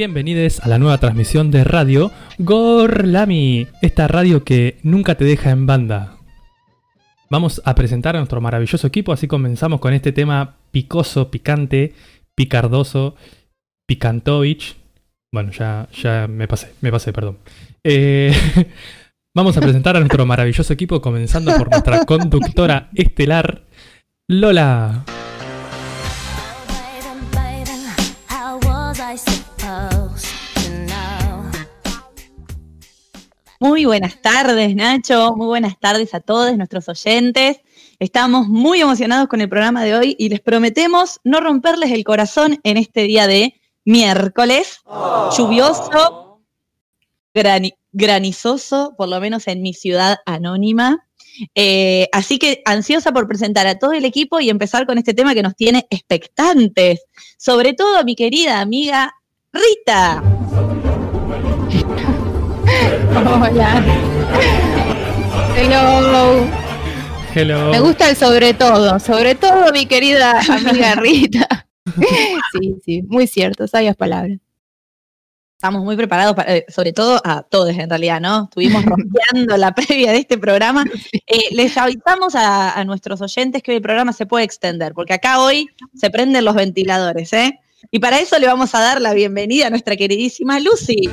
bienvenidos a la nueva transmisión de radio Gorlami, esta radio que nunca te deja en banda. Vamos a presentar a nuestro maravilloso equipo, así comenzamos con este tema picoso, picante, picardoso, picantovich. Bueno, ya, ya me pasé, me pasé, perdón. Eh, vamos a presentar a nuestro maravilloso equipo, comenzando por nuestra conductora estelar, Lola. Muy buenas tardes, Nacho. Muy buenas tardes a todos nuestros oyentes. Estamos muy emocionados con el programa de hoy y les prometemos no romperles el corazón en este día de miércoles, lluvioso, granizoso, por lo menos en mi ciudad anónima. Eh, así que ansiosa por presentar a todo el equipo y empezar con este tema que nos tiene expectantes. Sobre todo a mi querida amiga Rita. Hola. Hello. Hello. Me gusta el sobre todo, sobre todo mi querida amiga Rita. Sí, sí, muy cierto, sabias palabras. Estamos muy preparados, eh, sobre todo a todos en realidad, ¿no? Estuvimos rompiendo la previa de este programa. Eh, les avisamos a, a, nuestros oyentes que hoy el programa se puede extender, porque acá hoy se prenden los ventiladores, ¿eh? Y para eso le vamos a dar la bienvenida a nuestra queridísima Lucy.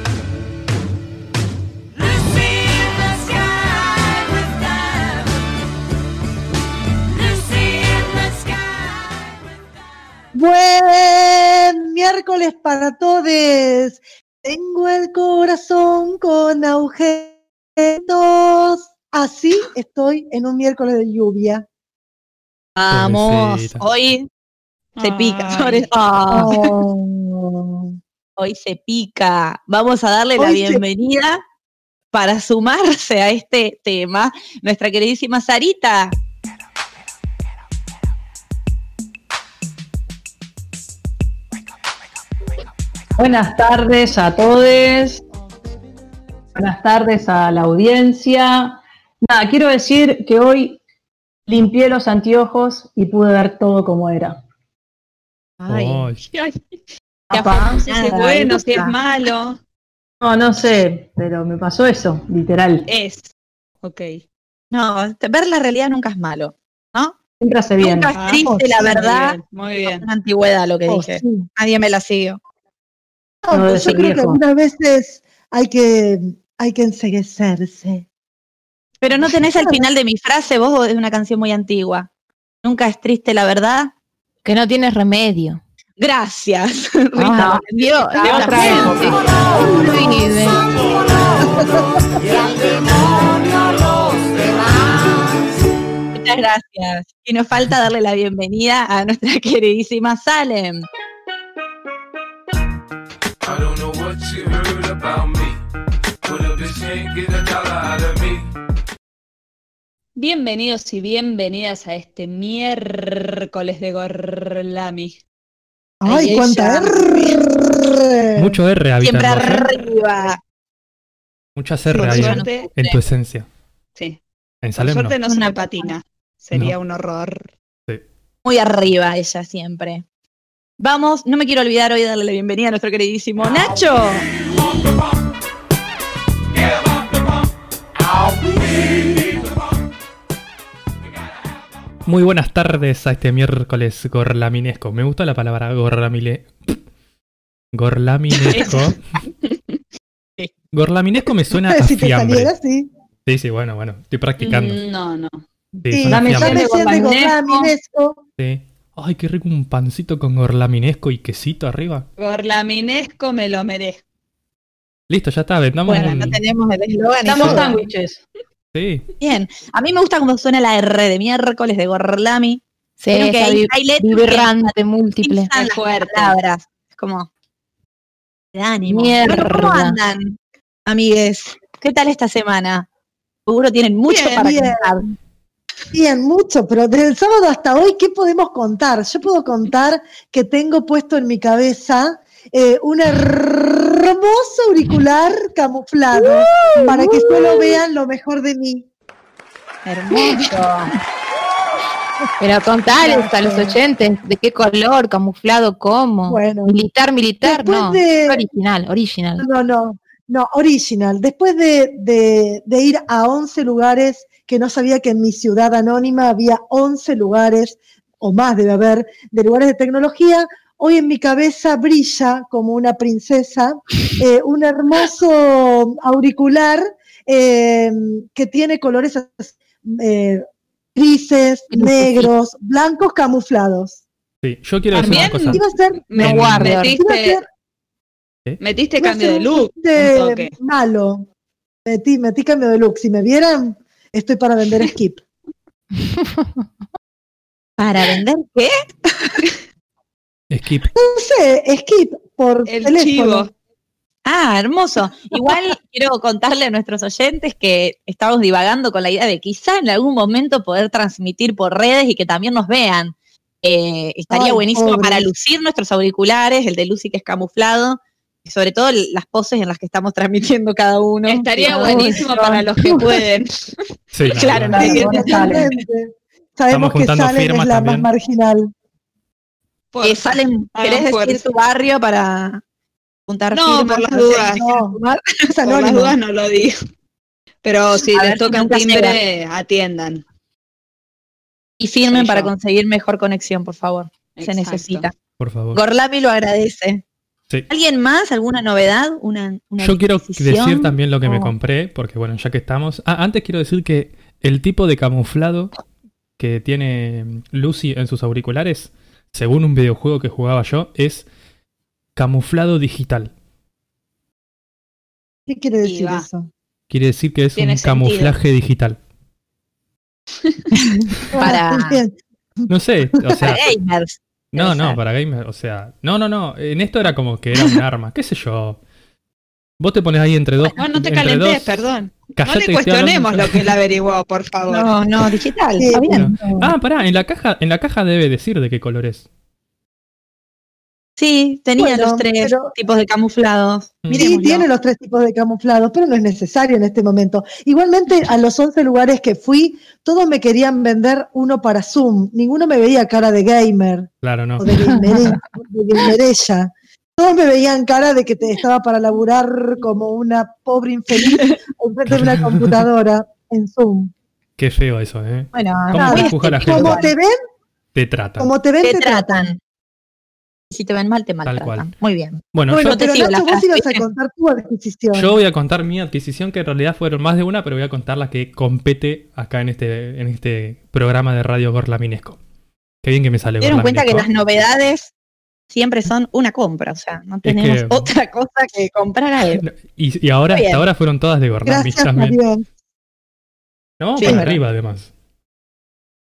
Buen miércoles para todos. Tengo el corazón con agujeros. Así estoy en un miércoles de lluvia. Vamos, hoy se pica. Oh. Hoy se pica. Vamos a darle la bienvenida para sumarse a este tema, nuestra queridísima Sarita. Buenas tardes a todos. Buenas tardes a la audiencia. Nada, quiero decir que hoy limpié los anteojos y pude ver todo como era. Ay, ay, ay. si es bueno, si es malo. No, no sé, pero me pasó eso, literal. Es. Ok. No, ver la realidad nunca es malo, ¿no? Siempre hace bien. Nunca es triste, la verdad. Muy bien. Una antigüedad lo que Oh, dije. sí. Nadie me la siguió. No, No, yo creo que algunas veces hay que, hay que enseguecerse. Pero no tenés el final de mi frase, vos es una canción muy antigua. Nunca es triste, la verdad. Que no tienes remedio. Gracias. Rita. Dios, de otra gente. Vive. Muchas gracias. Y nos falta darle la bienvenida a nuestra queridísima Salem. About me, but a bitch can't get a dollar out of me. Bienvenidos y bienvenidas a este miércoles de Gorlami. ¡Ay, Ay, cuánta. R! Mucho R Siempre habitando. ¿eh? arriba. Muchas R Por ahí en, suerte, en tu esencia. sí. En Por Salem no. suerte no, se Una patina. Sería un horror. Muy arriba ella siempre. Vamos, no me quiero olvidar hoy de darle la bienvenida a nuestro queridísimo Nacho. Muy buenas tardes a este miércoles gorlaminesco. Me gustó la palabra gorlamile... Gorlaminesco. Gorlaminesco me suena a si te fiambre. saliera así. Sí, sí, bueno, bueno. Estoy practicando. Mm, No, no. Sí, Sí, dame de gorlaminesco. Sí. Ay, qué rico un pancito con gorlaminesco y quesito arriba. Gorlaminesco me lo merezco. Listo, ya está, vendamos Bueno, un... no tenemos el eslogan. Estamos sándwiches. Sí. Bien. A mí me gusta cómo suena la R de miércoles de Gorlami. Sí, Creo que hay, vibrante, múltiple. las palabras. Es como de ánimo. Mierda. ¿Cómo andan, amigues? ¿Qué tal esta semana? Seguro tienen mucho Bien, para bien. contar. Bien, mucho, pero desde el sábado hasta hoy, ¿qué podemos contar? Yo puedo contar que tengo puesto en mi cabeza eh, un hermoso auricular camuflado para que solo vean lo mejor de mí. Hermoso. Pero contales a los oyentes de qué color, camuflado, cómo. Bueno. Militar, militar, no. de- Original, original. No, no, no, original. Después de, de- de ir a 11 lugares, que no sabía que en mi ciudad anónima había 11 lugares, o más debe haber, de lugares de tecnología, hoy en mi cabeza brilla como una princesa eh, un hermoso auricular eh, que tiene colores eh, grises, negros, blancos camuflados. Sí, yo quiero decir una También- cosa. Iba a ser, Me, guardo. metiste, ser metiste Iba a cambio de look. un toque. malo. Metí, metí cambio de look. Si me vieran, estoy para vender skip. ¿Para vender qué? Skip. No sé, skip por El teléfono. chivo. Ah, hermoso. Igual quiero contarle a nuestros oyentes que estamos divagando con la idea de quizá en algún momento poder transmitir por redes y que también nos vean. Eh, estaría Ay, buenísimo para lucir nuestros auriculares, el de Lucy que es camuflado, sobre todo las poses en las que estamos transmitiendo cada uno. Estaría buenísimo para los que pueden. Sí, Claro, no. Sabemos que juntando Salen es firmas la también. más marginal. Eh, Salen, ¿querés decir fuerza. tu barrio para juntar No, firmas? por las dudas. No, Por las dudas no lo digo. Pero si A les si tocan nunca timbre, atiendan. Y firmen para conseguir mejor conexión, por favor. Se necesita. Por favor. Gorlami lo agradece. Sí. ¿Alguien más? ¿Alguna novedad? ¿Una, una Yo quiero decir también lo que me compré, porque bueno, ya que estamos. Ah, antes quiero decir que el tipo de camuflado que tiene Lucy en sus auriculares, según un videojuego que jugaba yo, es camuflado digital. ¿Qué quiere decir eso? Quiere decir que es Tiene un sentido. camuflaje digital. Para-. No sé, o sea, Para gamers. No, no, ser. para gamer, o sea, no, no, no, en esto era como que era un arma, qué sé yo. Vos te pones ahí entre dos. No, no te dos, perdón. No callate le cuestionemos lo que él averiguó, por favor. No, no, digital. Sí, Está bien. no. Ah, pará, en la caja, en la caja debe decir de qué color es. Sí, tenía Bueno, los tres pero- tipos de camuflados. Mm. Sí, tiene los tres tipos de camuflados, pero no es necesario en este momento. Igualmente, a los 11 lugares que fui, todos me querían vender uno para Zoom. Ninguno me veía cara de gamer Claro, no. o de, gamere- de gamerella. Todos me veían cara de que te estaba para laburar como una pobre infeliz enfrente de una computadora en Zoom. Qué feo eso, ¿eh? Bueno, ¿Cómo nada, te la gente? Como te ven, Te tratan. como te ven, te te tratan. tratan. Si te ven mal, te maltratan. cual. Muy bien. Bueno, Bueno, Yo te pero sigo la Nacho, vos ibas a contar tu adquisición. yo voy a contar mi adquisición, que en realidad fueron más de una, pero voy a contar la que compete acá en este, en este programa de Radio Gorlaminesco. Qué bien que me sale ¿Se dieron cuenta que las novedades siempre son una compra? O sea, no tenemos que- otra cosa que comprar a él. Y, y ahora, hasta ahora fueron todas de Gorlami Gracias a también. No, Sí, para arriba además.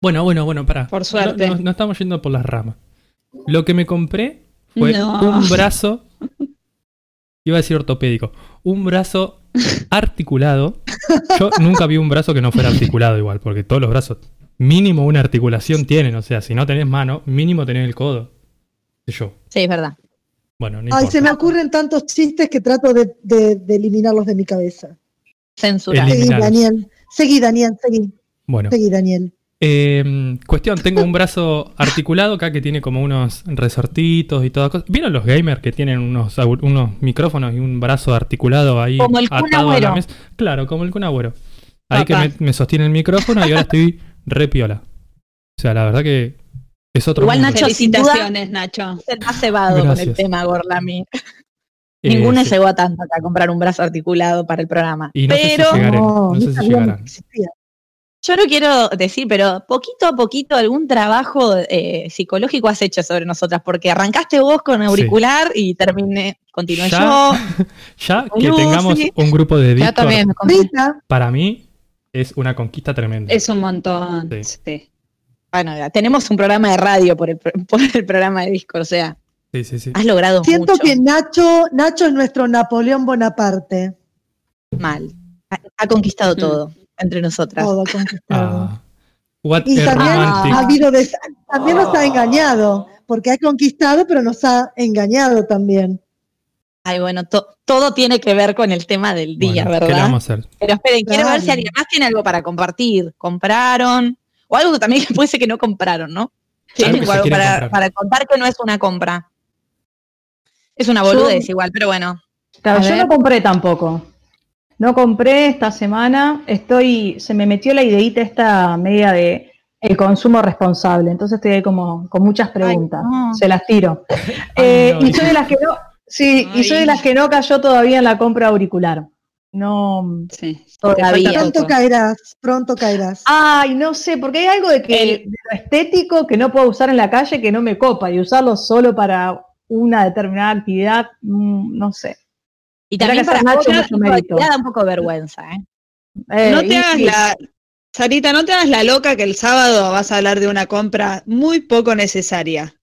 Bueno, bueno, bueno, pará. Por suerte. No, no- no estamos yendo por las ramas. Lo que me compré fue No. un brazo. Iba a decir ortopédico. Un brazo articulado. Yo nunca vi un brazo que no fuera articulado igual, porque todos los brazos, mínimo una articulación tienen. O sea, si no tenés mano, mínimo tenés el codo. Yo. Sí, es verdad. Bueno, no Ay, se me ocurren tantos chistes que trato de, de- de eliminarlos de mi cabeza. Censurar. Seguí. Daniel. Seguí, Daniel, seguí. Bueno. Seguí, Daniel. Eh, cuestión, tengo un brazo articulado acá que tiene como unos resortitos y toda cosa. ¿Vieron los gamers que tienen unos, unos micrófonos y un brazo articulado ahí Como el atado a la mesa? Claro, como el Kun Agüero. Ahí Papá. que me, me sostiene el micrófono y ahora estoy re piola. O sea, la verdad que es otro Igual, mundo. Nacho, duda- Felicitaciones, Nacho. El más cebado con el tema, Gorlami. Eh, Ninguno sí. llegó a tanto acá a comprar un brazo articulado para el programa. Y no sé si pero llegaré. No, no sé si llegarán. Yo no quiero decir, pero poquito a poquito algún trabajo eh, psicológico has hecho sobre nosotras, porque arrancaste vos con auricular y terminé, continué Ya, yo. Ya que Lucy. tengamos un grupo de Ya Discord, también para mí es una conquista tremenda. Es un montón. Sí. sí. Bueno, ya, tenemos un programa de radio por el, pro- por el programa de disco, o sea, Sí, sí, sí. has logrado siento mucho. que Nacho, Nacho es nuestro Napoleón Bonaparte. Mal. Ha, ha conquistado Mm. todo entre nosotras. Todo conquistado. Ah, what Y también romantic. ha habido des- también nos ha engañado, porque ha conquistado, pero nos ha engañado también. Ay, bueno, to- todo tiene que ver con el tema del día, Bueno, ¿Qué le ¿verdad? vamos a hacer? Pero esperen, quiero ver si alguien más tiene algo para compartir. ¿Compraron? O algo que también puede ser que no compraron, ¿no? Sí, Algo que para, para contar que no es una compra. Es una boludez igual, pero bueno. Claro, yo no compré tampoco. No compré esta semana. Estoy, se me metió la ideita esta media de el consumo responsable. Entonces estoy ahí como con muchas preguntas. no. Se las tiro. Eh, no, y soy de las que no, sí, y soy de las que no cayó todavía en la compra auricular. No. Sí. Todavía. Pronto caerás, pronto caerás. Ay, no sé, porque hay algo de que El- de lo estético que no puedo usar en la calle que no me copa y usarlo solo para una determinada actividad, mm, no sé. Y también para mérito. da un poco de vergüenza, ¿eh? Eh, No te hagas la. Sarita, no te hagas la loca que el sábado vas a hablar de una compra muy poco necesaria.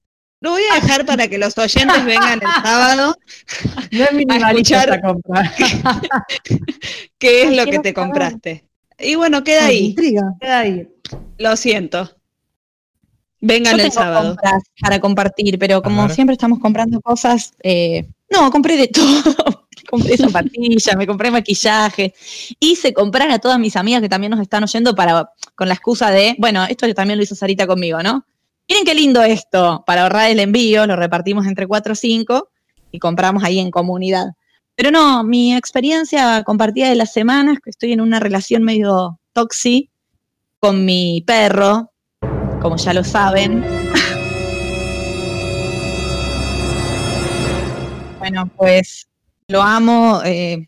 Lo voy a dejar para que los oyentes vengan el sábado. No es minimalista escuchar- esta compra. ¿Qué es Ay, lo que te saber. compraste? Y bueno, queda Ay, ahí. intriga. Queda ahí. Lo siento. Yo Vengan el tengo sábado. compras para compartir, pero como siempre estamos comprando cosas, eh, no, compré de todo. Compré zapatillas, me compré maquillaje. Hice comprar a todas mis amigas que también nos están oyendo para, con la excusa de, bueno, esto también lo hizo Sarita conmigo, ¿no? Miren qué lindo esto, para ahorrar el envío, lo repartimos entre cuatro o cinco y compramos ahí en comunidad. Pero no, mi experiencia compartida de las semanas, que estoy en una relación medio toxi con mi perro, como ya lo saben. Bueno, pues lo amo eh,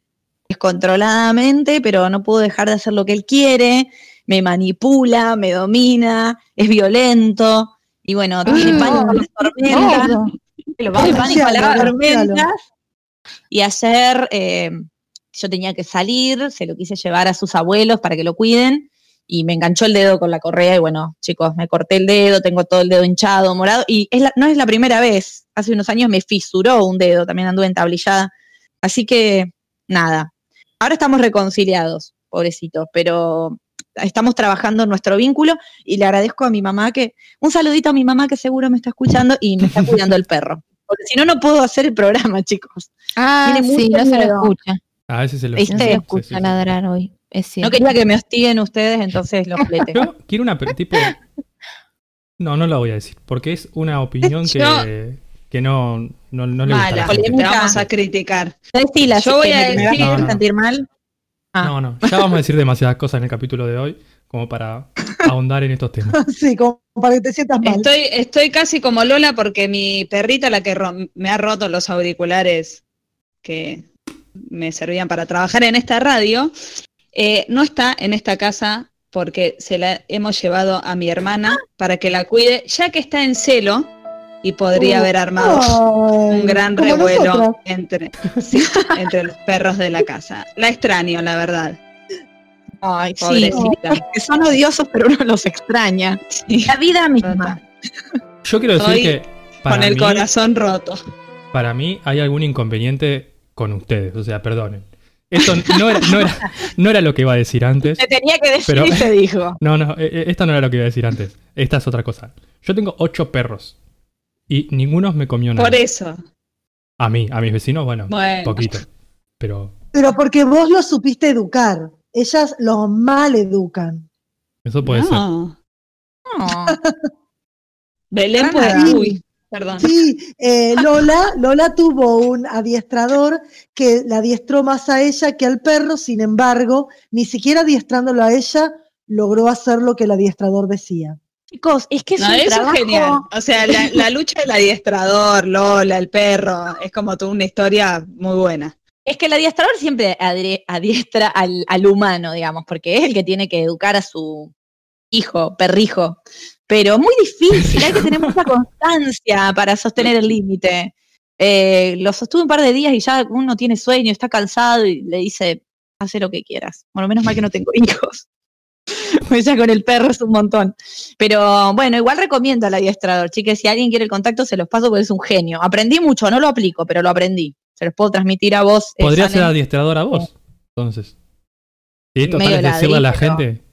descontroladamente, pero no puedo dejar de hacer lo que él quiere. Me manipula, me domina, es violento. Y bueno, tiene Ah, pánico a las tormentas. Tiene pánico a las tormentas. Y ayer eh, yo tenía que salir, se lo quise llevar a sus abuelos para que lo cuiden y me enganchó el dedo con la correa y bueno, chicos, me corté el dedo, tengo todo el dedo hinchado, morado y es la- no es la primera vez. Hace unos años me fisuró un dedo, también anduve entablillada. Así que nada, ahora estamos reconciliados, pobrecitos, pero estamos trabajando en nuestro vínculo y le agradezco a mi mamá que, un saludito a mi mamá que seguro me está escuchando y me está cuidando el perro. Porque si no, no puedo hacer el programa, chicos. Ah, Tiene sí, no se lo escucha. A veces se lo. No se lo escucha sí, sí. ladrar hoy. Es No quería que me hostiguen ustedes, entonces flete. Yo quiero una tipo. No, no la voy a decir, porque es una opinión Yo- que no, no, no le gusta. Mala. gente. Te vamos a criticar. Decila, Yo voy a que decir- No, no. sentir mal. Ah. No, no, ya vamos a decir demasiadas cosas en el capítulo de hoy como para ahondar en estos temas. Sí, como para que te sientas mal. Estoy, estoy casi como Lola porque mi perrita, la que me ha roto los auriculares que me servían para trabajar en esta radio, eh, no está en esta casa porque se la hemos llevado a mi hermana para que la cuide, ya que está en celo y podría haber armado Ay, un gran revuelo nosotras. entre, sí, entre los perros de la casa. La extraño, la verdad. Ay, sí, Pobrecita. sí, que son odiosos, pero uno los extraña. Sí, La vida misma. Yo quiero decir Estoy que para con el mí, corazón roto. para mí hay algún inconveniente con ustedes, o sea, perdonen. Esto no era, no era, no era lo que iba a decir antes. Se tenía que decir Pero- y se dijo. No, no, eh, eh, esta no era lo que iba a decir antes. Esta es otra cosa. Yo tengo ocho perros y ninguno me comió nada. Por eso. A mí, a mis vecinos, bueno, Bueno. poquito. Pero Pero porque vos los supiste educar. Ellas los mal educan. eso puede ser. No. Belén Ah, puede. Uy, perdón. Sí, eh, Lola, Lola tuvo un adiestrador que la adiestró más a ella que al perro, sin embargo, ni siquiera adiestrándolo a ella, logró hacer lo que el adiestrador decía. Chicos, es que es No, un eso trabajo. es genial. O sea, la, la lucha del adiestrador, Lola, el perro, es como toda una historia muy buena. Es que el adiestrador siempre adiestra al, al humano, digamos, porque es el que tiene que educar a su hijo, perrijo. Pero muy difícil, hay que tener mucha constancia para sostener el límite. Eh, lo sostuve un par de días y ya uno tiene sueño, está cansado y le dice, haz lo que quieras. Bueno, menos mal que no tengo hijos. Pues ya con el perro es un montón. Pero bueno, igual recomiendo al adiestrador, chicas. Si alguien quiere el contacto, se los paso porque es un genio. Aprendí mucho, no lo aplico, pero lo aprendí. Se los puedo transmitir a vos. eh, Podría ser adiestrador a vos, entonces. Y total es decirle a la pero- gente,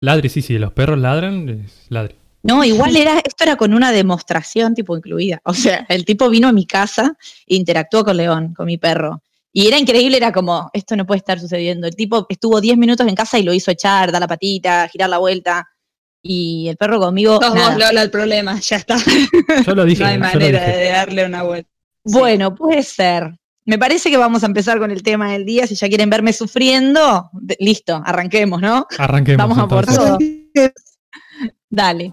ladri, sí, sí, los perros ladran, es ladri. No, igual era, esto era con una demostración tipo incluida. O sea, el tipo vino a mi casa e interactuó con León, con mi perro. Y era increíble, era como, esto no puede estar sucediendo. El tipo estuvo 10 minutos en casa y lo hizo echar, dar la patita, girar la vuelta. y el perro conmigo. Sos nada. vos, Lola, el problema, ya está. Yo lo dije. No hay manera dije. de darle una vuelta. Bueno, puede ser. Me parece que vamos a empezar con el tema del día. Si ya quieren verme sufriendo, listo, arranquemos, ¿no? Arranquemos. Vamos a por todo. Dale.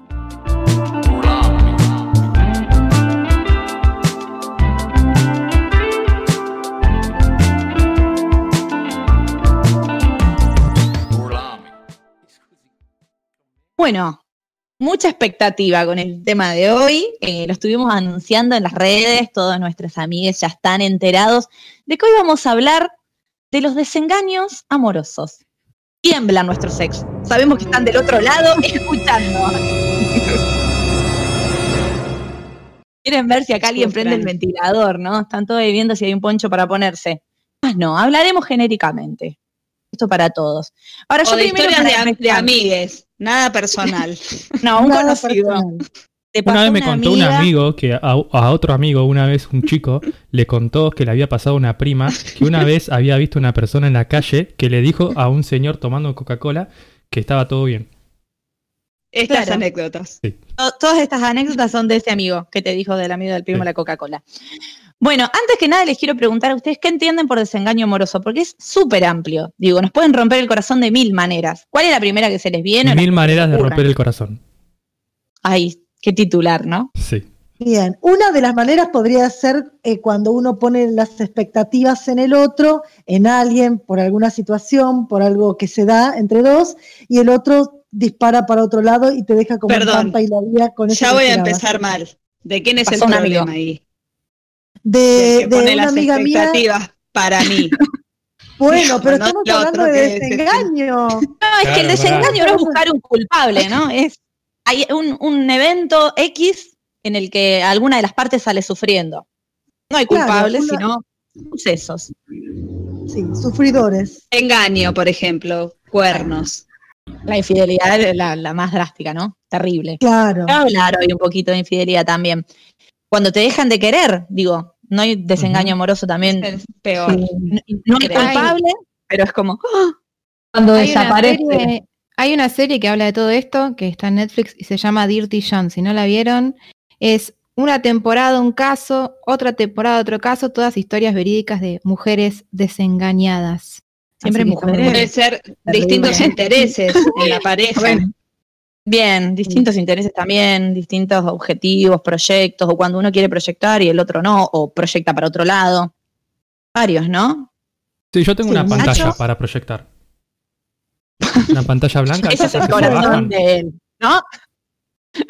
Bueno, mucha expectativa con el tema de hoy. Eh, lo estuvimos anunciando en las redes, todos nuestros amigos ya están enterados de que hoy vamos a hablar de los desengaños amorosos. Tiemblan nuestros ex. Sabemos que están del otro lado escuchando. Quieren ver si acá alguien prende el ventilador, ¿no? Están todos viendo si hay un poncho para ponerse. Más no, hablaremos genéricamente. Esto para todos. Ahora O yo de primero historias de, am- de amigues, nada personal. No, un Nada conocido. personal. Te Una vez me contó un amigo que a, a otro amigo, una vez un chico, le contó que le había pasado a una prima que una vez había visto una persona en la calle que le dijo a un señor tomando Coca-Cola que estaba todo bien. Estas Claro. anécdotas. To- Todas estas anécdotas son de ese amigo que te dijo del amigo del primo Sí. la Coca-Cola. Bueno, antes que nada les quiero preguntar a ustedes qué entienden por desengaño amoroso, porque es súper amplio. Digo, nos pueden romper el corazón de mil maneras. ¿Cuál es la primera que se les viene? Mil maneras de romper el corazón. Ay, qué titular, ¿no? Sí. Bien, una de las maneras podría ser eh, cuando uno pone las expectativas en el otro, en alguien, por alguna situación, por algo que se da entre dos, y el otro dispara para otro lado y te deja como Perdón. pampa y la vida con eso. Ya voy a empezar mal. ¿De quién es el amigo. problema ahí? De, de una las amiga mía. expectativas para mí. Bueno, pero No, estamos hablando de es- desengaño. No, es que el Claro, desengaño no es buscar un culpable, ¿no? Es hay un, un evento X en el que alguna de las partes sale sufriendo. No hay culpables, sino sucesos. Sí, sufridores. Engaño, por ejemplo, cuernos. La infidelidad es la, la más drástica, ¿no? Terrible. Claro. Voy a hablar hoy un poquito de infidelidad también. Cuando te dejan de querer, digo, no hay desengaño amoroso también. Es peor. No, no hay culpable, pero es como, ¡ah! Cuando Hay una, desaparece. serie, hay una serie que habla de todo esto, que está en Netflix y se llama Dirty John. Si no la vieron, es una temporada un caso, otra temporada otro caso, todas historias verídicas de mujeres desengañadas. Siempre mujeres. Puede ser distintos intereses en la pareja. Bueno. Bien, distintos intereses también, distintos objetivos, proyectos, o cuando uno quiere proyectar y el otro no, o proyecta para otro lado. Varios, ¿no? Sí, yo tengo Sí, una pantalla para proyectar. Una pantalla blanca. Ese es esas el corazón de él, ¿no?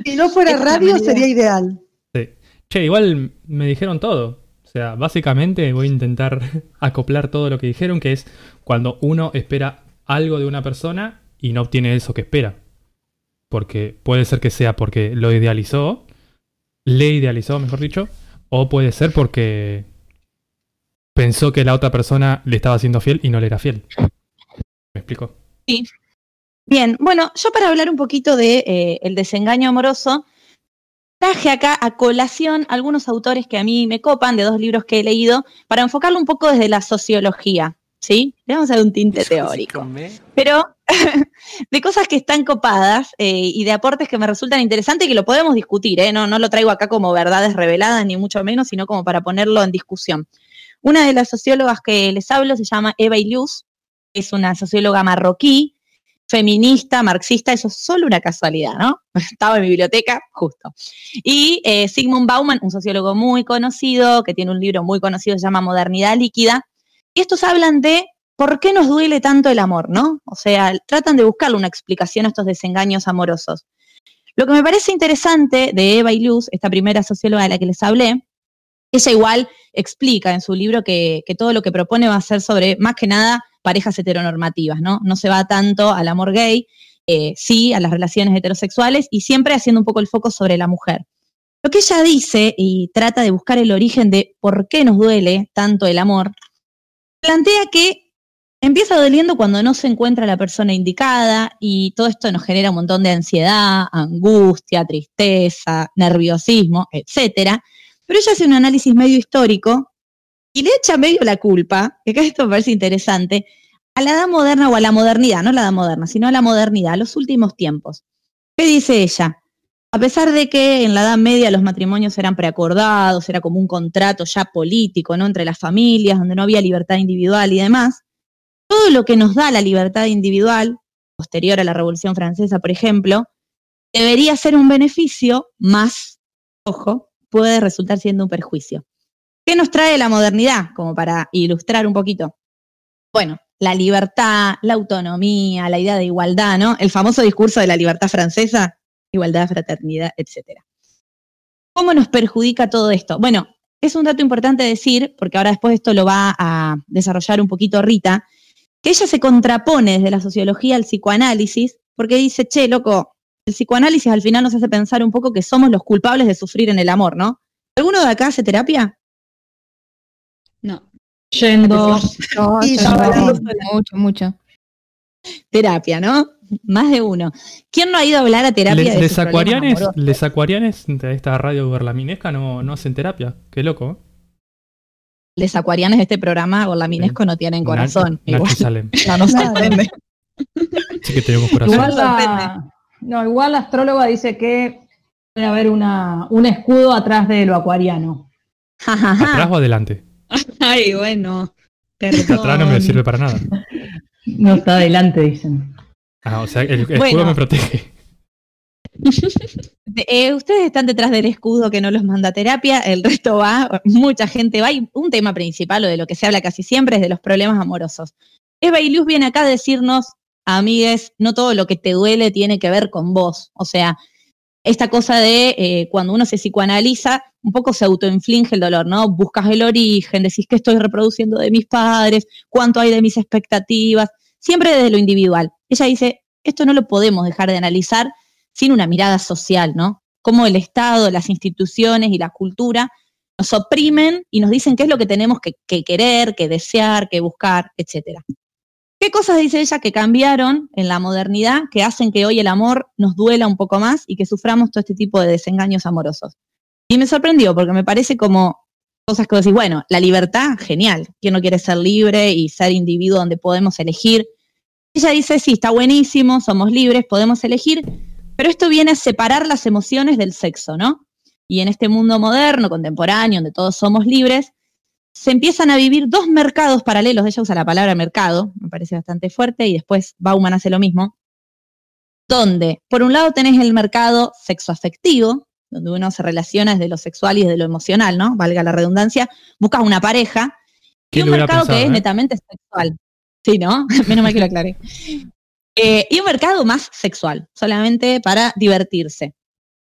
Si no fuera radio, sería ideal. Sí. Che, igual me dijeron todo. O sea, básicamente voy a intentar acoplar todo lo que dijeron, que es cuando uno espera algo de una persona y no obtiene eso que espera. Porque puede ser que sea porque lo idealizó, le idealizó, mejor dicho, o puede ser porque pensó que la otra persona le estaba siendo fiel y no le era fiel. ¿Me explico? Bien, bueno, yo para hablar un poquito de eh, el desengaño amoroso, traje acá a colación algunos autores que a mí me copan de dos libros que he leído para enfocarlo un poco desde la sociología, ¿sí? Le vamos a dar un tinte teórico. Pero de cosas que están copadas eh, y de aportes que me resultan interesantes y que lo podemos discutir, ¿eh? no, no lo traigo acá como verdades reveladas, ni mucho menos, sino como para ponerlo en discusión. Una de las sociólogas que les hablo se llama Eva Illouz, es una socióloga marroquí, feminista, marxista, eso es solo una casualidad, ¿no? Estaba en mi biblioteca, justo. Y eh, Sigmund Bauman, un sociólogo muy conocido, que tiene un libro muy conocido, se llama Modernidad Líquida, y estos hablan de por qué nos duele tanto el amor, ¿no? O sea, tratan de buscarle una explicación a estos desengaños amorosos. Lo que me parece interesante de Eva Illouz, esta primera socióloga de la que les hablé, ella igual explica en su libro que, que todo lo que propone va a ser sobre, más que nada, parejas heteronormativas, ¿no? No se va tanto al amor gay, eh, sí a las relaciones heterosexuales y siempre haciendo un poco el foco sobre la mujer. Lo que ella dice y trata de buscar el origen de por qué nos duele tanto el amor, plantea que empieza doliendo cuando no se encuentra la persona indicada y todo esto nos genera un montón de ansiedad, angustia, tristeza, nerviosismo, etcétera. Pero ella hace un análisis medio histórico y le echa medio la culpa, que acá esto me parece interesante, a la edad moderna o a la modernidad, no a la edad moderna, sino a la modernidad, a los últimos tiempos. ¿Qué dice ella? A pesar de que en la Edad Media los matrimonios eran preacordados, era como un contrato ya político, ¿no? Entre las familias, donde no había libertad individual y demás, todo lo que nos da la libertad individual, posterior a la Revolución Francesa, por ejemplo, debería ser un beneficio, más, ojo, puede resultar siendo un perjuicio. ¿Qué nos trae la modernidad? Como para ilustrar un poquito. Bueno, la libertad, la autonomía, la idea de igualdad, ¿no? El famoso discurso de la libertad francesa, igualdad, fraternidad, etc. ¿Cómo nos perjudica todo esto? Bueno, es un dato importante decir, porque ahora después esto lo va a desarrollar un poquito Rita, que ella se contrapone desde la sociología al psicoanálisis, porque dice, che, loco, el psicoanálisis al final nos hace pensar un poco que somos los culpables de sufrir en el amor, ¿no? ¿Alguno de acá hace terapia? No. Yendo. Sí, yo yo mucho, mucho. Terapia, ¿no? Más de uno. ¿Quién no ha ido a hablar a terapia Les, de les acuarianes, les acuarianes de esta radio berlaminesca no, no hacen terapia. Qué loco. Les acuarianes de este programa o la Minesco no tienen corazón. Igual, Nacho Salem. no Claro. sorprende. Sí que tenemos corazón. Igual la, no, igual la astróloga dice que puede haber una, un escudo atrás de lo acuariano. ¿Atrás o adelante? Ay, bueno. Atrás no me sirve para nada. No está adelante, dicen. Ah, o sea, el, el escudo me protege. Eh, ustedes están detrás del escudo que no los manda a terapia, el resto va, mucha gente va. Y un tema principal, o de lo que se habla casi siempre, es de los problemas amorosos. Eva y Luz viene acá a decirnos, amigues, no todo lo que te duele tiene que ver con vos. O sea, esta cosa de eh, cuando uno se psicoanaliza, un poco se autoinflige el dolor, ¿no? Buscas el origen, decís que estoy reproduciendo de mis padres, cuánto hay de mis expectativas, siempre desde lo individual. Ella dice, esto no lo podemos dejar de analizar sin una mirada social, ¿no? Cómo el Estado, las instituciones y la cultura nos oprimen y nos dicen qué es lo que tenemos que, que querer, que desear, que buscar, etcétera. ¿Qué cosas dice ella que cambiaron en la modernidad que hacen que hoy el amor nos duela un poco más y que suframos todo este tipo de desengaños amorosos? Y me sorprendió porque me parece como cosas que vos decís, bueno, la libertad, genial. ¿Quién no quiere ser libre y ser individuo donde podemos elegir? Ella dice, sí, está buenísimo, somos libres, podemos elegir, pero esto viene a separar las emociones del sexo, ¿no? Y en este mundo moderno, contemporáneo, donde todos somos libres, se empiezan a vivir dos mercados paralelos. Ella usa la palabra mercado, me parece bastante fuerte, y después Bauman hace lo mismo. Donde, por un lado, tenés el mercado sexoafectivo, donde uno se relaciona desde lo sexual y desde lo emocional, ¿no? Valga la redundancia, buscas una pareja. Y ¿Quién un mercado pensado, que es eh? netamente sexual. Sí, ¿no? Menos mal que lo aclaré. Eh, y un mercado más sexual, solamente para divertirse.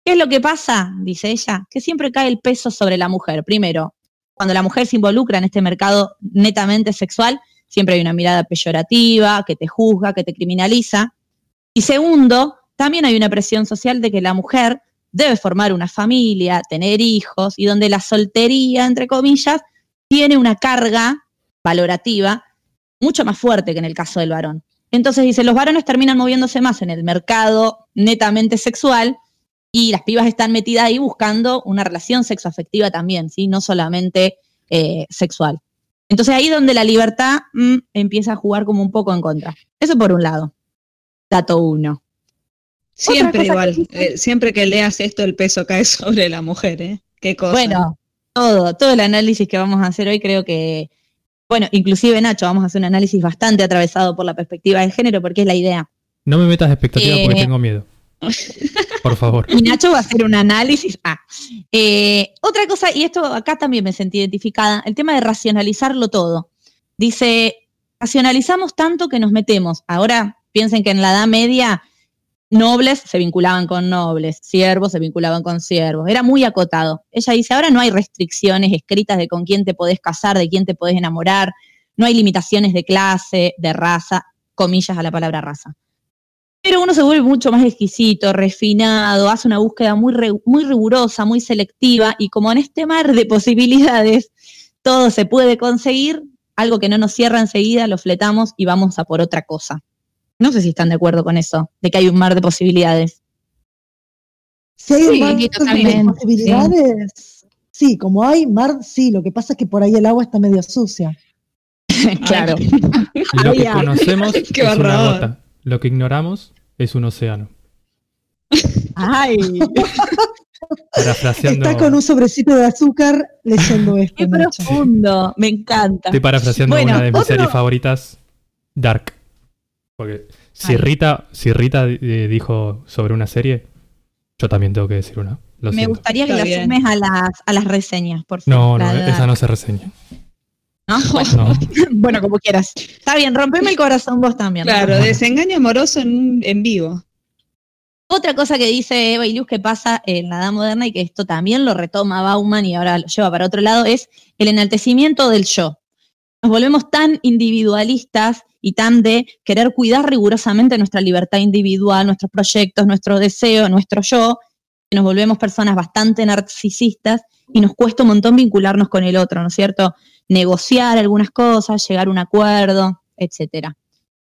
¿Qué es lo que pasa? Dice ella, que siempre cae el peso sobre la mujer. Primero, cuando la mujer se involucra en este mercado netamente sexual, siempre hay una mirada peyorativa, que te juzga, que te criminaliza. Y segundo, también hay una presión social de que la mujer debe formar una familia, tener hijos, y donde la soltería, entre comillas, tiene una carga valorativa mucho más fuerte que en el caso del varón. Entonces dice, los varones terminan moviéndose más en el mercado netamente sexual y las pibas están metidas ahí buscando una relación sexoafectiva también, ¿sí? no solamente eh, sexual. Entonces ahí donde la libertad mm, empieza a jugar como un poco en contra. Eso por un lado. Dato uno. Siempre igual. que eh, siempre que leas esto, el peso cae sobre la mujer, ¿eh? Qué cosa. Bueno, todo, todo el análisis que vamos a hacer hoy creo que, bueno, inclusive Nacho, vamos a hacer un análisis bastante atravesado por la perspectiva de género porque es la idea. No me metas expectativas porque Eh. tengo miedo. Por favor. Y Nacho va a hacer un análisis. Ah, eh, otra cosa, y esto acá también me sentí identificada, el tema de racionalizarlo todo. Dice, racionalizamos tanto que nos metemos. Ahora piensen que en la Edad Media nobles se vinculaban con nobles, siervos se vinculaban con siervos. Era muy acotado. Ella dice, ahora no hay restricciones escritas de con quién te podés casar, de quién te podés enamorar, no hay limitaciones de clase, de raza, comillas a la palabra raza. Pero uno se vuelve mucho más exquisito, refinado, hace una búsqueda muy, muy rigurosa, muy selectiva, y como en este mar de posibilidades todo se puede conseguir, algo que no nos cierra enseguida, lo fletamos y vamos a por otra cosa. No sé si están de acuerdo con eso, de que hay un mar de posibilidades. Si hay Sí, un mar de posibilidades, sí. como hay mar, sí. Lo que pasa es que por ahí el agua está medio sucia. claro. Lo que conocemos Qué es una gota. Lo que ignoramos es un océano. Ay, Parafraseando, Está con un sobrecito de azúcar leyendo esto. qué Nacho. profundo. Me encanta. estoy parafraseando Bueno, una de mis otro- series favoritas, Dark. Porque si Ay. Rita, si Rita eh, dijo sobre una serie, yo también tengo que decir una. Lo Me siento. gustaría que Está la bien. sumes a las, a las reseñas, por favor. No, no, La esa no se reseña. ¿no? Bueno, No. bueno, como quieras. Está bien, rompeme el corazón vos también. Claro, desengaño amoroso en, en vivo. Otra cosa que dice Eva Ilus que pasa en la Edad Moderna y que esto también lo retoma Bauman y ahora lo lleva para otro lado es el enaltecimiento del yo. Nos volvemos tan individualistas y tan de querer cuidar rigurosamente nuestra libertad individual, nuestros proyectos, nuestro deseo, nuestro yo, que nos volvemos personas bastante narcisistas y nos cuesta un montón vincularnos con el otro, ¿no es cierto? Negociar algunas cosas, llegar a un acuerdo, etcétera.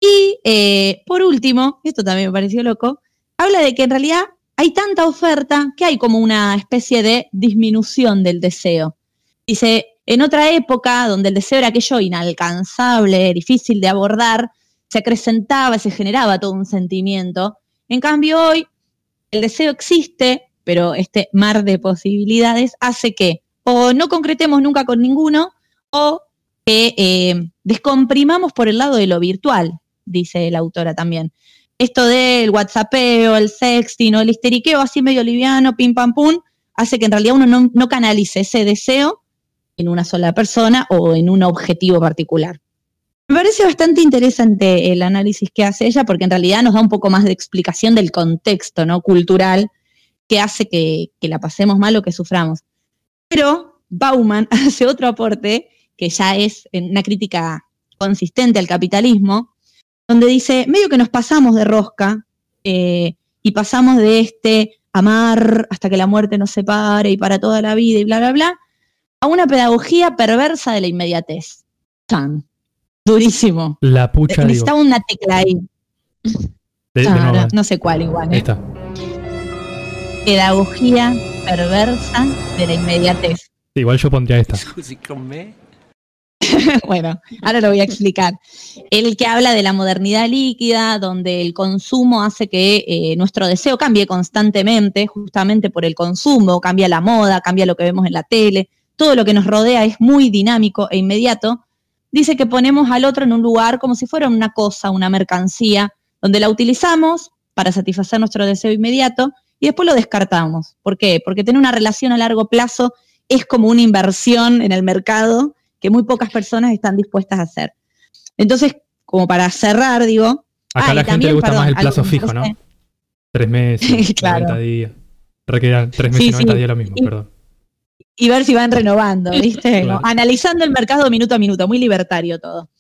Y eh, por último, esto también me pareció loco, habla de que en realidad hay tanta oferta que hay como una especie de disminución del deseo. Dice, en otra época donde el deseo era aquello inalcanzable, difícil de abordar, se acrecentaba, se generaba todo un sentimiento. En cambio hoy el deseo existe, pero este mar de posibilidades hace que o no concretemos nunca con ninguno o que eh, descomprimamos por el lado de lo virtual, dice la autora también esto del WhatsAppeo, el sexting o el histeriqueo así medio liviano, pim pam pum, hace que en realidad uno no, no canalice ese deseo en una sola persona o en un objetivo particular. Me parece bastante interesante el análisis que hace ella porque en realidad nos da un poco más de explicación del contexto ¿no? cultural que hace que, que la pasemos mal o que suframos. Pero Bauman hace otro aporte que ya es una crítica consistente al capitalismo, donde dice, medio que nos pasamos de rosca eh, y pasamos de este amar hasta que la muerte nos separe y para toda la vida y bla, bla, bla, a una pedagogía perversa de la inmediatez. Chan. Durísimo. La pucha. Necesitaba una tecla ahí. De, de Ah, nuevo. no sé cuál igual. Ahí ¿eh? está. Pedagogía perversa de la inmediatez. Igual yo pondría esta. bueno, ahora lo voy a explicar. El que habla de la modernidad líquida, donde el consumo hace que eh, nuestro deseo cambie constantemente, justamente por el consumo, cambia la moda, cambia lo que vemos en la tele, todo lo que nos rodea es muy dinámico e inmediato. Dice que ponemos al otro en un lugar como si fuera una cosa, una mercancía, donde la utilizamos para satisfacer nuestro deseo inmediato y después lo descartamos. ¿Por qué? Porque tener una relación a largo plazo es como una inversión en el mercado que muy pocas personas están dispuestas a hacer. Entonces, como para cerrar, digo. Acá ah, la gente también, le gusta perdón, más el plazo fijo, ¿no? Tres meses, Claro. 90 días. Requerirá tres meses Sí, y 90 sí. días lo mismo, Y- perdón. Y ver si van renovando, ¿viste? Claro. Analizando el mercado minuto a minuto, muy libertario todo.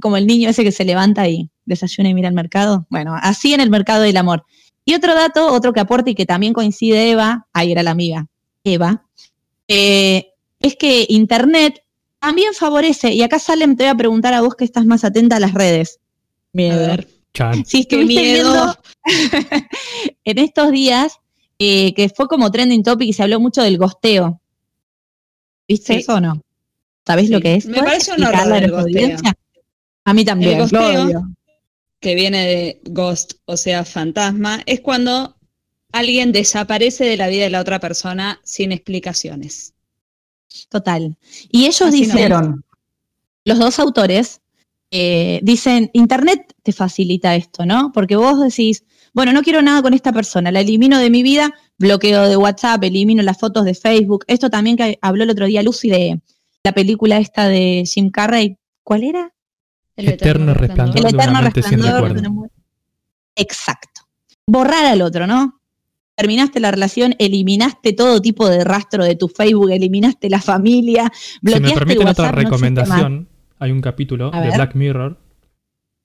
Como el niño ese que se levanta y desayuna y mira el mercado. Bueno, así en el mercado del amor. Y otro dato, otro que aporta y que también coincide Eva, ahí era la amiga, Eva, eh, es que Internet también favorece, y acá Salem te voy a preguntar a vos que estás más atenta a las redes. A Miedo. ver. Chan. Si Qué estuviste miedo. viendo en estos días eh, que fue como trending topic y se habló mucho del gosteo. ¿Viste Sí. eso o no? ¿Sabés Sí. lo que es? Me ¿Podés parece un horror a el mí también. El lo que viene de ghost, o sea, fantasma, es cuando alguien desaparece de la vida de la otra persona sin explicaciones. Total. Y ellos Así no. Hicieron. los dos autores, eh, dicen, Internet te facilita esto, ¿no? Porque vos decís, bueno, no quiero nada con esta persona, la elimino de mi vida, bloqueo de WhatsApp, elimino las fotos de Facebook. Esto también que habló el otro día Lucy de la película esta de Jim Carrey. ¿Cuál era? El Eterno resplandor. El eterno resplandor de una. Exacto. Borrar al otro, ¿no? Terminaste la relación, eliminaste todo tipo de rastro de tu Facebook, eliminaste la familia, Si bloqueaste me permiten el otra no recomendación, hay un capítulo de. Black Mirror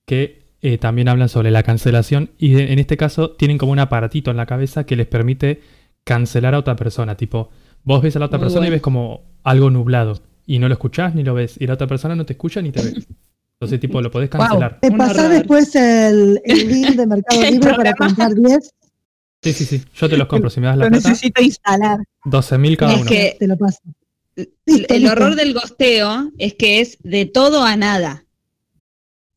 que eh, también hablan sobre la cancelación y de- en este caso tienen como un aparatito en la cabeza que les permite cancelar a otra persona. Tipo, vos ves a la otra Muy persona y ves como algo nublado y no lo escuchás ni lo ves y la otra persona no te escucha ni te ve. Entonces, tipo, lo podés cancelar. ¿Te Un pasás después el, el link de Mercado Libre para comprar 10? Sí, sí, sí. Yo te los compro. Si me das la Lo plata, necesito instalar. 12.000 cada Es uno. que- Te lo paso. El, horror del gosteo es que es de todo a nada.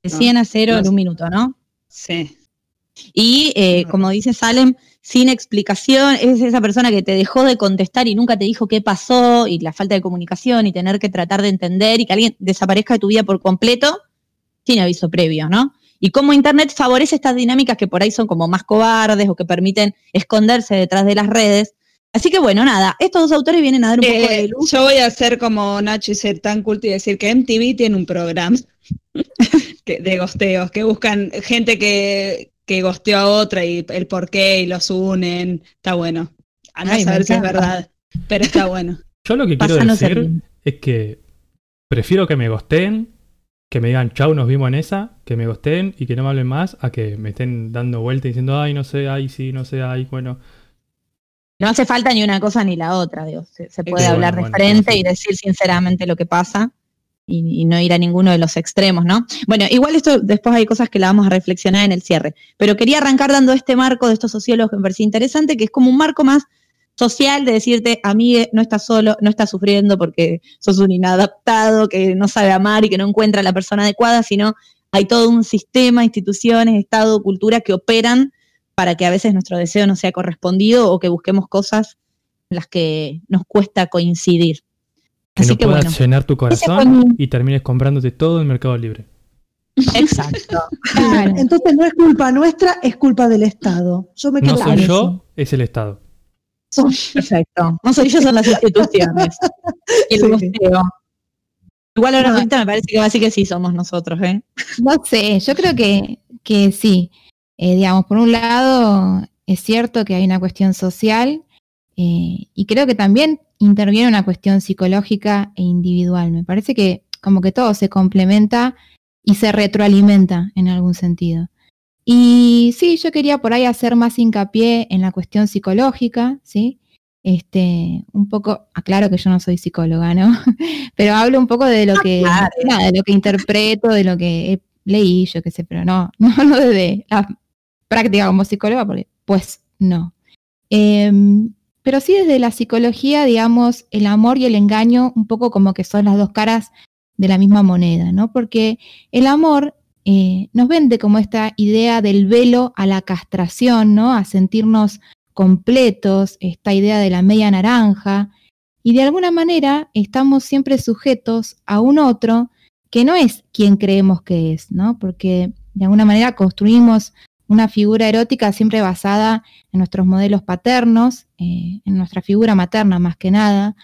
De 100 a 0 no en un minuto, ¿no? Sí. Y eh, como dice Salem, sin explicación, es esa persona que te dejó de contestar y nunca te dijo qué pasó y la falta de comunicación y tener que tratar de entender y que alguien desaparezca de tu vida por completo sin aviso previo, ¿no? Y cómo Internet favorece estas dinámicas que por ahí son como más cobardes o que permiten esconderse detrás de las redes. Así que bueno, nada, estos dos autores vienen a dar un poco de Eh, luz. yo voy a ser como Nacho y ser tan culto y decir que MTV tiene un programa que- de gosteos, que buscan gente que, que gosteó a otra y el por qué y los unen. Está bueno. A no Ay, saber si es verdad, pero está bueno. Yo lo que quiero Pásanos decir es que prefiero que me gosteen, que me digan chau, nos vimos en esa, que me gosteen y que no me hablen más, a que me estén dando vuelta y diciendo, ay, no sé, ay, sí, no sé, ay, bueno. No hace falta ni una cosa ni la otra, digo. Se, se puede hablar de bueno, frente sí. y decir sinceramente lo que pasa y, y no ir a ninguno de los extremos, ¿no? Bueno, igual esto después hay cosas que la vamos a reflexionar en el cierre, pero quería arrancar dando este marco de estos sociólogos que me parecía interesante, que es como un marco más social de decirte, amigue, no estás solo, no estás sufriendo porque sos un inadaptado, que no sabe amar y que no encuentra a la persona adecuada, sino hay todo un sistema, instituciones, Estado, cultura que operan para que a veces nuestro deseo no sea correspondido o que busquemos cosas en las que nos cuesta coincidir. Que Así no que puedas bueno, llenar tu corazón mi- y termines comprándote todo en Mercado Libre. exacto. Claro. Entonces no es culpa nuestra, es culpa del Estado. Yo me No quedo soy con eso. yo, es el Estado. Perfecto. No soy yo, son las instituciones. Y el Sí. Igual ahora No. ahorita me parece que va a decir que sí somos nosotros, ¿eh? No sé, yo creo que, que sí. Eh, digamos, por un lado, es cierto que hay una cuestión social eh, y creo que también interviene una cuestión psicológica e individual. Me parece que como que todo se complementa y se retroalimenta en algún sentido. Y sí, yo quería por ahí hacer más hincapié en la cuestión psicológica, ¿sí? Este, un poco, aclaro que yo no soy psicóloga, ¿no? Pero hablo un poco de lo que, claro. nada, de lo que interpreto, de lo que he- leí, yo qué sé, pero no, no hablo desde la práctica como psicóloga, porque pues no. Em, pero sí desde la psicología, digamos, el amor y el engaño un poco como que son las dos caras de la misma moneda, ¿no? Porque el amor eh, nos vende como esta idea del velo a la castración, ¿no? A sentirnos completos, esta idea de la media naranja, y de alguna manera estamos siempre sujetos a un otro que no es quien creemos que es, ¿no? Porque de alguna manera construimos una figura erótica siempre basada en nuestros modelos paternos, eh, en nuestra figura materna más que nada,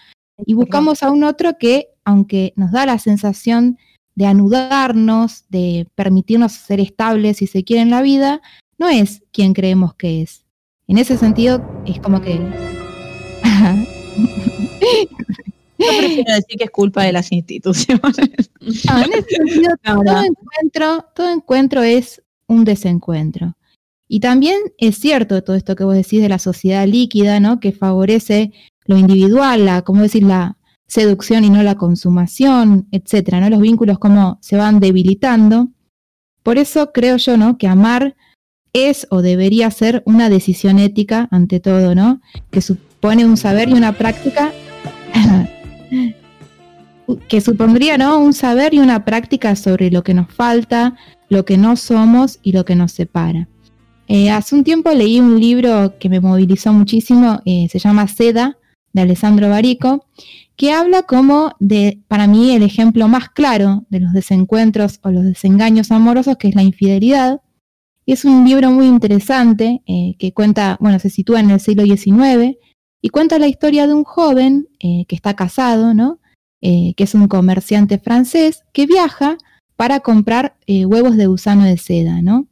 y buscamos a un otro que, aunque nos da la sensación de anudarnos, de permitirnos ser estables si se quiere en la vida, no es quien creemos que es. En ese sentido, es como que... Yo prefiero decir que es culpa de las instituciones. No, en ese sentido, No, todo, no. encuentro, todo encuentro es un desencuentro. Y también es cierto todo esto que vos decís de la sociedad líquida, ¿no? Que favorece lo individual, la, como decir, la seducción y no la consumación, etcétera, ¿no? Los vínculos como se van debilitando. Por eso creo yo, ¿no? Que amar es o debería ser una decisión ética ante todo, ¿no? Que supone un saber y una práctica que supondría ¿no? un saber y una práctica sobre lo que nos falta, lo que no somos y lo que nos separa. Eh, hace un tiempo leí un libro que me movilizó muchísimo, eh, se llama Seda, de Alessandro Barico, que habla como de, para mí, el ejemplo más claro de los desencuentros o los desengaños amorosos, que es la infidelidad. Y es un libro muy interesante eh, que cuenta, bueno, se sitúa en el siglo XIX y cuenta la historia de un joven eh, que está casado, ¿no? Eh, que es un comerciante francés que viaja para comprar eh, huevos de gusano de seda, ¿no?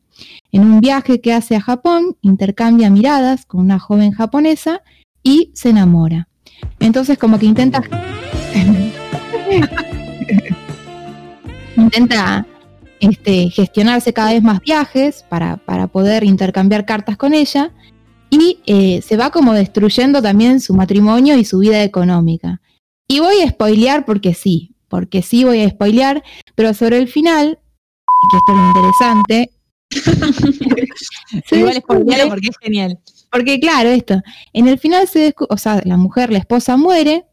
En un viaje que hace a Japón, intercambia miradas con una joven japonesa y se enamora. Entonces como que intenta... intenta este, gestionarse cada vez más viajes para, para poder intercambiar cartas con ella y eh, se va como destruyendo también su matrimonio y su vida económica. Y voy a spoilear porque sí, porque sí voy a spoilear, pero sobre el final, que esto es lo interesante, Igual descubre- spoilealo porque es genial. porque claro, esto, en el final se o sea, la mujer, la esposa muere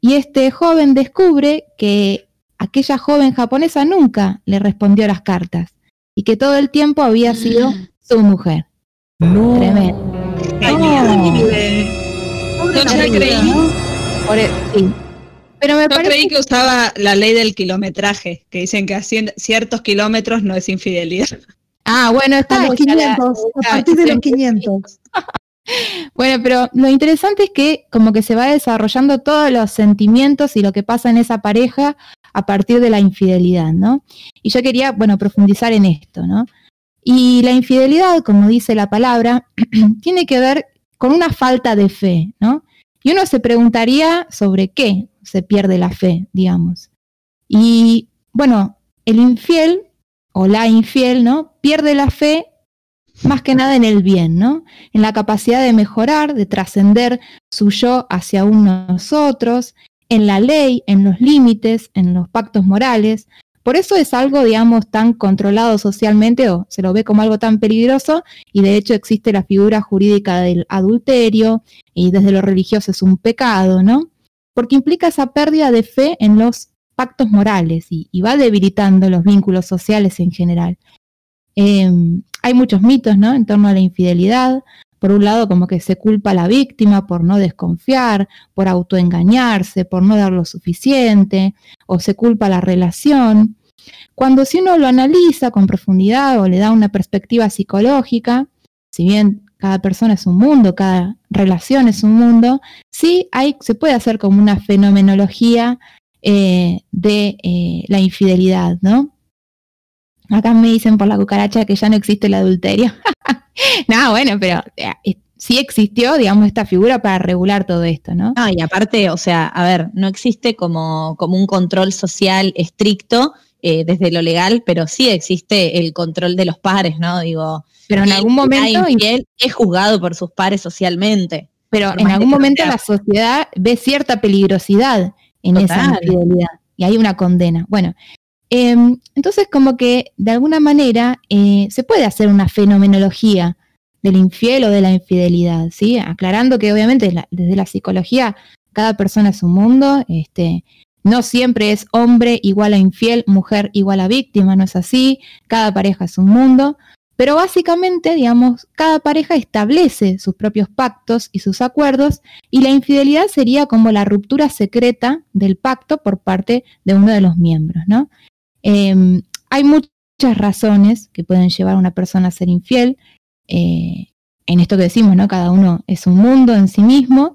y este joven descubre que aquella joven japonesa nunca le respondió las cartas y que todo el tiempo había sido su mujer. No. Tremendo. Ay, No. creí, ¿no? Por sí. Pero me yo parece creí que usaba la ley del kilometraje, que dicen que a cien- ciertos kilómetros no es infidelidad. Ah, bueno, A está. los ya la- 500, a partir de los siempre- 500. Bueno, pero lo interesante es que como que se va desarrollando todos los sentimientos y lo que pasa en esa pareja a partir de la infidelidad, ¿no? Y yo quería, bueno, profundizar en esto, ¿no? Y la infidelidad, como dice la palabra, tiene que ver con una falta de fe, ¿no? Y uno se preguntaría sobre qué se pierde la fe, digamos. Y bueno, el infiel o la infiel, ¿no? Pierde la fe más que nada en el bien, ¿no? En la capacidad de mejorar, de trascender su yo hacia unos otros, en la ley, en los límites, en los pactos morales. Por eso es algo, digamos, tan controlado socialmente o se lo ve como algo tan peligroso y de hecho existe la figura jurídica del adulterio y desde lo religioso es un pecado, ¿no? Porque implica esa pérdida de fe en los pactos morales y, va debilitando los vínculos sociales en general. Eh, hay muchos mitos, ¿no? En torno a la infidelidad. Por un lado, como que se culpa a la víctima por no desconfiar, por autoengañarse, por no dar lo suficiente, o se culpa a la relación. Cuando si uno lo analiza con profundidad o le da una perspectiva psicológica, si bien cada persona es un mundo, cada relación es un mundo, sí hay, se puede hacer como una fenomenología eh, de eh, la infidelidad, ¿no? Acá me dicen por la cucaracha que ya no existe el adulterio. no, bueno, pero eh, sí existió, digamos, esta figura para regular todo esto, ¿no? No, y aparte, o sea, a ver, no existe como, como un control social estricto desde lo legal, pero sí existe el control de los pares, ¿no? Digo, Pero en algún momento, infiel es juzgado por sus pares socialmente. pero en algún momento la sociedad ve cierta peligrosidad en esa infidelidad y hay una condena. Bueno, em, entonces como que de alguna manera eh, se puede hacer una fenomenología del infiel o de la infidelidad, ¿sí? Aclarando que obviamente la- desde la psicología cada persona es un mundo, este, no siempre es hombre igual a infiel, mujer igual a víctima, no es así, cada pareja es un mundo, pero básicamente, digamos, cada pareja establece sus propios pactos y sus acuerdos y la infidelidad sería como la ruptura secreta del pacto por parte de uno de los miembros, ¿no? Eh, hay muchas razones que pueden llevar a una persona a ser infiel. eh, en esto que decimos, ¿no? Cada uno es un mundo en sí mismo,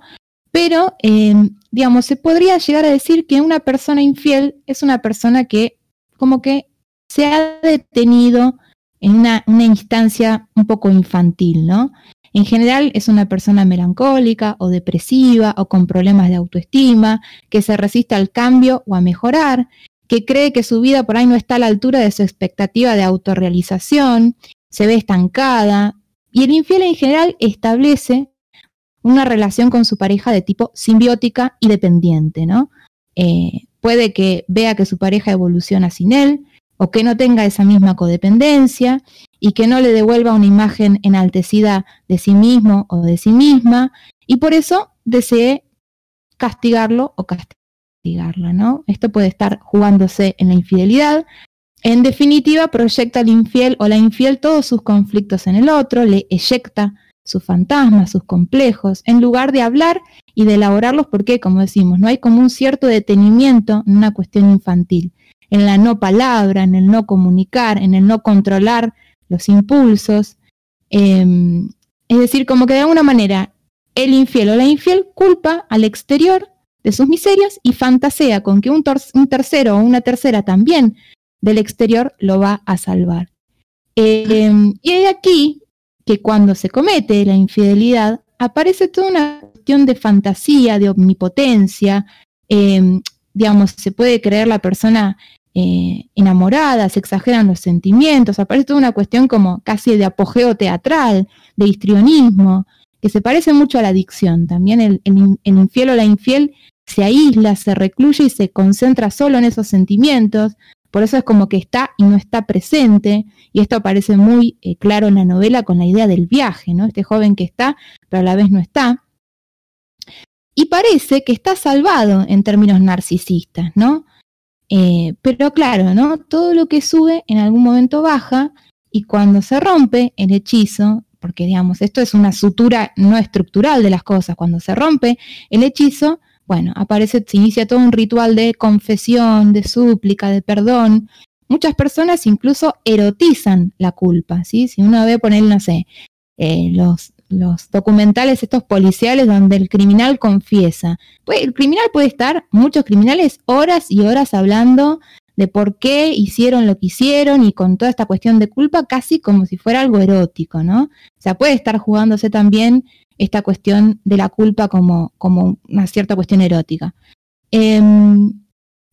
pero, eh, digamos, se podría llegar a decir que una persona infiel es una persona que como que se ha detenido en una, instancia un poco infantil, ¿no? En general es una persona melancólica o depresiva o con problemas de autoestima, que se resiste al cambio o a mejorar, que cree que su vida por ahí no está a la altura de su expectativa de autorrealización, se ve estancada, y el infiel en general establece una relación con su pareja de tipo simbiótica y dependiente, ¿no? Eh, puede que vea que su pareja evoluciona sin él, o que no tenga esa misma codependencia, y que no le devuelva una imagen enaltecida de sí mismo o de sí misma, y por eso desee castigarlo o castigarla, ¿no? Esto puede estar jugándose en la infidelidad. En definitiva, proyecta al infiel o la infiel todos sus conflictos en el otro, le eyecta sus fantasmas, sus complejos, en lugar de hablar y de elaborarlos, porque, como decimos, no hay como un cierto detenimiento en una cuestión infantil, en la no palabra, en el no comunicar, en el no controlar los impulsos. Eh, es decir, como que de alguna manera el infiel o la infiel culpa al exterior de sus miserias y fantasea con que un, tercero o una tercera también del exterior lo va a salvar. Eh, y hay aquí que cuando se comete la infidelidad aparece toda una cuestión de fantasía, de omnipotencia, eh, digamos, se puede creer la persona eh, se exageran los sentimientos, aparece toda una cuestión como casi de apogeo teatral, de histrionismo, que se parece mucho a la adicción. También el infiel o la infiel se aísla, se recluye y se concentra solo en esos sentimientos, por eso es como que está y no está presente, y esto aparece muy eh, claro en la novela con la idea del viaje, ¿no? Este joven que está, pero a la vez no está. Y parece que está salvado en términos narcisistas, ¿no? Eh, pero claro, ¿no? Todo lo que sube en algún momento baja, y cuando se rompe el hechizo, porque digamos, esto es una sutura no estructural de las cosas. Cuando se rompe el hechizo, bueno, aparece, se inicia todo un ritual de confesión, de súplica, de perdón. Muchas personas incluso erotizan la culpa, ¿sí? Si uno ve poner, no sé, eh, los, los documentales estos policiales donde el criminal confiesa. Pues el criminal puede estar, muchos criminales, horas y horas hablando de por qué hicieron lo que hicieron y con toda esta cuestión de culpa casi como si fuera algo erótico, ¿no? O sea, puede estar jugándose también esta cuestión de la culpa como, como una cierta cuestión erótica. Em,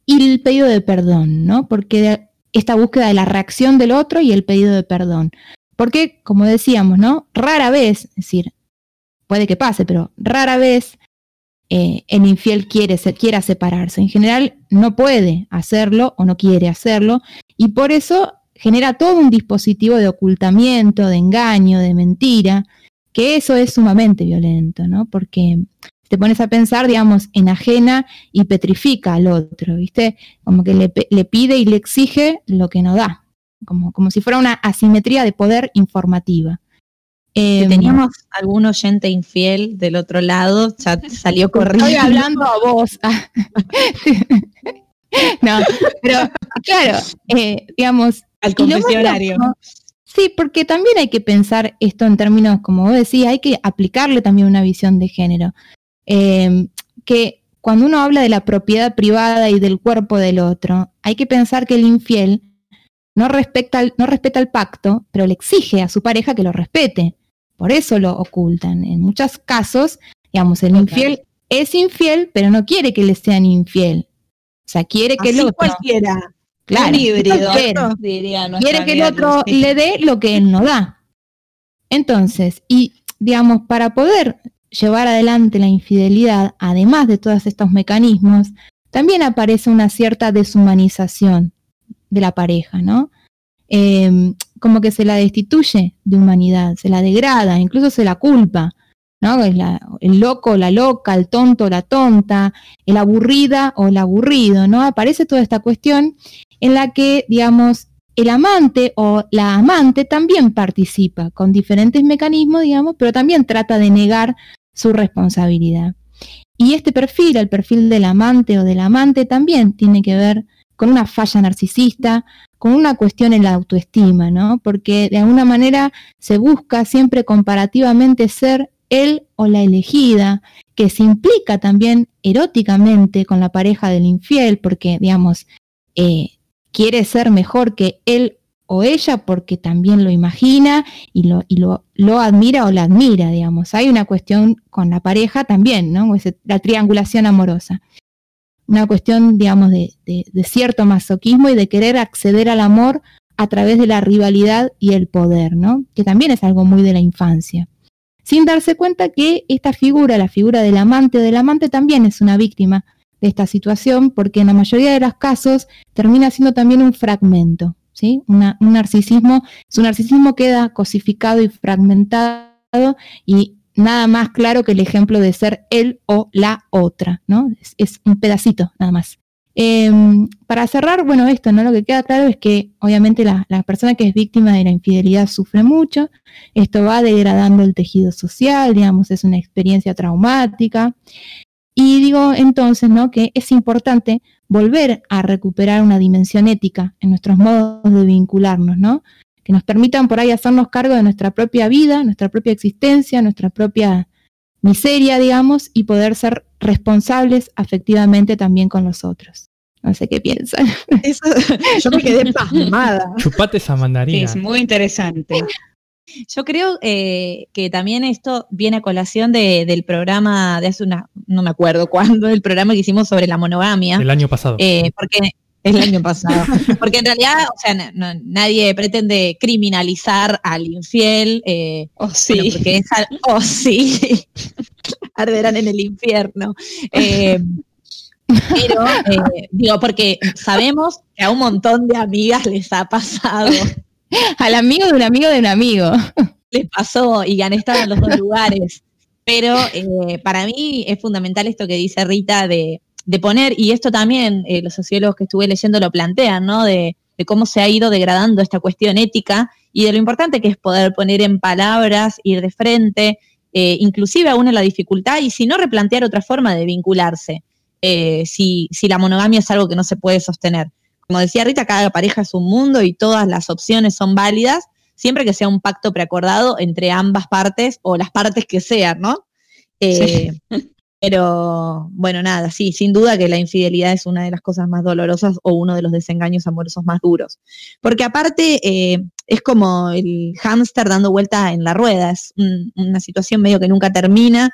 y el pedido de perdón, ¿no? Porque esta búsqueda de la reacción del otro y el pedido de perdón. Porque, como decíamos, ¿no? Rara vez, es decir, puede que pase, pero rara vez eh, el infiel quiere, quiera separarse. En general no puede hacerlo o no quiere hacerlo y por eso genera todo un dispositivo de ocultamiento, de engaño, de mentira, que eso es sumamente violento, ¿no? Porque te pones a pensar, digamos, enajena y petrifica al otro, ¿viste? Como que le pide y le exige lo que no da, como, como si fuera una asimetría de poder informativa. Si Em, teníamos algún oyente infiel del otro lado, ya salió corriendo. Estoy hablando a vos. no, pero claro, eh, digamos. al confesionario. sí, porque también hay que pensar esto en términos, como vos decís, hay que aplicarle también una visión de género. Eh, que cuando uno habla de la propiedad privada y del cuerpo del otro, hay que pensar que el infiel no respeta el, no respeta el pacto, pero le exige a su pareja que lo respete. Por eso lo ocultan. En muchos casos, digamos, el infiel es infiel, pero no quiere que le sean infiel. O sea, quiere que el otro, cualquiera. claro, híbrido, diría quiere que el otro le dé lo que él no da. Entonces, y digamos, para poder llevar adelante la infidelidad, además de todos estos mecanismos, también aparece una cierta deshumanización de la pareja, ¿no? Eh, como que se la destituye de humanidad, se la degrada, incluso se la culpa, ¿no? Es la- el loco, la loca, el tonto, la tonta, el aburrida o el aburrido, ¿no? Aparece toda esta cuestión en la que, digamos, el amante o la amante también participa con diferentes mecanismos, digamos, pero también trata de negar su responsabilidad. Y este perfil, el perfil del amante o del amante, también tiene que ver con una falla narcisista, con una cuestión en la autoestima, ¿no? Porque de alguna manera se busca siempre comparativamente ser él o la elegida, que se implica también eróticamente con la pareja del infiel, porque, digamos, eh, quiere ser mejor que él o ella porque también lo imagina y lo, admira o la admira, digamos. Hay una cuestión con la pareja también, ¿no? La triangulación amorosa. Una cuestión, digamos, de, de- de cierto masoquismo y de querer acceder al amor a través de la rivalidad y el poder, ¿no? Que también es algo muy de la infancia. Sin darse cuenta que esta figura, la figura del amante del amante, también es una víctima de esta situación, porque en la mayoría de los casos termina siendo también un fragmento, ¿sí? Una- un narcisismo, su narcisismo queda cosificado y fragmentado y nada más claro que el ejemplo de ser él o la otra, ¿no? Es, un pedacito nada más. Em, para cerrar, bueno, esto, ¿no? Lo que queda claro es que obviamente la, la persona que es víctima de la infidelidad sufre mucho, esto va degradando el tejido social, digamos, es una experiencia traumática. Y digo entonces, ¿no? Que es importante volver a recuperar una dimensión ética en nuestros modos de vincularnos, ¿no? Que nos permitan por ahí hacernos cargo de nuestra propia vida, nuestra propia existencia, nuestra propia miseria, digamos, y poder ser responsables afectivamente también con los otros. No sé qué piensan. Eso, yo me quedé pasmada. Chupate esa mandarina. es muy interesante. Yo creo eh, que también esto viene a colación de- del programa de hace una, no me acuerdo cuándo, el programa que hicimos sobre la monogamia. El año pasado. Eh, porque el año pasado. Porque en realidad, o sea, no- no- nadie pretende criminalizar al infiel. eh, Oh, bueno, sí. porque es al- oh, sí. Arderán en el infierno. Eh, pero, eh, digo, porque sabemos que a un montón de amigas les ha pasado, Al amigo de un amigo de un amigo. les pasó y han estado en los dos lugares. Pero eh, para mí es fundamental esto que dice Rita de, de poner, y esto también eh, los sociólogos que estuve leyendo lo plantean, ¿no? De, de cómo se ha ido degradando esta cuestión ética y de lo importante que es poder poner en palabras, ir de frente, eh, inclusive aún en la dificultad, y si no replantear otra forma de vincularse, eh, si, si la monogamia es algo que no se puede sostener. Como decía Rita, cada pareja es un mundo y todas las opciones son válidas, siempre que sea un pacto preacordado entre ambas partes o las partes que sean, ¿no? Eh, pero bueno, nada, sí, sin duda que la infidelidad es una de las cosas más dolorosas o uno de los desengaños amorosos más duros. Porque aparte eh, es como el hámster dando vuelta en la rueda, es un- una situación medio que nunca termina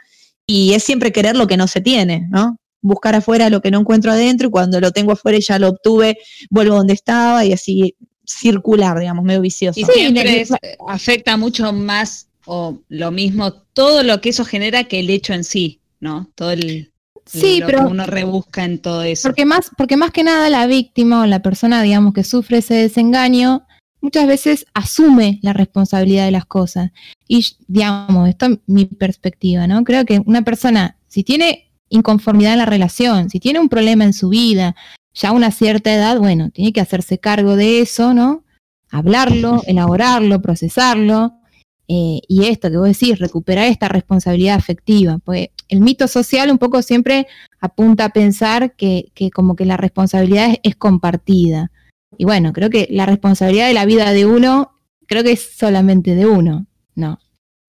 y es siempre querer lo que no se tiene, ¿no? Buscar afuera lo que no encuentro adentro y cuando lo tengo afuera y ya lo obtuve, vuelvo donde estaba y así circular, digamos, medio vicioso. Y Sí, siempre es- afecta mucho más o lo mismo todo lo que eso genera que el hecho en sí, ¿no? Todo el Sí, lo pero que uno rebusca en todo eso. Porque más, porque más que nada la víctima o la persona, digamos, que sufre ese desengaño, muchas veces asume la responsabilidad de las cosas. Y, digamos, esto es mi perspectiva, ¿no? Creo que una persona, si tiene inconformidad en la relación, si tiene un problema en su vida, ya a una cierta edad, bueno, tiene que hacerse cargo de eso, ¿no? Hablarlo, elaborarlo, procesarlo. Eh, y esto que vos decís, recuperar esta responsabilidad afectiva. Pues el mito social un poco siempre apunta a pensar que, que como que la responsabilidad es, es compartida. Y bueno, creo que la responsabilidad de la vida de uno, creo que es solamente de uno. No,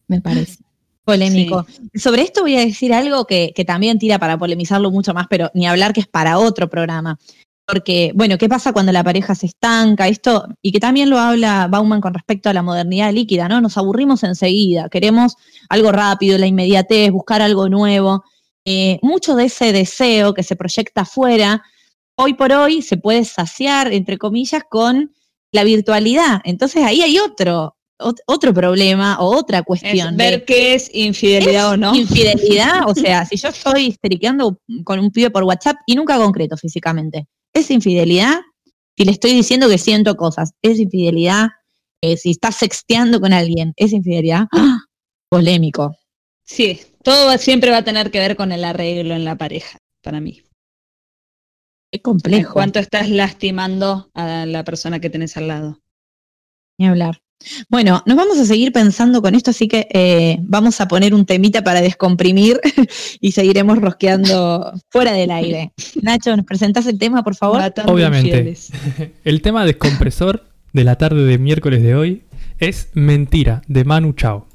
me parece. polémico. Sobre esto voy a decir algo que, que también tira para polemizarlo mucho más, pero ni hablar que es para otro programa. Porque, bueno, ¿qué pasa cuando la pareja se estanca? Esto, y que también lo habla Bauman con respecto a la modernidad líquida, ¿no? Nos aburrimos enseguida, queremos algo rápido, la inmediatez, buscar algo nuevo. Eh, mucho de ese deseo que se proyecta afuera, hoy por hoy se puede saciar, entre comillas, con la virtualidad. Entonces ahí hay otro, ot- otro problema o otra Es cuestión. de- ver qué es infidelidad o no. Infidelidad, o sea, si yo estoy histeriqueando con un pibe por WhatsApp y nunca concreto físicamente, ¿es infidelidad? Si le estoy diciendo que siento cosas, ¿es infidelidad? Eh, si estás sexteando con alguien, ¿es infidelidad? ¡Ah! Polémico. Sí, todo va- siempre va a tener que ver con el arreglo en la pareja, para mí. Qué En complejo. cuánto estás lastimando a la persona que tenés al lado. Ni hablar. Bueno, nos vamos a seguir pensando con esto, así que eh, vamos a poner un temita para descomprimir y seguiremos rosqueando fuera del aire. Nacho, ¿nos presentás el tema, por favor? Matando Obviamente. El tema descompresor de la tarde de miércoles de hoy es Mentira, de Manu Chao.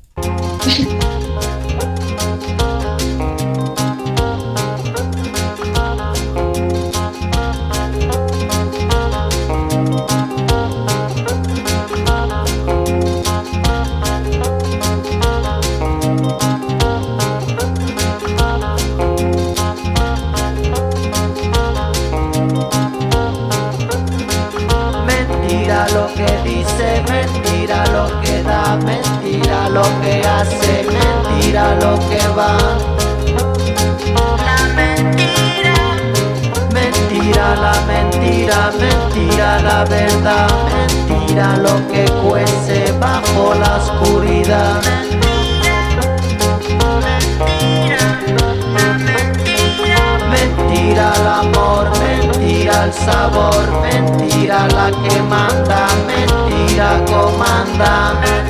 Lo que hace, mentira lo que va. La mentira, mentira la mentira, mentira la verdad, mentira lo que cuece bajo la oscuridad. Mentira el amor, mentira el sabor, mentira la que manda, mentira comanda.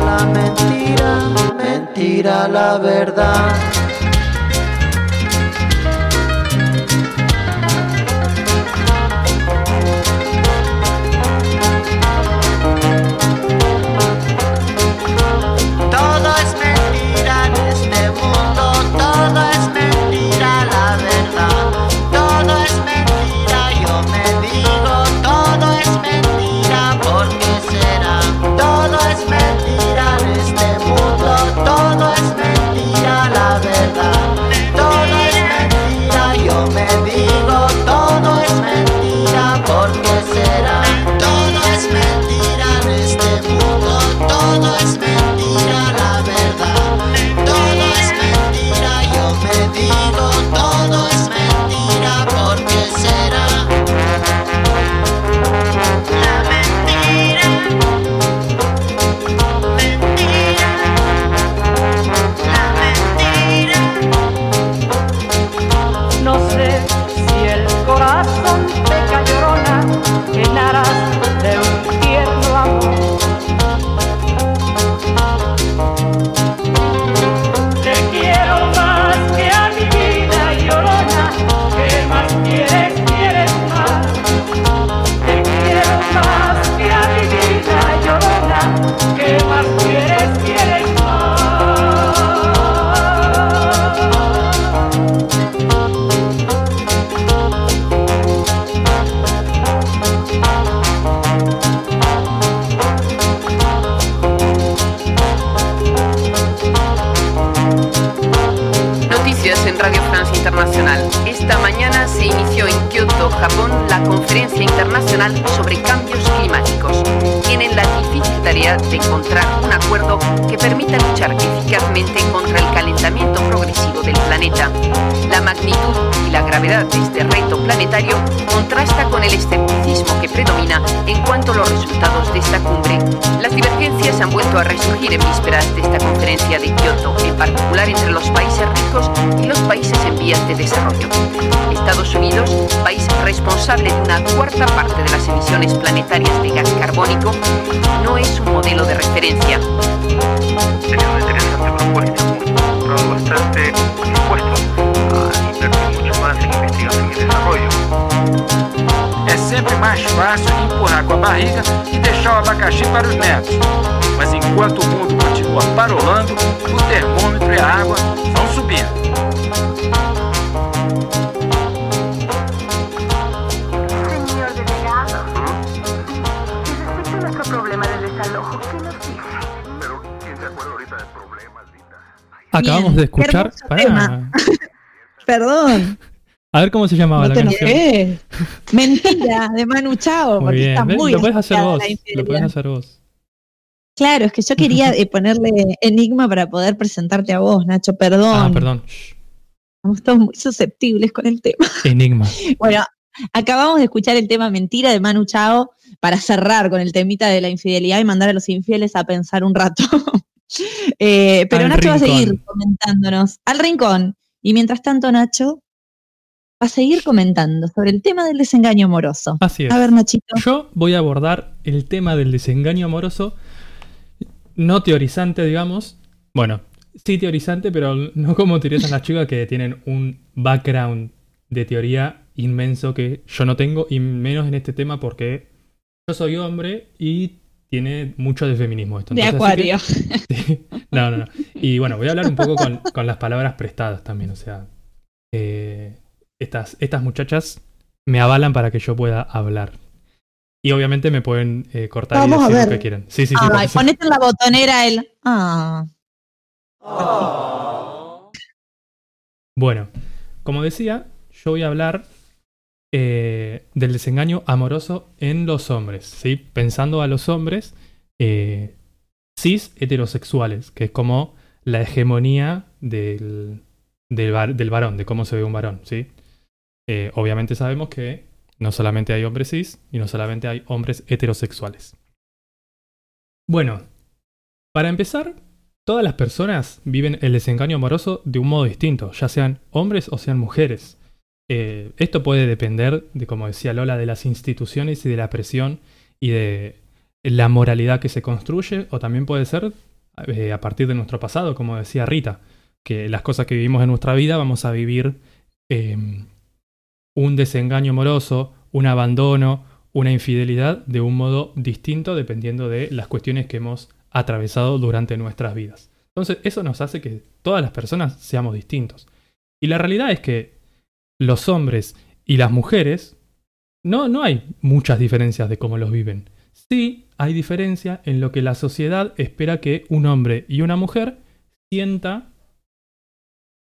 la mentira, mentira la verdad. Sobre cambios climáticos. Tienen la difícil tarea de encontrar un acuerdo que permita luchar eficazmente contra el calentamiento progresivo del planeta. La magnitud y la gravedad de este reto planetario contrasta con el escepticismo que predomina en cuanto a los resultados de esta cumbre. Las divergencias han vuelto a resurgir en vísperas de esta conferencia de Kioto, en particular entre los países ricos y los países en vías de desarrollo. Estados Unidos, país responsable de una cuarta parte de las emisiones planetarias de gas carbónico, no es un modelo de referencia. Sería bastante a más investigación y desarrollo. É sempre mais fácil empurrar com a barriga e deixar o abacaxi para os netos. Mas enquanto o mundo continua parolando, o termômetro e a água vão subindo. Acabamos Bien, de escuchar. Pará. Perdón, A ver cómo se llamaba no la canción. Mentira, de Manu Chao, Muy porque bien. muy Lo puedes hacer vos. Lo puedes hacer vos. Claro, es que yo quería eh, ponerle enigma para poder presentarte a vos, Nacho, perdón. Ah, perdón. Estamos todos muy susceptibles con el tema. Enigma. Bueno, acabamos de escuchar el tema Mentira de Manu Chao para cerrar con el temita de la infidelidad y mandar a los infieles a pensar un rato. Eh, pero Al Nacho va a seguir comentándonos al rincón. Y mientras tanto, Nacho va a seguir comentando sobre el tema del desengaño amoroso. Así es. A ver, Nachito. Yo voy a abordar el tema del desengaño amoroso, no teorizante, digamos. Bueno, sí teorizante, pero no como teorizan las chicas que tienen un background de teoría inmenso que yo no tengo, y menos en este tema porque yo soy hombre y tiene mucho de feminismo esto. De que- acuario. Sí. No, no, no. Y bueno, voy a hablar un poco con, con las palabras prestadas también. O sea, eh, estas, estas muchachas me avalan para que yo pueda hablar. Y obviamente me pueden eh, cortar Vamos y a decir ver. lo que quieran. Sí, sí, sí. Ay, ponete en la botonera el. Ah. Bueno, como decía, yo voy a hablar eh, del desengaño amoroso en los hombres, ¿sí? Pensando a los hombres eh, cis heterosexuales, que es como la hegemonía del, del, del varón, de cómo se ve un varón, ¿sí? Eh, obviamente sabemos que no solamente hay hombres cis y no solamente hay hombres heterosexuales. Bueno, para empezar, todas las personas viven el desengaño amoroso de un modo distinto, ya sean hombres o sean mujeres. Eh, esto puede depender de, como decía Lola, de las instituciones y de la presión y de la moralidad que se construye, o también puede ser eh, a partir de nuestro pasado, como decía Rita, que las cosas que vivimos en nuestra vida vamos a vivir eh, un desengaño amoroso, un abandono, una infidelidad de un modo distinto dependiendo de las cuestiones que hemos atravesado durante nuestras vidas. Entonces, eso nos hace que todas las personas seamos distintos. Y la realidad es que los hombres y las mujeres, no, no hay muchas diferencias de cómo los viven. Sí hay diferencia en lo que la sociedad espera que un hombre y una mujer sienta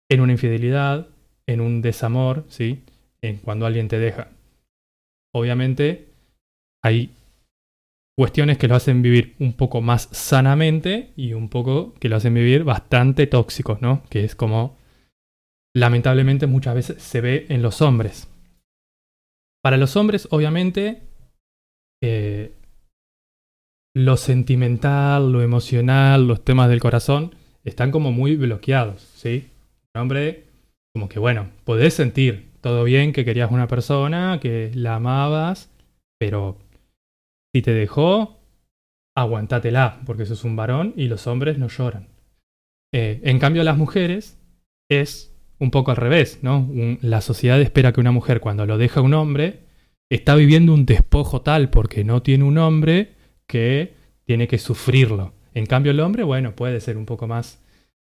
en una infidelidad, en un desamor, ¿sí? En cuando alguien te deja. Obviamente hay cuestiones que lo hacen vivir un poco más sanamente y un poco que lo hacen vivir bastante tóxicos, ¿no? Que es como lamentablemente muchas veces se ve en los hombres. Para los hombres, obviamente, eh, lo sentimental, lo emocional, los temas del corazón están como muy bloqueados, ¿sí? Un hombre, como que bueno, podés sentir todo bien que querías una persona, que la amabas, pero si te dejó, aguantátela, porque sos un varón y los hombres no lloran. Eh, en cambio, las mujeres es un poco al revés, ¿no? La sociedad espera que una mujer cuando lo deja un hombre está viviendo un despojo tal porque no tiene un hombre que tiene que sufrirlo. En cambio, el hombre, bueno, puede ser un poco más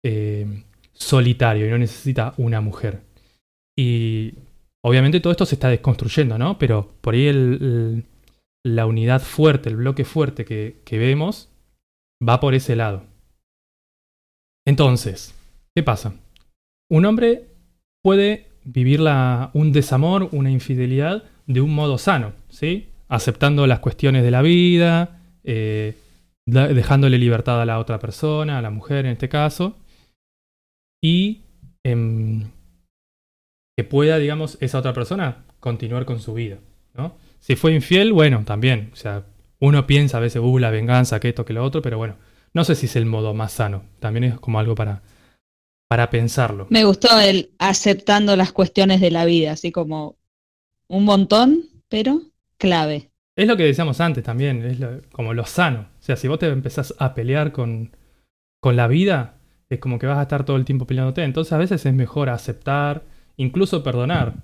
eh, solitario y no necesita una mujer. Y obviamente todo esto se está desconstruyendo, ¿no? Pero por ahí el- la unidad fuerte, el bloque fuerte que, que vemos, va por ese lado. Entonces, ¿qué pasa? Un hombre puede vivir un desamor, una infidelidad de un modo sano, ¿sí? Aceptando las cuestiones de la vida, eh, dejándole libertad a la otra persona, a la mujer en este caso, y em, que pueda, digamos, esa otra persona continuar con su vida, ¿no? Si fue infiel, bueno, también, o sea, uno piensa a veces, uh, la venganza, que esto, que lo otro, pero bueno, no sé si es el modo más sano, también es como algo para, para pensarlo. Me gustó el aceptando las cuestiones de la vida, así como un montón, pero clave. Es lo que decíamos antes también, es lo- como lo sano. O sea, si vos te empezás a pelear con, con la vida, es como que vas a estar todo el tiempo peleándote. Entonces a veces es mejor aceptar, incluso perdonar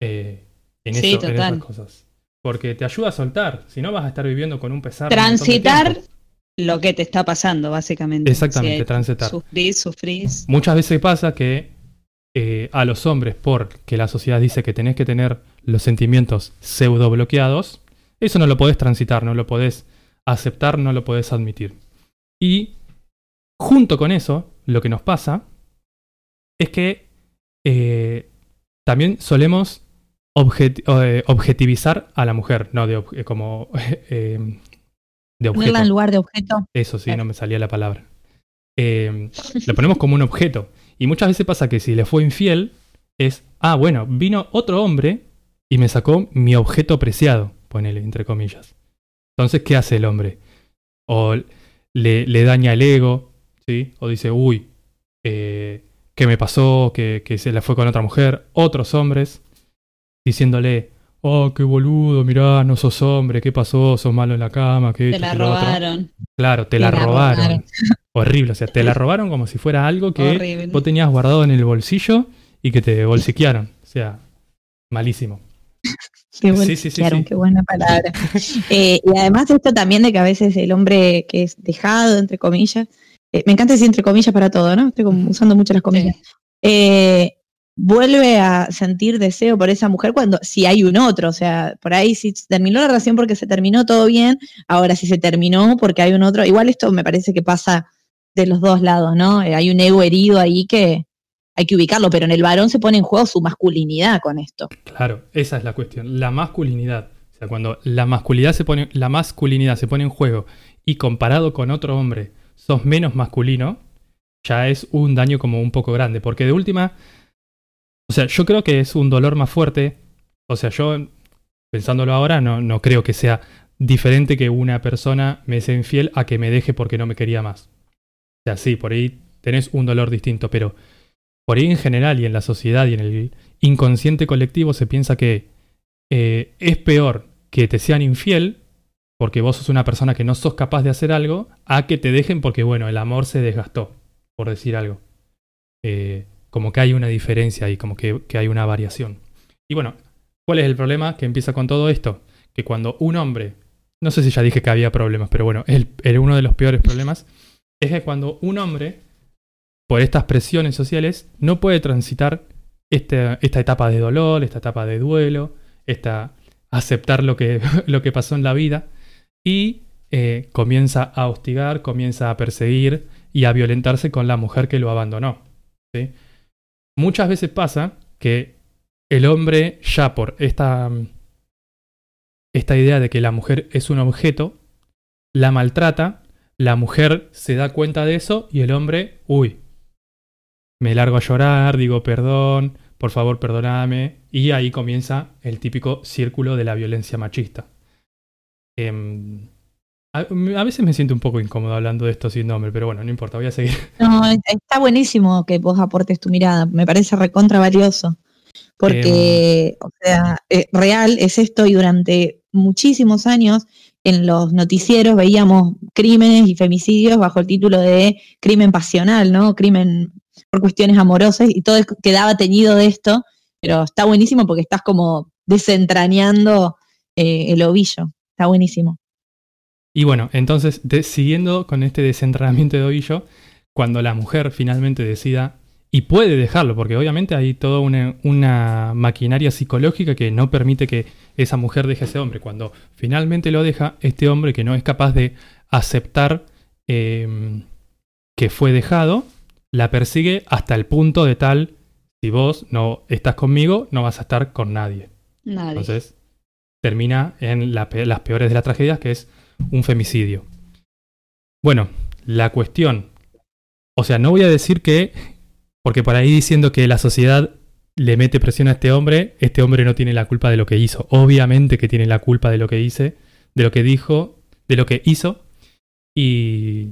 eh, en, Sí, eso- en esas cosas. Porque te ayuda a soltar, si no vas a estar viviendo con un pesar. Transitar. Lo que te está pasando, básicamente. Exactamente, Si transitar. Sufrís, sufrís. Muchas veces pasa que eh, a los hombres, porque la sociedad dice que tenés que tener los sentimientos pseudo bloqueados, eso no lo podés transitar, no lo podés aceptar, no lo podés admitir. Y junto con eso, lo que nos pasa es que eh, también solemos objet- eh, objetivizar a la mujer, no de ob- como de objeto. En lugar de objeto. Eso sí, no me salía la palabra. Eh, lo ponemos como un objeto. Y muchas veces pasa que si le fue infiel, es, ah, bueno, vino otro hombre y me sacó mi objeto preciado, ponele, entre comillas. Entonces, ¿qué hace el hombre? O le, le daña el ego, ¿sí? O dice, uy, eh, ¿qué me pasó? Que, que se le fue con otra mujer. Otros hombres diciéndole, oh, qué boludo, mirá, no sos hombre, ¿qué pasó? Sos malo en la cama, ¿qué Te la qué lo otro". robaron. Claro, te, Te la, la robaron. robaron. Horrible, o sea, te la robaron como si fuera algo que Horrible. vos tenías guardado en el bolsillo y que te bolsiquearon. O sea, malísimo. Qué, Sí, sí, sí, claro, sí. qué buena palabra. Eh, y además esto también de que a veces el hombre que es dejado, entre comillas, eh, me encanta decir entre comillas para todo, ¿no? Estoy como usando mucho las comillas. Eh, vuelve a sentir deseo por esa mujer cuando si hay un otro, o sea, por ahí si terminó la relación porque se terminó todo bien, ahora si se terminó porque hay un otro, igual esto me parece que pasa de los dos lados, ¿no? Eh, hay un ego herido ahí que hay que ubicarlo, pero en el varón se pone en juego su masculinidad con esto. Claro, esa es la cuestión. La masculinidad. O sea, cuando la masculinidad se pone, la masculinidad se pone en juego y comparado con otro hombre sos menos masculino, ya es un daño como un poco grande. Porque de última, o sea, yo creo que es un dolor más fuerte. O sea, yo, pensándolo ahora, no, no creo que sea diferente que una persona me sea infiel a que me deje porque no me quería más. O sea, sí, por ahí tenés un dolor distinto, pero por ahí en general y en la sociedad y en el inconsciente colectivo se piensa que eh, es peor que te sean infiel porque vos sos una persona que no sos capaz de hacer algo a que te dejen porque, bueno, el amor se desgastó, por decir algo. Eh, como que hay una diferencia y como que, que hay una variación. Y bueno, ¿cuál es el problema que empieza con todo esto? Que cuando un hombre, no sé si ya dije que había problemas, pero bueno, el, el- uno de los peores problemas es que cuando un hombre por estas presiones sociales, no puede transitar esta, esta etapa de dolor, esta etapa de duelo, esta aceptar lo que, lo que pasó en la vida y eh, comienza a hostigar, comienza a perseguir y a violentarse con la mujer que lo abandonó. ¿sí? Muchas veces pasa que el hombre ya por esta, esta idea de que la mujer es un objeto, la maltrata, la mujer se da cuenta de eso y el hombre, uy, me largo a llorar, digo perdón, por favor perdoname, y ahí comienza el típico círculo de la violencia machista. Em, a, a veces me siento un poco incómodo hablando de esto sin nombre, pero bueno, no importa, voy a seguir. No, está buenísimo que vos aportes tu mirada, me parece recontra valioso, porque, o sea, eh, real es esto y durante muchísimos años en los noticieros veíamos crímenes y femicidios bajo el título de crimen pasional, ¿no? Crimen por cuestiones amorosas y todo quedaba teñido de esto, pero está buenísimo porque estás como desentrañando eh, el ovillo, está buenísimo. Y bueno, entonces, de- siguiendo con este desentrenamiento de ovillo, cuando la mujer finalmente decida y puede dejarlo, porque obviamente hay toda una, una maquinaria psicológica que no permite que esa mujer deje a ese hombre. Cuando finalmente lo deja, este hombre que no es capaz de aceptar eh, que fue dejado, la persigue hasta el punto de tal si vos no estás conmigo, no vas a estar con nadie. Nadie. Entonces, termina en la las peores de las tragedias, que es un femicidio. Bueno, la cuestión. O sea, no voy a decir que. Porque por ahí diciendo que la sociedad le mete presión a este hombre, este hombre no tiene la culpa de lo que hizo. Obviamente que tiene la culpa de lo que hice, de lo que dijo, de lo que hizo. Y,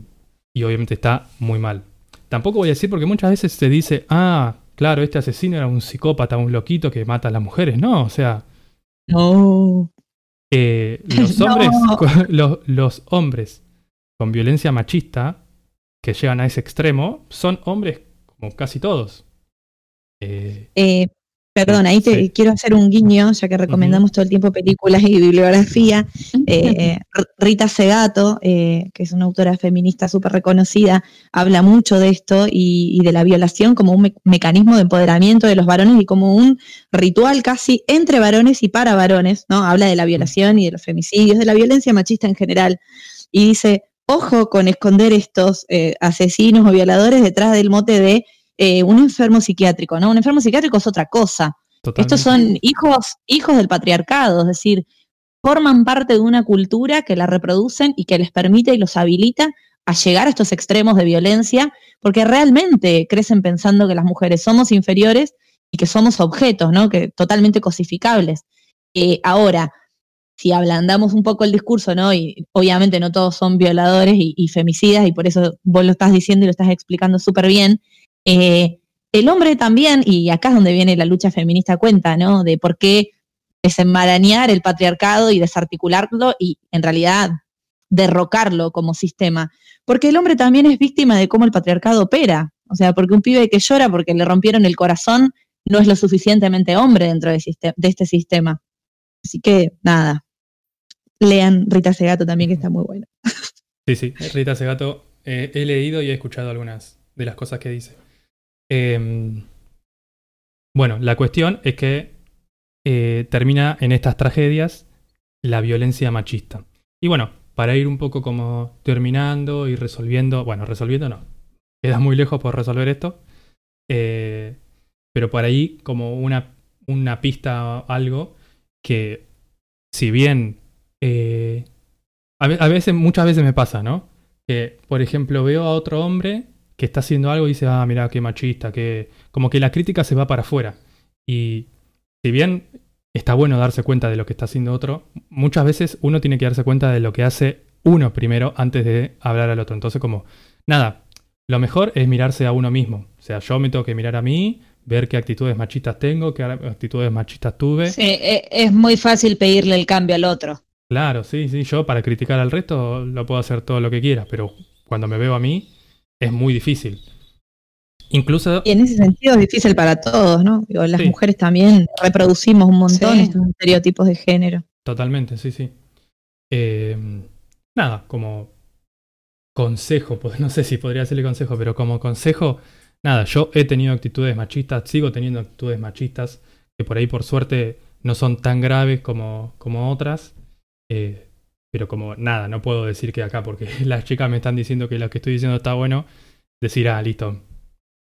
y obviamente está muy mal. Tampoco voy a decir porque muchas veces se dice, ah, claro, este asesino era un psicópata, un loquito que mata a las mujeres. No, o sea, No. Eh, los hombres los hombres con violencia machista que llegan a ese extremo son hombres como casi todos. Eh, Eh, perdón, ahí te Sí. quiero hacer un guiño, ya que recomendamos todo el tiempo películas y bibliografía. Eh, R- Rita Segato, eh, que es una autora feminista súper reconocida, habla mucho de esto y, y de la violación como un me- mecanismo de empoderamiento de los varones y como un ritual casi entre varones y para varones, ¿no? Habla de la violación y de los femicidios, de la violencia machista en general. Y dice, ojo con esconder estos eh, asesinos o violadores detrás del mote de eh, un enfermo psiquiátrico, ¿no? Un enfermo psiquiátrico es otra cosa. totalmente. Estos son hijos, hijos del patriarcado, es decir, forman parte de una cultura que la reproducen y que les permite y los habilita a llegar a estos extremos de violencia, porque realmente crecen pensando que las mujeres somos inferiores y que somos objetos, ¿no? Que totalmente cosificables. Eh, ahora, si ablandamos un poco el discurso, ¿no? Y obviamente no todos son violadores y, y femicidas, y por eso vos lo estás diciendo y lo estás explicando súper bien. Eh, el hombre también, y acá es donde viene la lucha feminista cuenta, ¿no? De por qué desenmarañar el patriarcado y desarticularlo y en realidad derrocarlo como sistema. Porque el hombre también es víctima de cómo el patriarcado opera. O sea, porque un pibe que llora porque le rompieron el corazón no es lo suficientemente hombre dentro de, este sistema. Así que, nada. Lean Rita Segato también, que está muy bueno. Sí, sí, Rita Segato, eh, he leído y he escuchado algunas de las cosas que dice. Em, bueno, la cuestión es que eh, termina en estas tragedias la violencia machista. Y bueno, para ir un poco como terminando y resolviendo, bueno, resolviendo no, queda muy lejos por resolver esto, eh, pero por ahí como una, una pista algo que si bien eh, a veces, muchas veces me pasa, ¿no? Que, por ejemplo, veo a otro hombre que está haciendo algo y dice, ah, mira, qué machista, que. Como que la crítica se va para afuera. Y si bien está bueno darse cuenta de lo que está haciendo otro, muchas veces uno tiene que darse cuenta de lo que hace uno primero antes de hablar al otro. Entonces, como, nada, lo mejor es mirarse a uno mismo. O sea, yo me tengo que mirar a mí, ver qué actitudes machistas tengo, qué actitudes machistas tuve. Sí, e- es muy fácil pedirle el cambio al otro. Claro, sí, sí, yo para criticar al resto lo puedo hacer todo lo que quiera, pero cuando me veo a mí es muy difícil. Incluso, Y en ese sentido es difícil para todos, ¿no? Digo, las Sí. mujeres también reproducimos un montón Sí. estos estereotipos de género. totalmente, sí, sí. Eh, nada, como consejo, pues, no sé si podría decirle consejo, pero como consejo, nada, yo he tenido actitudes machistas, sigo teniendo actitudes machistas, que por ahí por suerte no son tan graves como, como otras. eh, pero como nada, no puedo decir que acá, porque las chicas me están diciendo que lo que estoy diciendo está bueno, decir, ah, listo,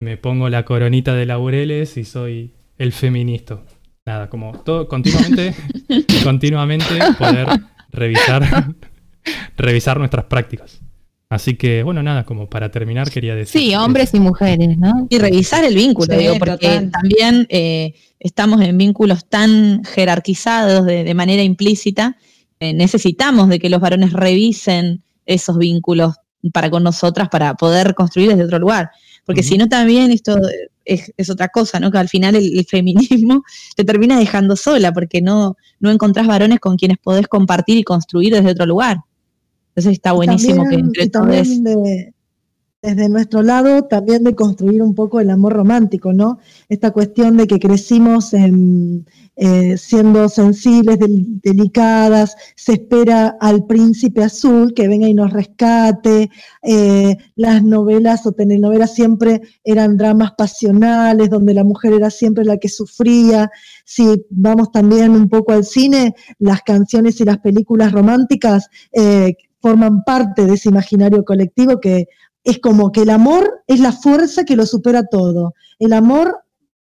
me pongo la coronita de laureles y soy el feminista. Nada, como todo continuamente, continuamente poder revisar, revisar nuestras prácticas. Así que, bueno, nada, como para terminar quería decir. Sí, hombres y mujeres, ¿no? Y revisar el vínculo, Sí, digo, porque total. también eh, estamos en vínculos tan jerarquizados de, de manera implícita, eh, necesitamos de que los varones revisen esos vínculos para con nosotras para poder construir desde otro lugar. Porque si no también esto es, es otra cosa, ¿no? Que al final el, el feminismo te termina dejando sola porque no, no encontrás varones con quienes podés compartir y construir desde otro lugar. Entonces está buenísimo También- que entre todos de- desde nuestro lado, también de construir un poco el amor romántico, ¿no? Esta cuestión de que crecimos en, eh, siendo sensibles, del- delicadas, se espera al príncipe azul que venga y nos rescate, eh, las novelas o telenovelas siempre eran dramas pasionales, donde la mujer era siempre la que sufría. Si vamos también un poco al cine, las canciones y las películas románticas eh, forman parte de ese imaginario colectivo que es como que el amor es la fuerza que lo supera todo. El amor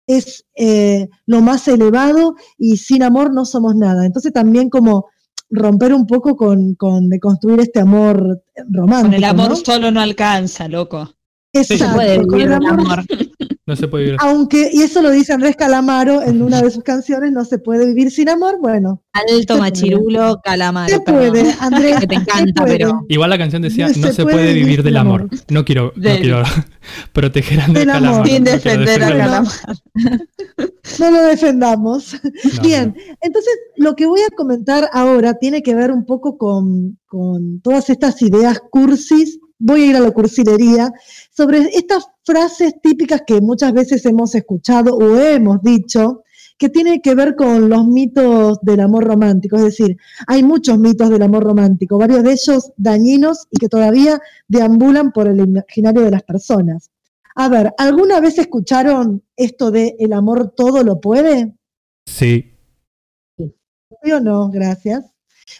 es eh, lo más elevado y sin amor no somos nada. Entonces también como romper un poco con, con de construir este amor romántico. Con el amor ¿no? solo no alcanza, loco. Exacto, se puede con vivir el del amor- amor. No se puede vivir. Aunque, y eso lo dice Andrés Calamaro en una de sus canciones, no se puede vivir sin amor. Bueno, Alto machirulo, calamaro. se perdón. puede, Andrés. Que te encanta, pero. Igual la canción decía, No no se se puede puede vivir vivir del amor. amor. No quiero, no Del- quiero proteger a Andrés Del amor. Calamaro. Sin no quiero defender a defenderlo. Calamaro. No lo defendamos. No, Bien, entonces lo que voy a comentar ahora tiene que ver un poco con, con todas estas ideas cursis. Voy a ir a la cursilería sobre estas frases típicas que muchas veces hemos escuchado o hemos dicho que tienen que ver con los mitos del amor romántico. Es decir, hay muchos mitos del amor romántico, varios de ellos dañinos y que todavía deambulan por el imaginario de las personas. A ver, ¿alguna vez escucharon esto de el amor todo lo puede? Sí. ¿Sí o no? Gracias.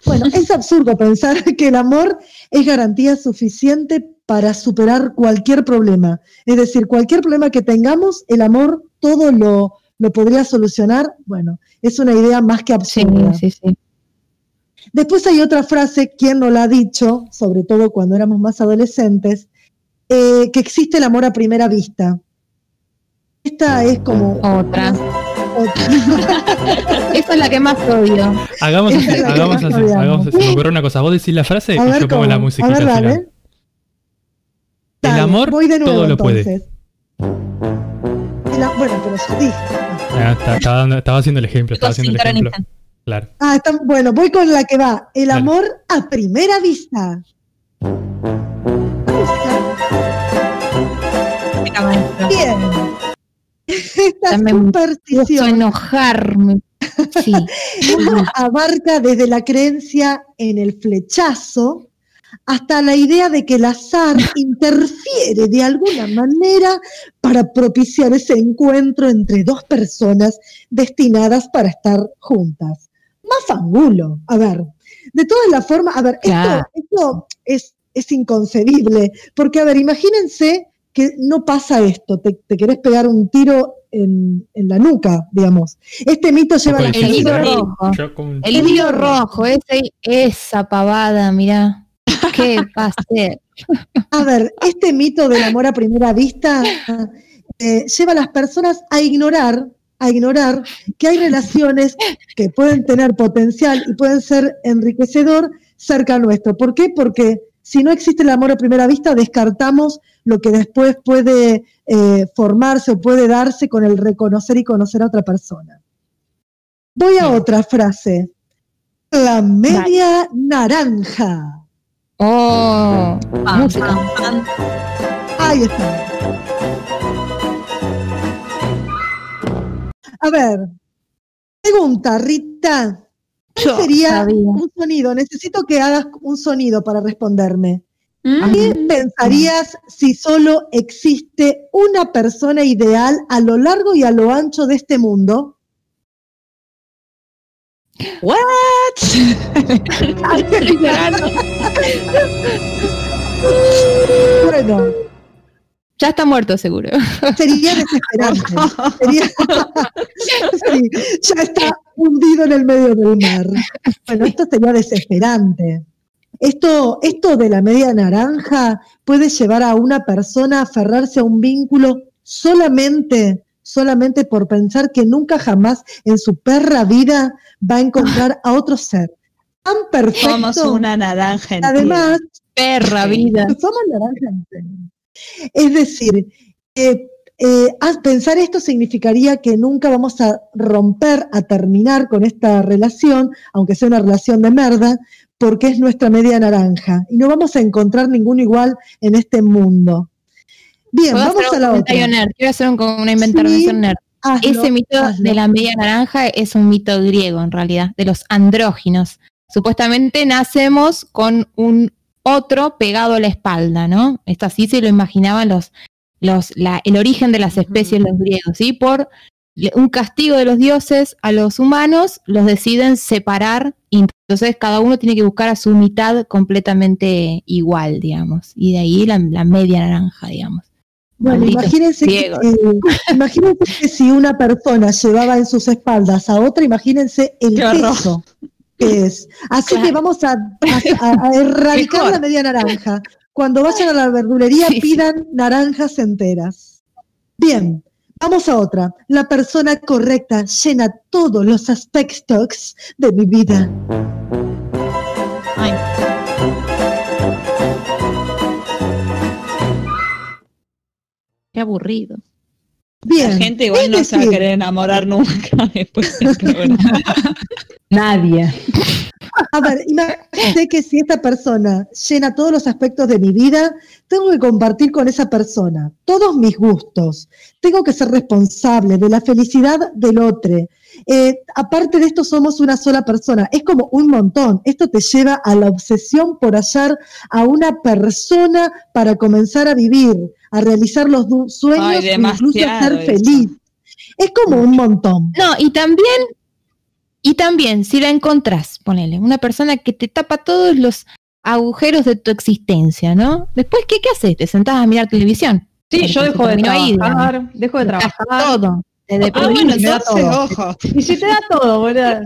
Bueno, es absurdo pensar que el amor es garantía suficiente para superar cualquier problema. Es decir, cualquier problema que tengamos, el amor todo lo, lo podría solucionar. Bueno, es una idea más que Sí, absurda. sí, sí. Después hay otra frase, ¿quién no la ha dicho? Sobre todo cuando éramos más adolescentes, eh, que existe el amor a primera vista. Esta es como Otra. otra. Esa es la que más odio. Hagamos así, es hagamos así, hagamos así. Se me ocurre una cosa. Vos decís la frase A y ver yo pongo cómo. la A musiquita ver, al dale. final. El amor voy de nuevo, todo lo puede. entonces. El bueno, pero ya dije. Ah, está- estaba, dando- estaba haciendo el ejemplo, estaba haciendo el ejemplo. Claro. Ah, está- bueno, voy con la que va. El Dale. amor a primera vista. Bien. Un Puedo superstición enojarme. Sí. abarca desde la creencia en el flechazo hasta la idea de que el azar interfiere de alguna manera para propiciar ese encuentro entre dos personas destinadas para estar juntas. Más fangulo. A ver, de todas las formas, a ver, Claro. esto, esto es, es inconcebible, porque, a ver, imagínense que no pasa esto, te, te querés pegar un tiro en, en la nuca, digamos. Este mito lleva la hilo ¿eh? rojo. Yo como un- El El hilo hilo rojo, ese, esa pavada, mirá. ¿Qué va a ser? A ver, este mito del amor a primera vista eh, lleva a las personas a ignorar, a ignorar que hay relaciones que pueden tener potencial y pueden ser enriquecedor cerca nuestro. ¿Por qué? Porque si no existe el amor a primera vista, descartamos lo que después puede eh, formarse o puede darse con el reconocer y conocer a otra persona. Voy a otra frase. La media naranja. Oh, Pam, música. pam, pam. Ahí está. A ver, pregunta, Rita. ¿Cuál Yo sería sabía. un sonido? Necesito que hagas un sonido para responderme. ¿Qué pensarías si solo existe una persona ideal a lo largo y a lo ancho de este mundo? What? Bueno, Ya está muerto seguro. sería desesperante. Sería- Sí, ya está hundido en el medio del mar. Bueno, esto sería desesperante. Esto, esto de la media naranja puede llevar a una persona a aferrarse a un vínculo solamente, solamente por pensar que nunca jamás en su perra vida va a encontrar a otro ser tan perfecto. Somos una naranja entera. Además, Perra vida. somos naranja entera. Es decir, eh, eh, pensar esto significaría que nunca vamos a romper, a terminar con esta relación, aunque sea una relación de merda, porque es nuestra media naranja y no vamos a encontrar ningún igual en este mundo. Bien, ¿Puedo vamos hacer a la otra. nerd? Quiero hacer un- una intervención Sí, nerd. Hazlo, Ese mito hazlo. de la media naranja es un mito griego, en realidad, de los andróginos. Supuestamente nacemos con un otro pegado a la espalda, ¿no? Esto así se lo imaginaban los, los, la- el origen de las especies los griegos, ¿sí? Por un castigo de los dioses a los humanos, los deciden separar entonces cada uno tiene que buscar a su mitad completamente igual, digamos. Y de ahí la, la media naranja, digamos. Bueno, imagínense que, eh, imagínense que si una persona llevaba en sus espaldas a otra, imagínense el peso que es. Así que vamos a, a- a- a erradicar Mejor. la media naranja. Cuando vayan a la verdulería, Sí, sí. pidan naranjas enteras. Bien, vamos a otra. La persona correcta llena todos los aspectos de mi vida. Ay, qué aburrido. Bien. La gente igual no se va a decir, querer enamorar nunca después del programa. Nadie. A ver, imagínate que si esta persona llena todos los aspectos de mi vida, tengo que compartir con esa persona todos mis gustos. Tengo que ser responsable de la felicidad del otro. Eh, aparte de esto, somos una sola persona. Es como un montón. Esto te lleva a la obsesión por hallar a una persona para comenzar a vivir, a realizar los sueños Ay, e incluso a ser eso. feliz. Es como un montón. No, y también, y también, si la encontrás, ponele, una persona que te tapa todos los agujeros de tu existencia, ¿no? Después, ¿qué, qué haces? ¿Te sentás a mirar televisión? Sí, Porque yo dejo de ahí, trabajar, dejo de Te trabajar. todo. Te Ah, bueno, me da todo. ojo. Y si te da todo, boludo.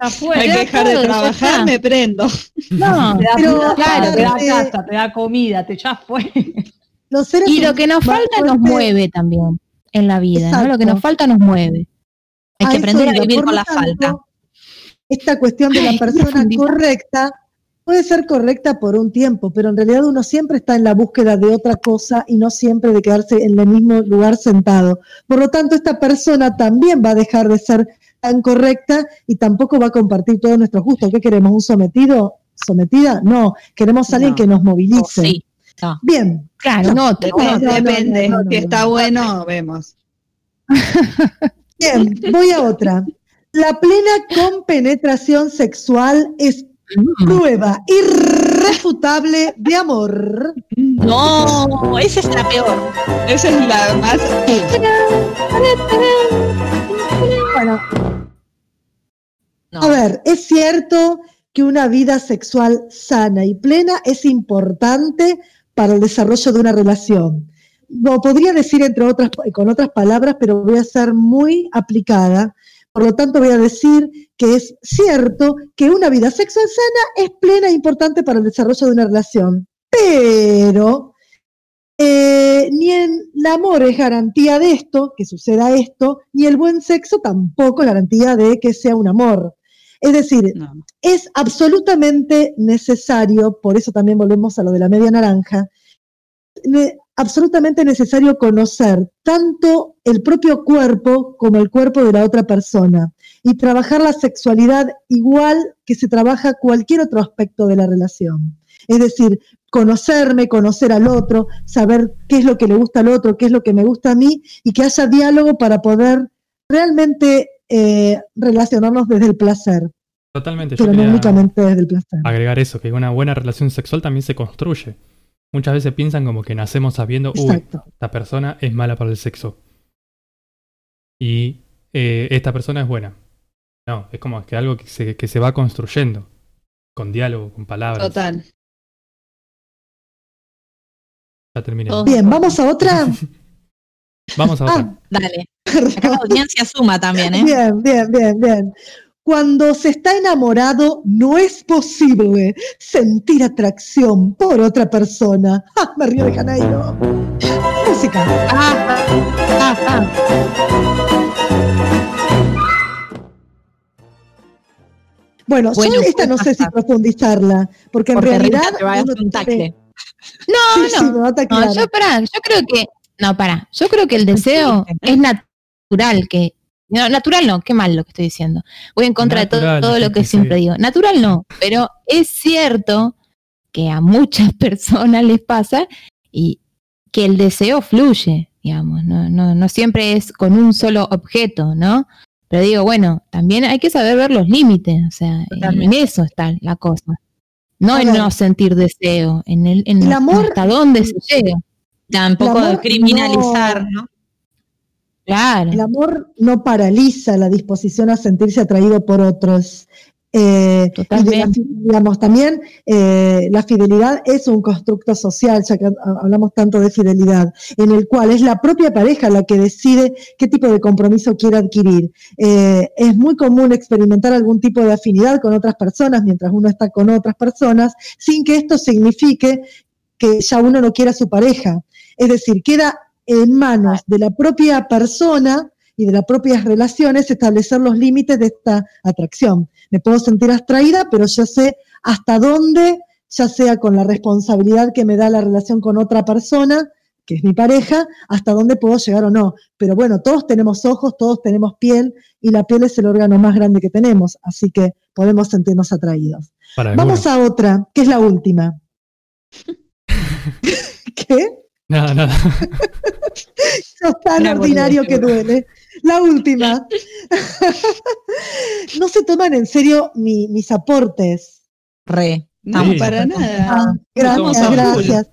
Afuera. Hay que dejar todo, de trabajar, me prendo. No, Te da Pero, claro, te da eh, casa, te da comida, te ya fue. Los seres y lo que nos falta nos mueve también en la vida, ¿no? Lo que nos falta nos mueve. Hay A que aprender a vivir con la falta. Esta cuestión de la persona correcta puede ser correcta por un tiempo, pero en realidad uno siempre está en la búsqueda de otra cosa y no siempre de quedarse en el mismo lugar sentado. Por lo tanto, esta persona también va a dejar de ser tan correcta y tampoco va a compartir todos nuestros gustos. ¿Qué queremos? ¿Un sometido? ¿Sometida? No, queremos a alguien No. que nos Oh, movilice. sí. No. Bien, Claro, no, no, no, depende. no, no, si está no. bueno, vemos. bien, voy a otra. La plena compenetración sexual es Mm. prueba irrefutable de amor. No, esa es la peor. Esa es la más. Bueno, No. a ver, es cierto que una vida sexual sana y plena es importante para el desarrollo de una relación. Lo podría decir entre otras, con otras palabras, pero voy a ser muy aplicada. Por lo tanto, voy a decir que es cierto que una vida sexual sana es plena e importante para el desarrollo de una relación. Pero eh, ni el amor es garantía de esto, que suceda esto, ni el buen sexo tampoco es garantía de que sea un amor. Es decir, No. es absolutamente necesario, por eso también volvemos a lo de la media naranja, absolutamente necesario conocer tanto el propio cuerpo como el cuerpo de la otra persona y trabajar la sexualidad igual que se trabaja cualquier otro aspecto de la relación. Es decir, conocerme, conocer al otro, saber qué es lo que le gusta al otro, qué es lo que me gusta a mí y que haya diálogo para poder realmente eh, relacionarnos desde el placer, Totalmente. Yo pero no quería únicamente desde el placer. agregar eso, que una buena relación sexual también se construye. Muchas veces piensan como que nacemos sabiendo, uy, Exacto. esta persona es mala para el sexo. Y eh, esta persona es buena. No, es como que algo que se, que se va construyendo. Con diálogo, con palabras. Total. Ya terminé. Bien, vamos a otra. Vamos a otra. Ah, Dale. Acá la audiencia suma también, ¿eh? Bien, bien, bien, bien. Cuando se está enamorado, no es posible sentir atracción por otra persona. ¡Ah, me río de Janeiro! Música. Ah, ah, ah. Bueno, Bueno, yo esta no pues, sé si profundizarla, porque en realidad. Rita te va a uno hacer un tiene- tacle. No, Sí, no. yo pará, yo creo que, no, pará, yo creo que el deseo es natural, que, no, natural no, qué mal lo que estoy diciendo. Voy en contra de todo, todo lo que siempre digo. Natural no, pero es cierto que a muchas personas les pasa y que el deseo fluye, digamos, no, no, no siempre es con un solo objeto, ¿no? Pero digo, bueno, también hay que saber ver los límites, o sea, en, Totalmente. en eso está la cosa. No A en ver. no sentir deseo, en el, en El amor- hasta dónde se llega. Tampoco El amor criminalizar, ¿no? Claro. El amor no paraliza la disposición a sentirse atraído por otros. Eh, y la Totalmente. fi- digamos, también eh, la fidelidad es un constructo social, ya que ha- hablamos tanto de fidelidad, en el cual es la propia pareja la que decide qué tipo de compromiso quiere adquirir. Eh, es muy común experimentar algún tipo de afinidad con otras personas mientras uno está con otras personas, sin que esto signifique que ya uno no quiera a su pareja. Es decir, queda en manos de la propia persona y de las propias relaciones establecer los límites de esta atracción. Me puedo sentir atraída, pero yo sé hasta dónde, ya sea con la responsabilidad que me da la relación con otra persona, que es mi pareja, hasta dónde puedo llegar o no. Pero bueno, todos tenemos ojos, todos tenemos piel y la piel es el órgano más grande que tenemos, así que podemos sentirnos atraídos. Para Vamos a otra, que es la última. ¿Qué? Nada, nada. Sos tan ordinario que duele. La última. no se toman en serio mi- mis aportes. Re. No, Sí. para nada. Ah, gracias, gracias.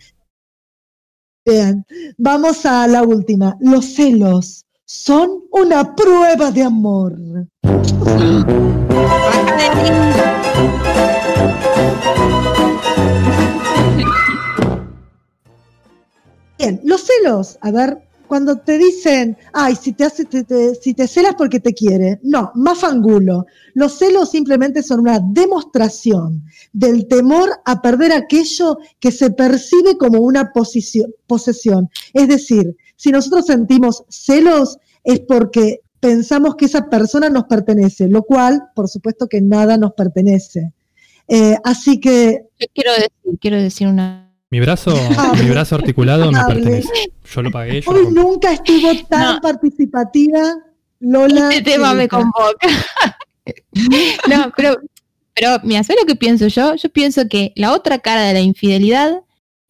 Bien, vamos a la última. Los celos son una prueba de amor. Bien, los celos, a ver, cuando te dicen, ay, si te, hace, te- si te celas porque te quiere, no, más fangulo. Los celos simplemente son una demostración del temor a perder aquello que se percibe como una posesión. Es decir, si nosotros sentimos celos es porque pensamos que esa persona nos pertenece, lo cual, por supuesto que nada nos pertenece. Eh, así que Yo quiero decir, quiero decir una. Mi brazo, Hable. mi brazo articulado me Hable. pertenece. Yo lo pagué, yo hoy nunca estuvo tan No. participativa Lola. Este tema me convoca. no, pero, pero mira, ¿sabes lo que pienso yo? Yo pienso que la otra cara de la infidelidad,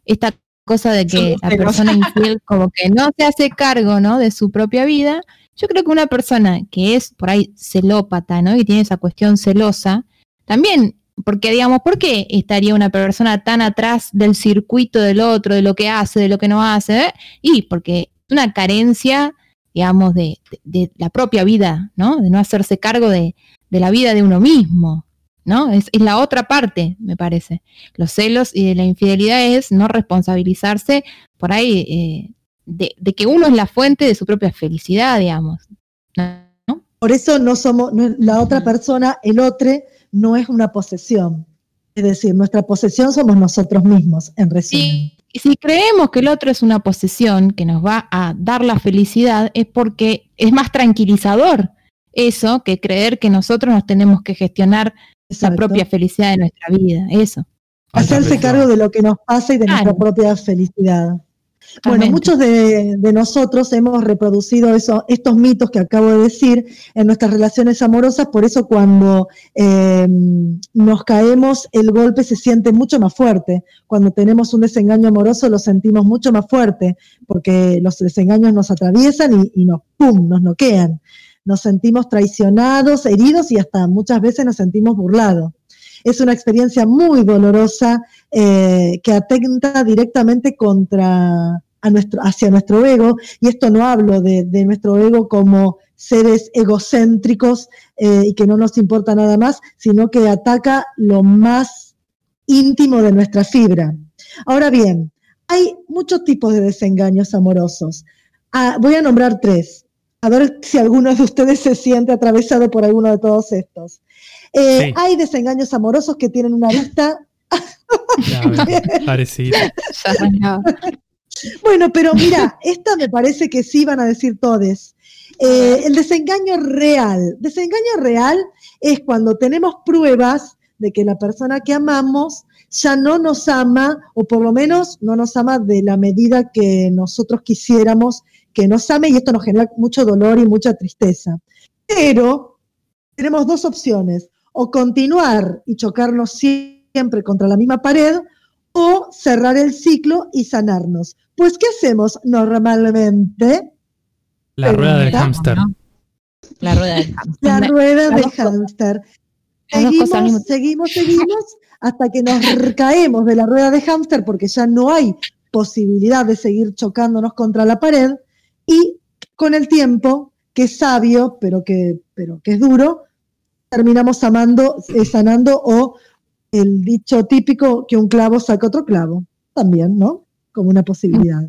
esta cosa de que la persona infiel como que no se hace cargo, ¿no? De su propia vida. Yo creo que una persona que es por ahí celópata, ¿no? Y tiene esa cuestión celosa, también, porque digamos, ¿por qué estaría una persona tan atrás del circuito del otro, de lo que hace, de lo que no hace? eh? Y porque es una carencia digamos, de, de- de la propia vida, ¿no? De no hacerse cargo de, de la vida de uno mismo, ¿no? Es, es la otra parte, me parece. Los celos y de la infidelidad es no responsabilizarse por ahí eh, de, de que uno es la fuente de su propia felicidad, digamos. ¿no? Por eso no somos, no la otra persona, el otro, no es una posesión. Es decir, nuestra posesión somos nosotros mismos, en resumen. Si, si creemos que el otro es una posesión que nos va a dar la felicidad, es porque es más tranquilizador eso que creer que nosotros nos tenemos que gestionar la propia felicidad de nuestra vida, eso. Hacerse cargo de lo que nos pasa y de nuestra propia felicidad. Bueno, muchos de, de nosotros hemos reproducido eso, estos mitos que acabo de decir en nuestras relaciones amorosas, por eso cuando eh, nos caemos el golpe se siente mucho más fuerte. Cuando tenemos un desengaño amoroso lo sentimos mucho más fuerte, porque los desengaños nos atraviesan y, y nos, ¡pum!, nos noquean. Nos sentimos traicionados, heridos y hasta muchas veces nos sentimos burlados. Es una experiencia muy dolorosa eh, que atenta directamente contra a nuestro, hacia nuestro ego, y esto no hablo de, nuestro ego como seres egocéntricos eh, y que no nos importa nada más, sino que ataca lo más íntimo de nuestra fibra. Ahora bien, hay muchos tipos de desengaños amorosos. Ah, voy a nombrar tres, a ver si alguno de ustedes se siente atravesado por alguno de todos estos. Eh, Sí. Hay desengaños amorosos que tienen una. Ya arrancaba. Bueno, pero mira, esta me parece que sí van a decir todes. Eh, el desengaño real. Desengaño real es cuando tenemos pruebas de que la persona que amamos ya no nos ama, o por lo menos no nos ama de la medida que nosotros quisiéramos que nos ame, y esto nos genera mucho dolor y mucha tristeza. Pero tenemos dos opciones, o continuar y chocarnos siempre contra la misma pared, o cerrar el ciclo y sanarnos. Pues, ¿qué hacemos normalmente? La rueda del hámster. La rueda del hámster. La rueda del hámster. Seguimos, seguimos, seguimos, hasta que nos caemos de la rueda de hámster porque ya no hay posibilidad de seguir chocándonos contra la pared y con el tiempo, que es sabio, pero que, pero que es duro, terminamos amando, eh, sanando o el dicho típico que un clavo saca otro clavo, también, ¿no? Como una posibilidad.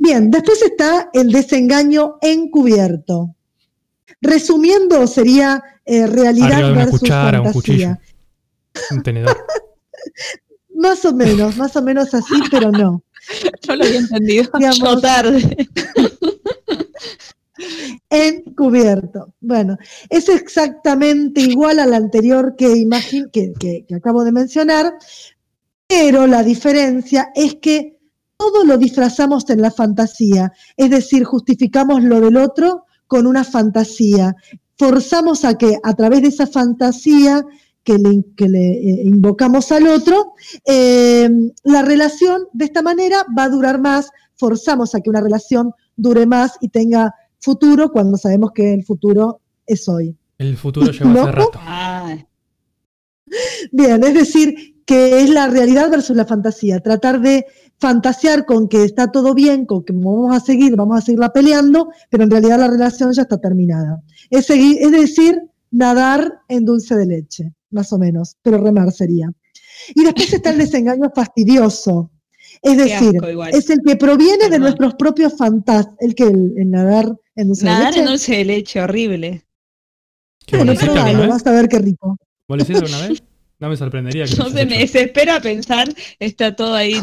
Bien, después está el desengaño encubierto. Resumiendo, sería eh, realidad Arriba versus cuchara, un fantasía. Un tenedor. Más o menos, más o menos así, pero no. Yo lo había entendido. Digamos- Yo tarde. Encubierto. Bueno, es exactamente igual al anterior que, imagin- que, que- acabo de mencionar, pero la diferencia es que todo lo disfrazamos en la fantasía, es decir, justificamos lo del otro con una fantasía. Forzamos a que a través de esa fantasía que le, que le, eh, invocamos al otro, eh, la relación de esta manera va a durar más, forzamos a que una relación dure más y tenga futuro cuando sabemos que el futuro es hoy. El futuro llegó hace rato. Ay, Bien, es decir, que es la realidad versus la fantasía. Tratar de fantasear con que está todo bien, con que vamos a seguir, vamos a seguirla peleando, pero en realidad la relación ya está terminada. Es, seguir, es decir, nadar en dulce de leche, más o menos, pero remar sería. Y después está el desengaño fastidioso. Es decir, es el que proviene de nuestros propios fantasmas, el que el, el nadar en dulce de nadar leche. en dulce de leche, horrible. ¿Qué Bueno, vos lo hiciste probalo, alguna vez? vas a ver qué rico. ¿Vos lo hiciste alguna vez? No me sorprendería que No se me desespera pensar, está todo ahí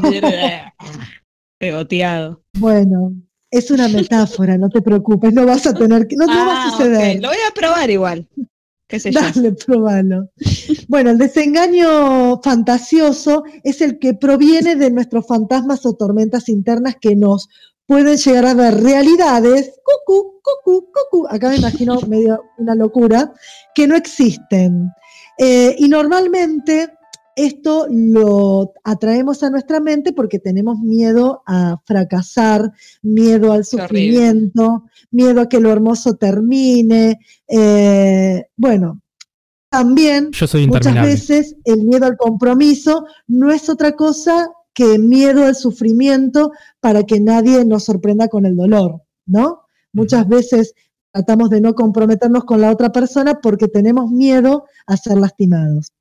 pegoteado. Bueno, es una metáfora, no te preocupes, no vas a tener que, no, no va a Ah, suceder. ok, Lo voy a probar igual. Dale, probalo. Bueno, el desengaño fantasioso es el que proviene de nuestros fantasmas o tormentas internas que nos pueden llegar a ver realidades, cucú, cucú, cucú, acá me imagino medio una locura, que no existen. Eh, y normalmente esto lo atraemos a nuestra mente porque tenemos miedo a fracasar, miedo al sufrimiento, miedo a que lo hermoso termine. eh, bueno, también Yo soy muchas veces el miedo al compromiso no es otra cosa que miedo al sufrimiento para que nadie nos sorprenda con el dolor, ¿no? Muchas veces tratamos de no comprometernos con la otra persona porque tenemos miedo a ser lastimados.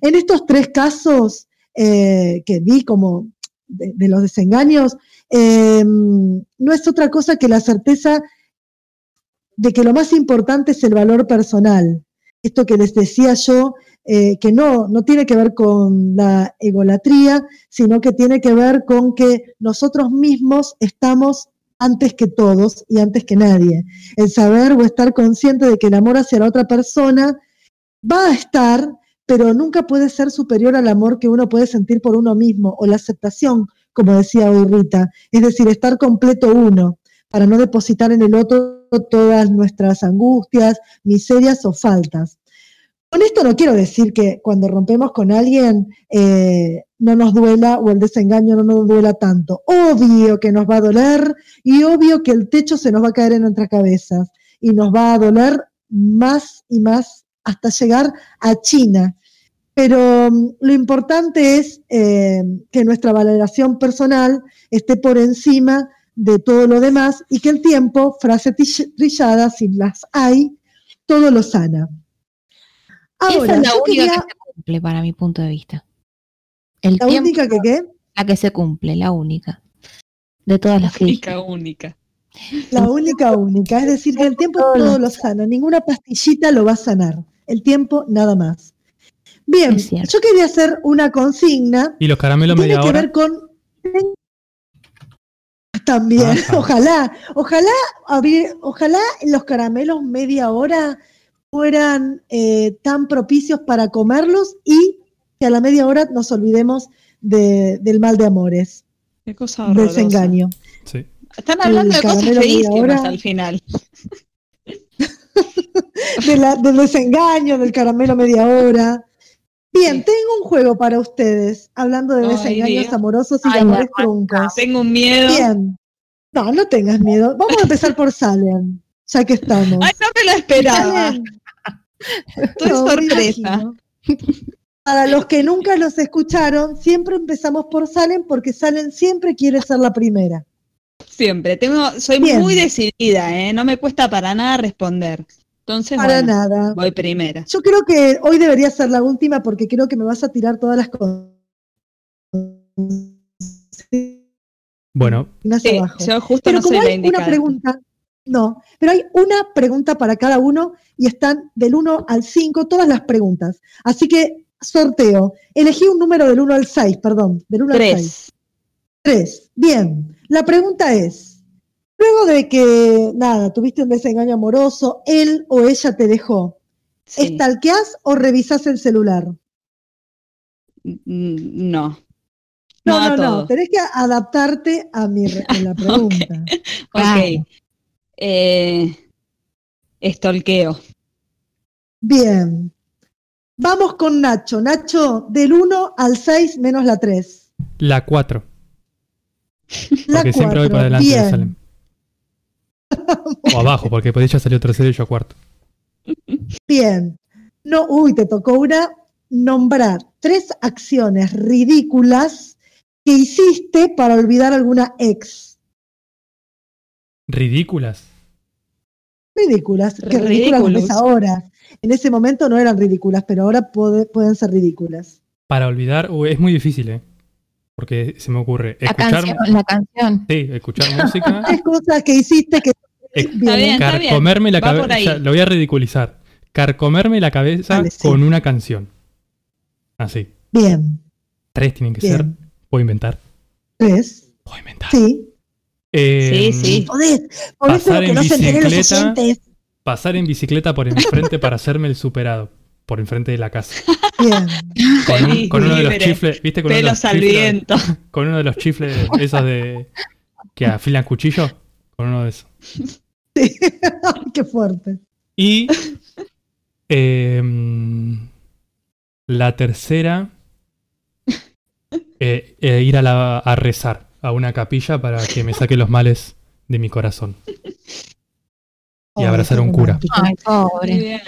En estos tres casos eh, que di como de, los desengaños, eh, no es otra cosa que la certeza de que lo más importante es el valor personal. Esto que les decía yo, eh, que no, no tiene que ver con la egolatría, sino que tiene que ver con que nosotros mismos estamos antes que todos y antes que nadie. El saber o estar consciente de que el amor hacia la otra persona va a estar, pero nunca puede ser superior al amor que uno puede sentir por uno mismo o la aceptación, como decía hoy Rita, es decir, estar completo uno para no depositar en el otro todas nuestras angustias, miserias o faltas. Con esto no quiero decir que cuando rompemos con alguien eh, no nos duela o el desengaño no nos duela tanto. Obvio que nos va a doler y obvio que el techo se nos va a caer en nuestras cabezas y nos va a doler más y más hasta llegar a China. Pero mm, lo importante es eh, que nuestra valoración personal esté por encima de todo lo demás y que el tiempo, frase trillada, si las hay, todo lo sana. Ahora, Esa es la única quería- que se cumple para mi punto de vista. El la tiempo, única que qué, la que se cumple, la única. De todas las. Única, única. la única única, es decir, que el tiempo todo lo sana, ninguna pastillita lo va a sanar, el tiempo nada más. Bien, yo quería hacer una consigna Y los caramelos tiene media que hora. ver con también, Ajá. ojalá, ojalá, abrir- ojalá los caramelos media hora fueran eh, tan propicios para comerlos y que a la media hora nos olvidemos de- del mal de amores, Qué cosa horrorosa. desengaño. Sí. Están hablando de cosas feísimas hora. al final. de la- del desengaño, del caramelo media hora. Bien, tengo un juego para ustedes, hablando de desengaños amorosos y de Ay, amores me truncos. Tengo un miedo. Bien. No, no tengas miedo. Vamos a empezar por Salem, ya que estamos. Ay, no me lo esperaba. Salem. Esto es No, sorpresa. Para los que nunca los escucharon, siempre empezamos por Salem porque Salem siempre quiere ser la primera. Siempre. Tengo, soy Bien. muy decidida, ¿eh? No me cuesta para nada responder. Entonces, Para bueno, nada. voy primera. Yo creo que hoy debería ser la última porque creo que me vas a tirar todas las cosas. Bueno, Sí, yo justo Pero no como soy la hay una indicada. pregunta, no, pero hay una pregunta para cada uno y están del 1 al 5 todas las preguntas. Así que sorteo. Elegí un número del 1 al 6, perdón, del 1 al 6. Tres. 3. Bien. La pregunta es, luego de que, nada, tuviste un desengaño amoroso, él o ella te dejó, Sí. ¿estalqueás o revisás el celular? Mm, No. No, no, no, todo. tenés que adaptarte a, mi, a la pregunta. Ok. Eh, estolqueo. Bien. Vamos con Nacho. Nacho, del 1 al 6 menos la 3. la 4. La Porque siempre voy 4. para adelante de Bien. Salem. O abajo, porque por ella salió tercero y yo cuarto. Bien. No, uy, te tocó una. Nombrar tres acciones ridículas que hiciste para olvidar alguna ex. Ridículas. Ridículas. Que ridículas ves ahora. En ese momento no eran ridículas, pero ahora puede- pueden ser ridículas. Para olvidar, uy, es muy difícil, ¿eh? Porque se me ocurre La escuchar, canción, la canción. sí, escuchar música, Tres cosas que hiciste que. Eh, Está bien, está bien. carcomerme la cabeza, lo voy a ridiculizar. Carcomerme la cabeza sí. con una canción. Así. Bien. Tres tienen que Bien. ser. Puedo inventar. Tres. Puedo inventar. Sí. Eh, Sí, sí. Podés. Podés, Pasar pero que en no se enteren los bicicleta. oyentes. Pasar en bicicleta por enfrente para hacerme el superado. Por enfrente de la casa. Bien. Con, un- Feliz, con uno de los chifles, ¿viste? Con uno de los chifles, viento. con uno de los chifles esos de que afilan cuchillo. Con uno de esos. Qué fuerte. Y em, la tercera, eh, eh, ir a, la- a rezar a una capilla para que me saque los males de mi corazón. Y abrazar a un cura. Ay, Muy pobre.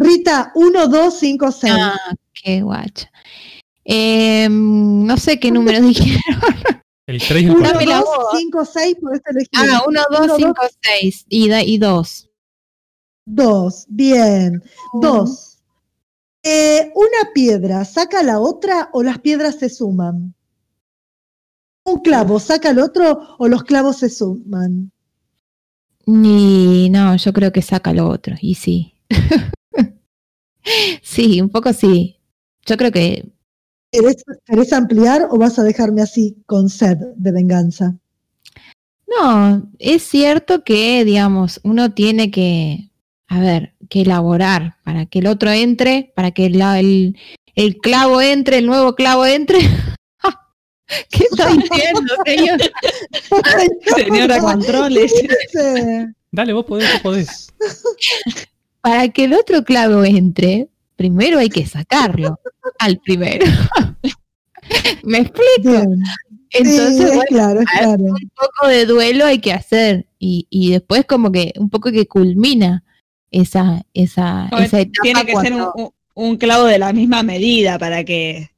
Rita, 1, 2, 5, 6. Ah, qué guacha. Em, no sé qué número dijeron. El 3 y el 1, 4. Dame la 2, voz. 5, 6, podés elegir. Ah, 1, 2, Uno, 5, 6 y, da- y 2. 2, bien. 2. Eh, ¿Una piedra saca la otra o las piedras se suman? ¿Un clavo saca el otro o los clavos se suman? Y no, yo creo que saca lo otro. Y sí. sí, un poco sí. Yo creo que ¿Querés, querés ampliar o vas a dejarme así con sed de venganza? no, es cierto que, digamos, uno tiene que, a ver, que elaborar para que el otro entre, para que la- el, el clavo entre, el nuevo clavo entre. ¿Qué está diciendo, señor? Señora, controles. Dale, vos podés, vos podés. Para que el otro clavo entre, primero hay que sacarlo al primero. ¿Me explico? Bien. Entonces, Sí, es bueno, claro, claro. un poco de duelo hay que hacer y, y después como que un poco que culmina esa esa esa etapa Tiene que ser un, clavo de la misma medida para que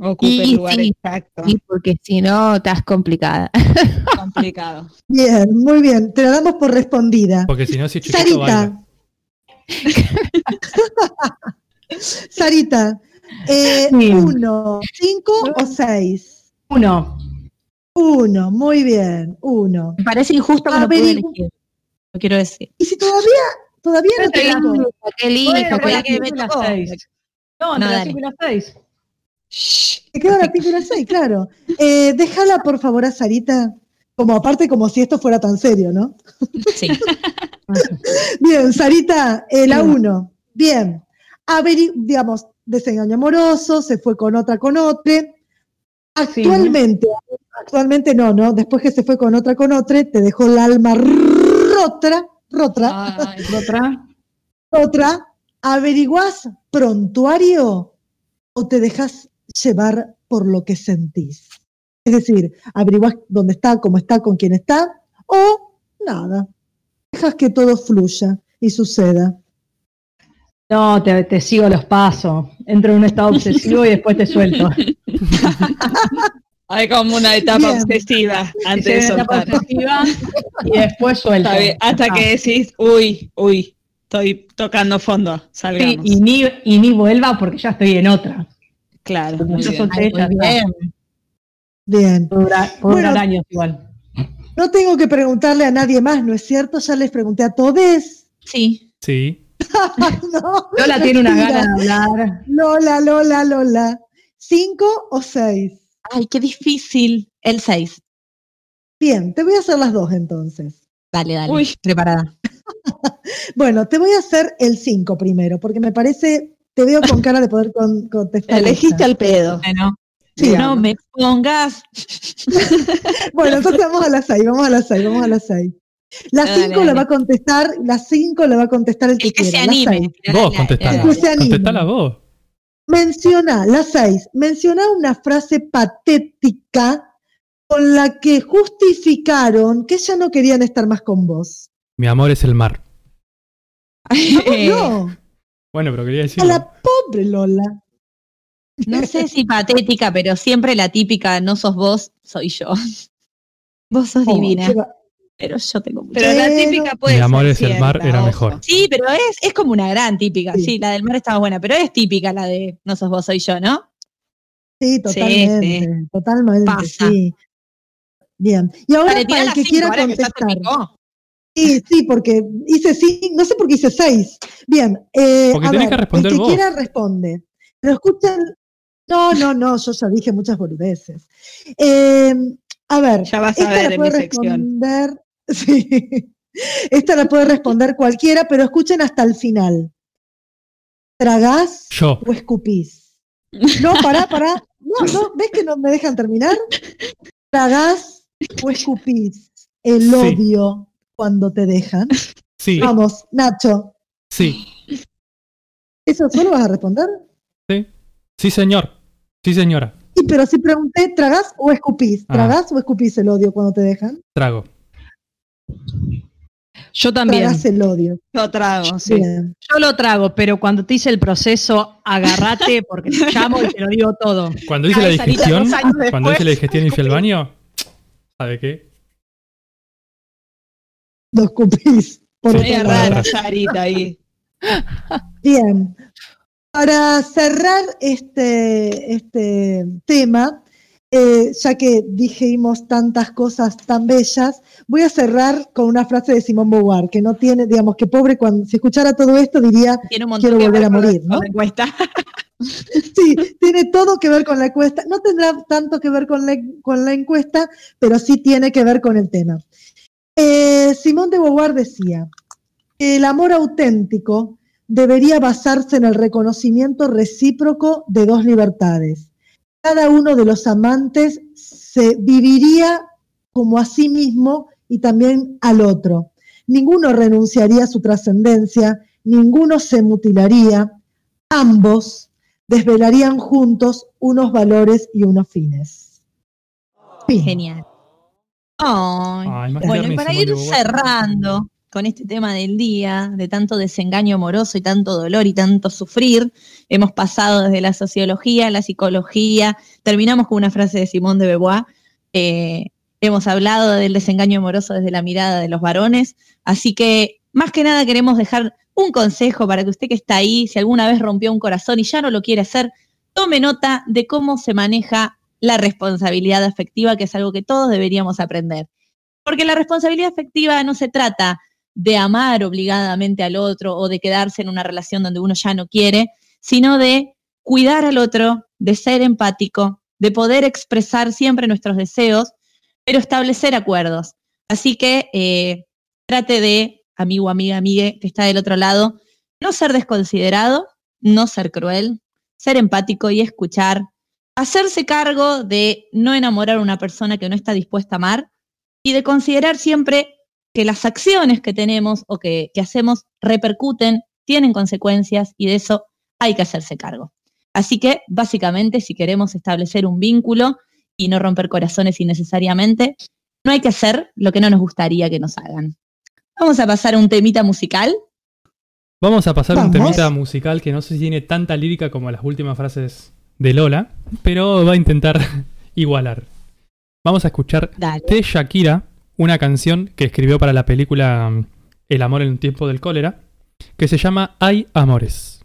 ocupe el Y lugar sí. exacto. sí, porque si no estás complicada. Complicado. Bien, muy bien. Te la damos por respondida. Porque si no, si es chiquito, baila. Sarita. Eh, Sí. uno, cinco o seis. Uno. Uno, muy bien, uno. Me parece injusto que no pude. Lo quiero decir. Y si todavía, todavía no te Qué digo. qué lindo, Bueno, la las tocó. seis. No, No, las seis. Te queda la película 6, claro. Eh, déjala, por favor, a Sarita. Como aparte, como si esto fuera tan serio, ¿no? Sí. Bien, Sarita, eh, la Sí. 1. Bien. Averi- digamos, desengaño amoroso, se fue con otra, con otra. Actualmente, actualmente no, ¿no? Después que se fue con otra, con otra, te dejó el alma rotra, rotra, Ay, Otra. otra. ¿Averiguás prontuario o te dejas llevar por lo que sentís? Es decir, averiguás dónde está, cómo está, con quién está, o nada. Dejas que todo fluya y suceda. No, te, te sigo los pasos. Entro en un estado obsesivo y después te suelto. Hay como una etapa Bien. obsesiva antes de una etapa soltar. obsesiva y después suelto. Hasta Ah, que decís, uy, uy, estoy tocando fondo, Sí, salgamos. y, ni, y ni vuelva porque ya estoy en otra. Claro, muy yo bien. solté, Ay, muy bien. Bien. Bueno. años igual. No tengo que preguntarle a nadie más, ¿no es cierto? Ya les pregunté a todos. Sí. Sí. no, Lola tiene una gana de hablar. Lola, Lola, Lola. ¿Cinco o seis? Ay, qué difícil. El 6. Bien, te voy a hacer las dos entonces. Dale, dale. Uy. Preparada. Bueno, te voy a hacer el cinco primero, porque me parece, te veo con cara de poder con- contestar. Elegiste al pedo. Bueno, Sí, no me pongas. Bueno, entonces vamos a las seis, vamos a las seis, vamos a las seis. La Dale, cinco la dale. va a contestar, la cinco la va a contestar el que, El que se quiera. la anime. Vos La- contestala. la- Que se anime. Contestala vos. Menciona, la seis, menciona una frase patética con la que justificaron que ya no querían estar más con vos. Mi amor es el mar. No, Bueno, pero quería a decirlo. la pobre Lola. No sé si patética, pero siempre la típica, no sos vos, soy yo. Vos sos Oh, divina, pero yo tengo mucho. Pero la típica puede Mi ser amor es el mar era ojo. mejor. Sí, pero es, es como una gran típica. Sí. Sí. la del mar estaba buena, pero es típica la de no sos vos, soy yo, ¿no? Sí, totalmente, totalmente, Pasa. sí. Bien. Y ahora Dale, para el que quiera contestar. Sí, sí, porque hice sí, no sé por qué hice seis. Bien, eh, Porque a tenés ver, que responder el que vos. quiera responde. Pero escuchen, no, no, no, yo ya dije muchas boludeces. Eh, a ver, Ya vas a esta ver la en puede sección. responder, sí, esta la puede responder cualquiera, pero escuchen hasta el final. ¿Tragás Yo. o escupís? No, pará, pará. No, no, ¿ves que no me dejan terminar? ¿Tragás o escupís el Sí. odio cuando te dejan? Sí. Vamos, Nacho. Sí. ¿Eso solo vas a responder? Sí. Sí, señor. Sí, señora. Sí, pero si pregunté, ¿tragás o escupís? Ah. ¿Tragás o escupís el odio cuando te dejan? Trago. Yo también. Tragás el odio. Yo trago, sí. Bien. Yo lo trago, pero cuando te hice el proceso, agárrate porque te llamo y te lo digo todo. Cuando hice la digestión, dos cuando hice la digestión y fui al baño, ¿sabe qué? Lo escupís. Por Sí. atrás. Sarita ahí. Bien. Para cerrar este, este tema, eh, ya que dijimos tantas cosas tan bellas, voy a cerrar con una frase de Simón Beauvoir, que no tiene, digamos, que pobre, cuando si escuchara todo esto diría, quiero volver ver a morir, ¿no? Sí, tiene todo que ver con la encuesta. No tendrá tanto que ver con la, con la encuesta, pero sí tiene que ver con el tema. Eh, Simón de Beauvoir decía el amor auténtico debería basarse en el reconocimiento recíproco de dos libertades. Cada uno de los amantes se viviría como a sí mismo y también al otro. Ninguno renunciaría a su trascendencia, ninguno se mutilaría, ambos desvelarían juntos unos valores y unos fines. Fin. Genial. Ay. Bueno, y para ir cerrando con este tema del día, de tanto desengaño amoroso y tanto dolor y tanto sufrir, hemos pasado desde la sociología, la psicología, terminamos con una frase de Simón de Beauvoir, eh, hemos hablado del desengaño amoroso desde la mirada de los varones, así que más que nada queremos dejar un consejo para que usted que está ahí, si alguna vez rompió un corazón y ya no lo quiere hacer, tome nota de cómo se maneja la responsabilidad afectiva, que es algo que todos deberíamos aprender. Porque la responsabilidad afectiva no se trata de amar obligadamente al otro o de quedarse en una relación donde uno ya no quiere, sino de cuidar al otro, de ser empático, de poder expresar siempre nuestros deseos, pero establecer acuerdos. Así que eh, trate de, amigo, amiga, amigue, que está del otro lado, no ser desconsiderado, no ser cruel, ser empático y escuchar, hacerse cargo de no enamorar a una persona que no está dispuesta a amar y de considerar siempre que las acciones que tenemos o que, que hacemos repercuten, tienen consecuencias y de eso hay que hacerse cargo. Así que, básicamente, si queremos establecer un vínculo y no romper corazones innecesariamente, no hay que hacer lo que no nos gustaría que nos hagan. Vamos a pasar a un temita musical. Vamos a pasar un Vamos. temita musical que no sé si tiene tanta lírica como las últimas frases de Lola, pero va a intentar igualar. Vamos a escuchar Dale. de Shakira, una canción que escribió para la película mm, El amor en un tiempo del cólera. que se llama Hay Amores.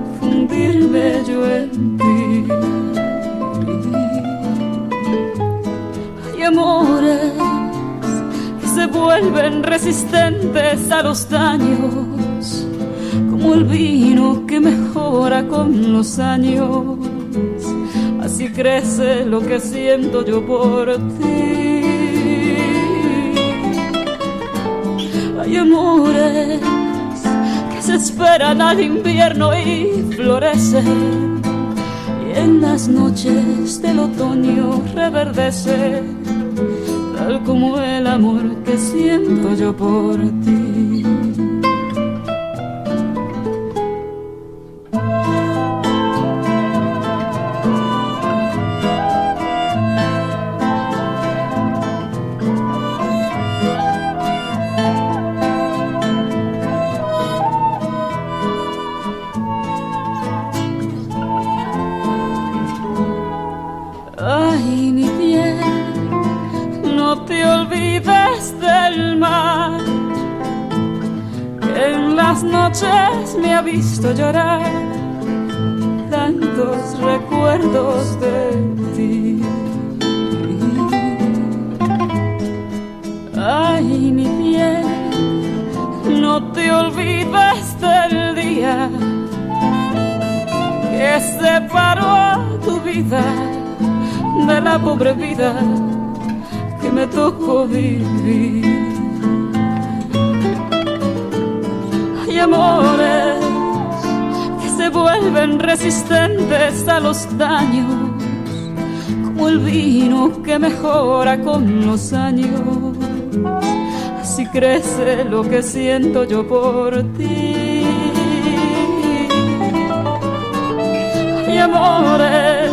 fundirme yo en ti. Hay amores que se vuelven resistentes a los daños, como el vino que mejora con los años. Así crece lo que siento yo por ti. Hay amores se esperan al invierno y florecen. Y en las noches del otoño reverdece, tal como el amor que siento yo por ti. Daños, como el vino que mejora con los años. Así crece lo que siento yo por ti. Hay amores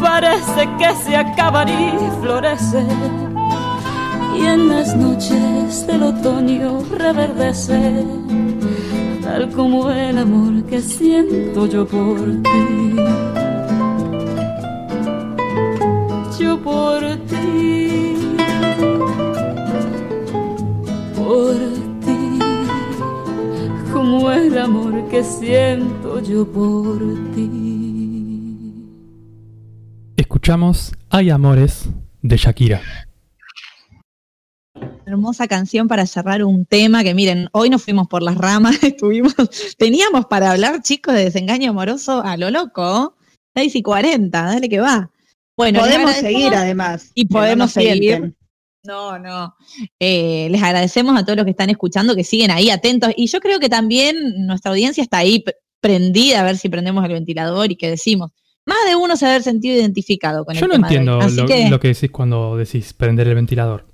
parece que se acaban y florecen. Y en las noches del otoño reverdece, tal como el amor que siento yo por ti. Yo por ti, por ti, como el amor que siento yo por ti. Escuchamos Hay Amores de Shakira. Hermosa canción para cerrar un tema que miren, hoy nos fuimos por las ramas, estuvimos, teníamos para hablar, chicos, de desengaño amoroso a lo loco, 6 y 40, dale que va. Bueno, podemos seguir además. Y no podemos seguir. sienten. No, no. Eh, les agradecemos a todos los que están escuchando, que siguen ahí atentos. Y yo creo que también nuestra audiencia está ahí prendida a ver si prendemos el ventilador y qué decimos. Más de uno se ha haber sentido identificado con Yo el no tema de hoy. entiendo Así lo, que- lo que decís cuando decís prender el ventilador.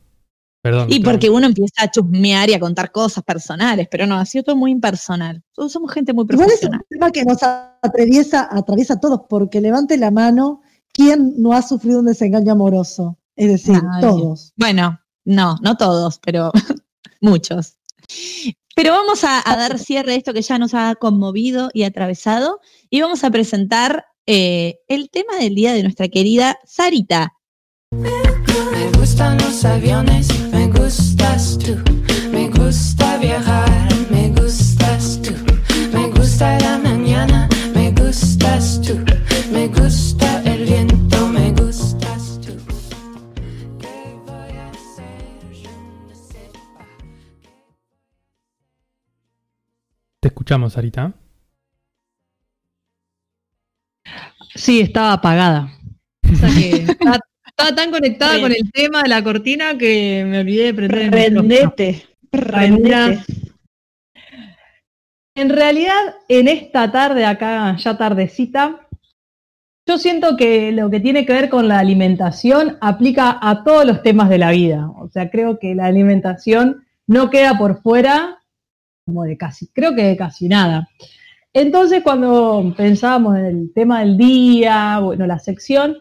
Perdón. Y porque uno empieza a chusmear y a contar cosas personales, pero no, ha sido todo muy impersonal. Todos somos gente muy Igual es un profesional. tema que nos atraviesa, atraviesa a todos, porque levante la mano quién no ha sufrido un desengaño amoroso. Es decir, Nadie. todos. Bueno, no, no todos, pero muchos. Pero vamos a, a dar cierre a esto que ya nos ha conmovido y atravesado y vamos a presentar eh, el tema del día de nuestra querida Sarita. Me gustan los aviones, me gustas tú. Me gusta viajar, me gustas tú. Me gusta la mañana, me gustas tú. Me gusta el viento, me gustas tú. ¿Qué voy a hacer? Yo no sé. Te escuchamos, Sarita. Sí, estaba apagada. O sea que estaba, estaba tan conectada con el tema de la cortina que me olvidé de prender. Rendete, rendete. En realidad, en esta tarde acá, ya tardecita, yo siento que lo que tiene que ver con la alimentación aplica a todos los temas de la vida. O sea, creo que la alimentación no queda por fuera como de casi, creo que de casi nada. Entonces, cuando pensábamos en el tema del día, bueno, la sección,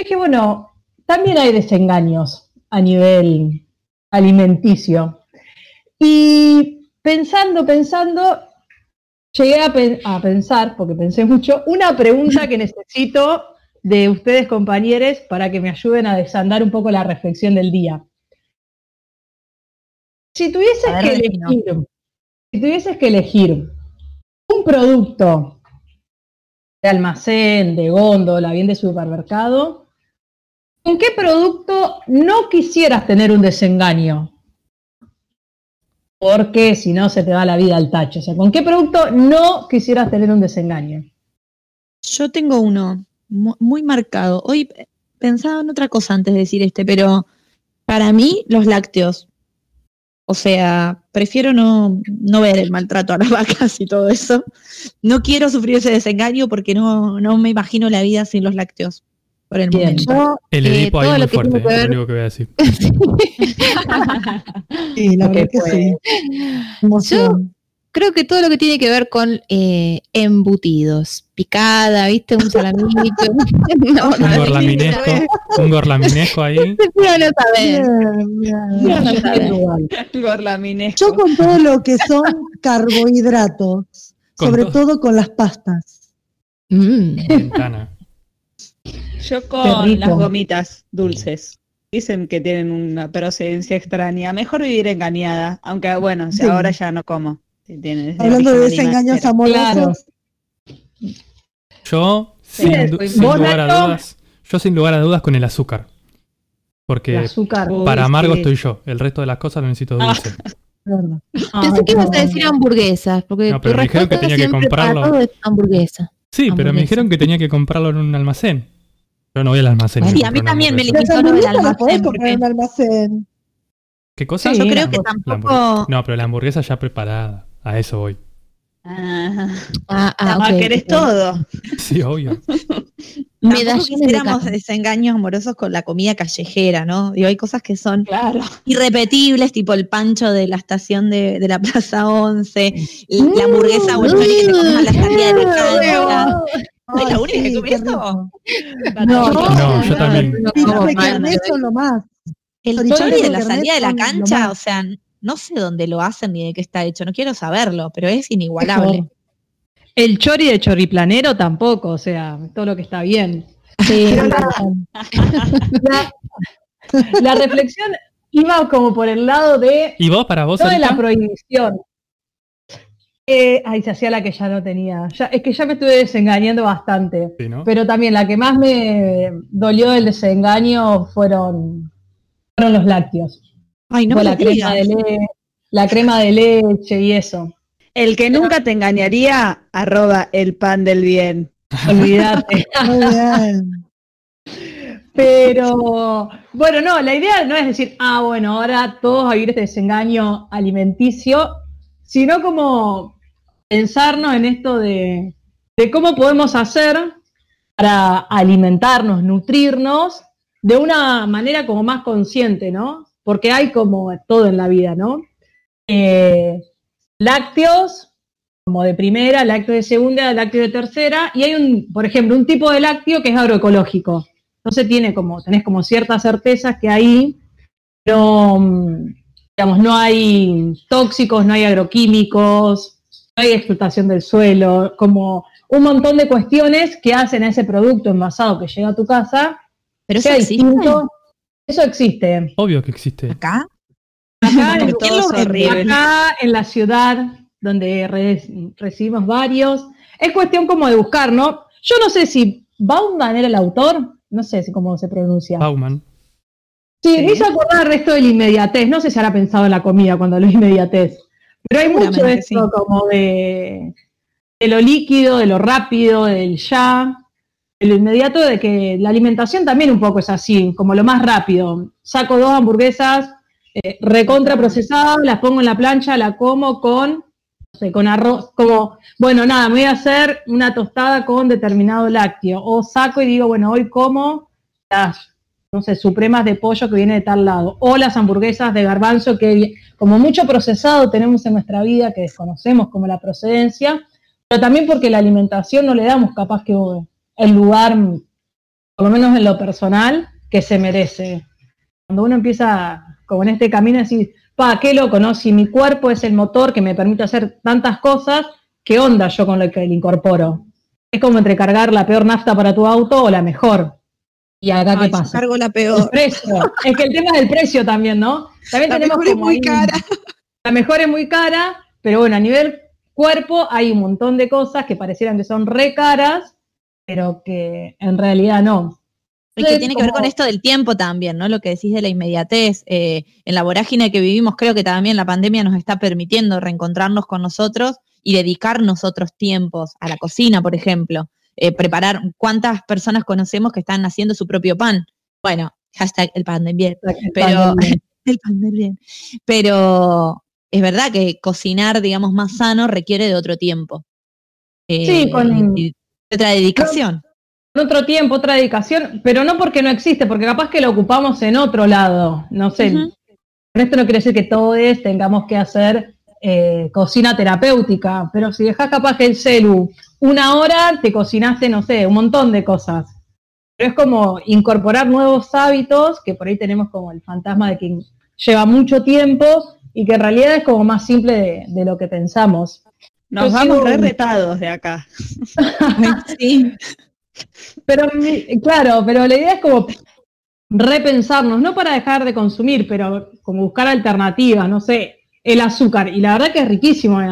dije, bueno, también hay desengaños a nivel alimenticio. Y pensando, pensando, llegué a, pen- a pensar, porque pensé mucho, una pregunta que necesito de ustedes, compañeros, para que me ayuden a desandar un poco la reflexión del día. Si tuvieses ver, que elegir, si tuvieses que elegir un producto de almacén, de góndola, bien de supermercado, ¿con qué producto no quisieras tener un desengaño? Porque si no se te va la vida al tacho. O sea, ¿con qué producto no quisieras tener un desengaño? Yo tengo uno mu- muy marcado. Hoy pensaba en otra cosa antes de decir este, pero para mí los lácteos. O sea, prefiero no, no ver el maltrato a las vacas y todo eso. No quiero sufrir ese desengaño porque no, no me imagino la vida sin los lácteos por el Bien. momento. El Eh, Edipo todo ahí lo muy que fuerte, tiene que es ver- lo único que voy a decir. Sí, la verdad que pues. sí. Emoción. Creo que todo lo que tiene que ver con eh, embutidos, picada, ¿viste? Un salamito. no, Un gorlaminesco, un gorlaminesco ahí. no. No saber. Gorlaminesco. Yo con todo lo que son carbohidratos, sobre todo. todo con las pastas. Mm. Ventana. Yo con las gomitas dulces. Dicen que tienen una procedencia extraña. Mejor vivir engañada. Aunque bueno, Sí. ahora ya no como. Tiene- Hablando de desengaños amorosos, Yo, sin, du- soy sin ¿Vos, lugar a dudas, yo sin lugar a dudas con el azúcar. El Porque azúcar. Para amargo estoy yo, el resto de las cosas lo necesito dulce. verdad. Pensé que ibas a decir hamburguesas, porque No, pero tu me dijeron que tenía que comprarlo. hamburguesa. Sí, pero me dijeron que tenía que comprarlo en un almacén. Yo no voy al almacén. Sí, me a mí también me limitó lo del almacén. en Porque almacén. ¿Qué cosa? Sí, yo creo que tampoco. No, pero la hamburguesa ya preparada. A eso voy. Ah, Ah, ah, ah, ok, querés todo. Sí, obvio. Medallones de quisiéramos carne. desengaños amorosos con la comida callejera, ¿no? Digo, hay cosas que son Claro. irrepetibles, tipo el pancho de la estación de, de la Plaza 11, y la hamburguesa o el chori que te comes a la salida de la cancha. ¿Es la única que sí, qué eso? rico. No, No, yo también. no de carne son lo más. El chori de la salida de la cancha, o sea, no sé dónde lo hacen ni de qué está hecho, no quiero saberlo, pero es inigualable. El chori de choriplanero tampoco, o sea, todo lo que está bien. Sí. Pero la, la- reflexión iba como por el lado de ¿Y vos, para vos, no de la prohibición. Eh, ay, se hacía la que ya no tenía. Ya, es que ya me estuve desengañando bastante. Sí, ¿no? Pero también la que más me dolió del desengaño fueron, fueron los lácteos. Ay, no Fue me la crema de leche, la crema de leche y eso. El que nunca te engañaría, arroba el pan del bien. Olvídate. Pero bueno, no, la idea no es decir, ah, bueno, ahora todos a vivir este desengaño alimenticio, sino como pensarnos en esto de, cómo podemos hacer para alimentarnos, nutrirnos de una manera como más consciente, ¿no? Porque hay como todo en la vida, ¿no? Eh, lácteos, como de primera, lácteos de segunda, lácteos de tercera, y hay un, por ejemplo, un tipo de lácteo que es agroecológico. Entonces tiene como, tenés como ciertas certezas que ahí no, mm, digamos, no hay tóxicos, no hay agroquímicos, hay explotación del suelo, como un montón de cuestiones que hacen a ese producto envasado que llega a tu casa Pero eso sea existe distinto. Eso existe. Obvio que existe. acá. Acá, en, todo acá en la ciudad, donde re- recibimos varios, es cuestión como de buscar, ¿no? Yo no sé si Bauman era el autor, no sé si cómo se pronuncia. Bauman. Sí, Sí. me hizo acordar el resto de la inmediatez. No sé si habrá pensado en la comida cuando lo inmediatez. Pero hay mucho de esto como de, de lo líquido, de lo rápido, del ya. lo inmediato de que la alimentación también un poco es así, como lo más rápido. Saco dos hamburguesas eh, recontra procesadas, las pongo en la plancha, la como con, no sé, con arroz, como, bueno, nada, me voy a hacer una tostada con determinado lácteo. O saco y digo, bueno, hoy como las, no sé, supremas de pollo que viene de tal lado. O las hamburguesas de garbanzo que, como mucho procesado tenemos en nuestra vida, que desconocemos como la procedencia, pero también porque la alimentación no le damos capaz que el lugar, por lo menos en lo personal, que se merece. Cuando uno empieza como en este camino, decir, pa, qué loco, ¿no? Si mi cuerpo es el motor que me permite hacer tantas cosas, ¿qué onda yo con lo que le incorporo? Es como entre cargar la peor nafta para tu auto o la mejor. ¿Y acá qué Ay, yo pasa? cargo la El peor. precio. Es que el tema es el precio también, ¿no? También La tenemos mejor es como muy ahí- cara. La mejor es muy cara, pero bueno, a nivel cuerpo hay un montón de cosas que parecieran que son re caras, pero que en realidad no. Y que tiene que ver con esto del tiempo también, ¿no? Lo que decís de la inmediatez. eh, en la vorágine que vivimos, creo que también la pandemia nos está permitiendo reencontrarnos con nosotros y dedicarnos otros tiempos a la cocina, por ejemplo. Eh, preparar, ¿cuántas personas conocemos que están haciendo su propio pan? Bueno, hashtag el pan del bien. Pero, el pan del bien. Pero es verdad que cocinar, digamos, más sano requiere de otro tiempo. Eh, Sí, con- de otra dedicación. En otro tiempo, otra dedicación, pero no porque no existe, porque capaz que lo ocupamos en otro lado. No sé, con esto no quiere decir que todos tengamos que hacer eh, cocina terapéutica, pero si dejas capaz que el celu una hora, te cocinaste, no sé, un montón de cosas. Pero es como incorporar nuevos hábitos, que por ahí tenemos como el fantasma de que lleva mucho tiempo y que en realidad es como más simple de, de lo que pensamos. Nos vamos re retados de acá. Sí. Pero mi- claro, pero la idea es como repensarnos, no para dejar de consumir, pero como buscar alternativas, no sé, el azúcar. Y la verdad que es riquísimo, eh,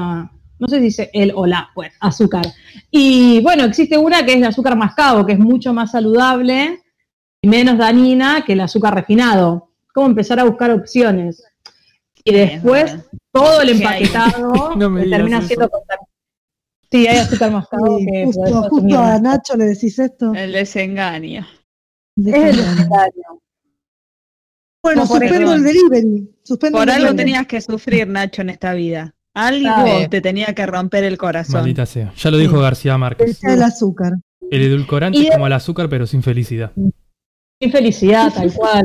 no sé si dice el o la, pues, azúcar. Y bueno, existe una que es el azúcar mascabo, que es mucho más saludable y menos dañina que el azúcar refinado. Cómo empezar a buscar opciones. Y después todo el empaquetado No me termina eso. siendo contaminante. Sí, hay azúcar mascabo Sí, que justo, justo a Nacho le decís esto. El desengaño. Es el necesario. Bueno, No, suspendo eso. el delivery. Suspendo Por el algo delivery. tenías que sufrir, Nacho, en esta vida. Algo Sabe. te tenía que romper el corazón. Maldita sea. Ya lo dijo García Márquez. El azúcar. El edulcorante es como el azúcar, pero sin felicidad. Infelicidad, tal cual.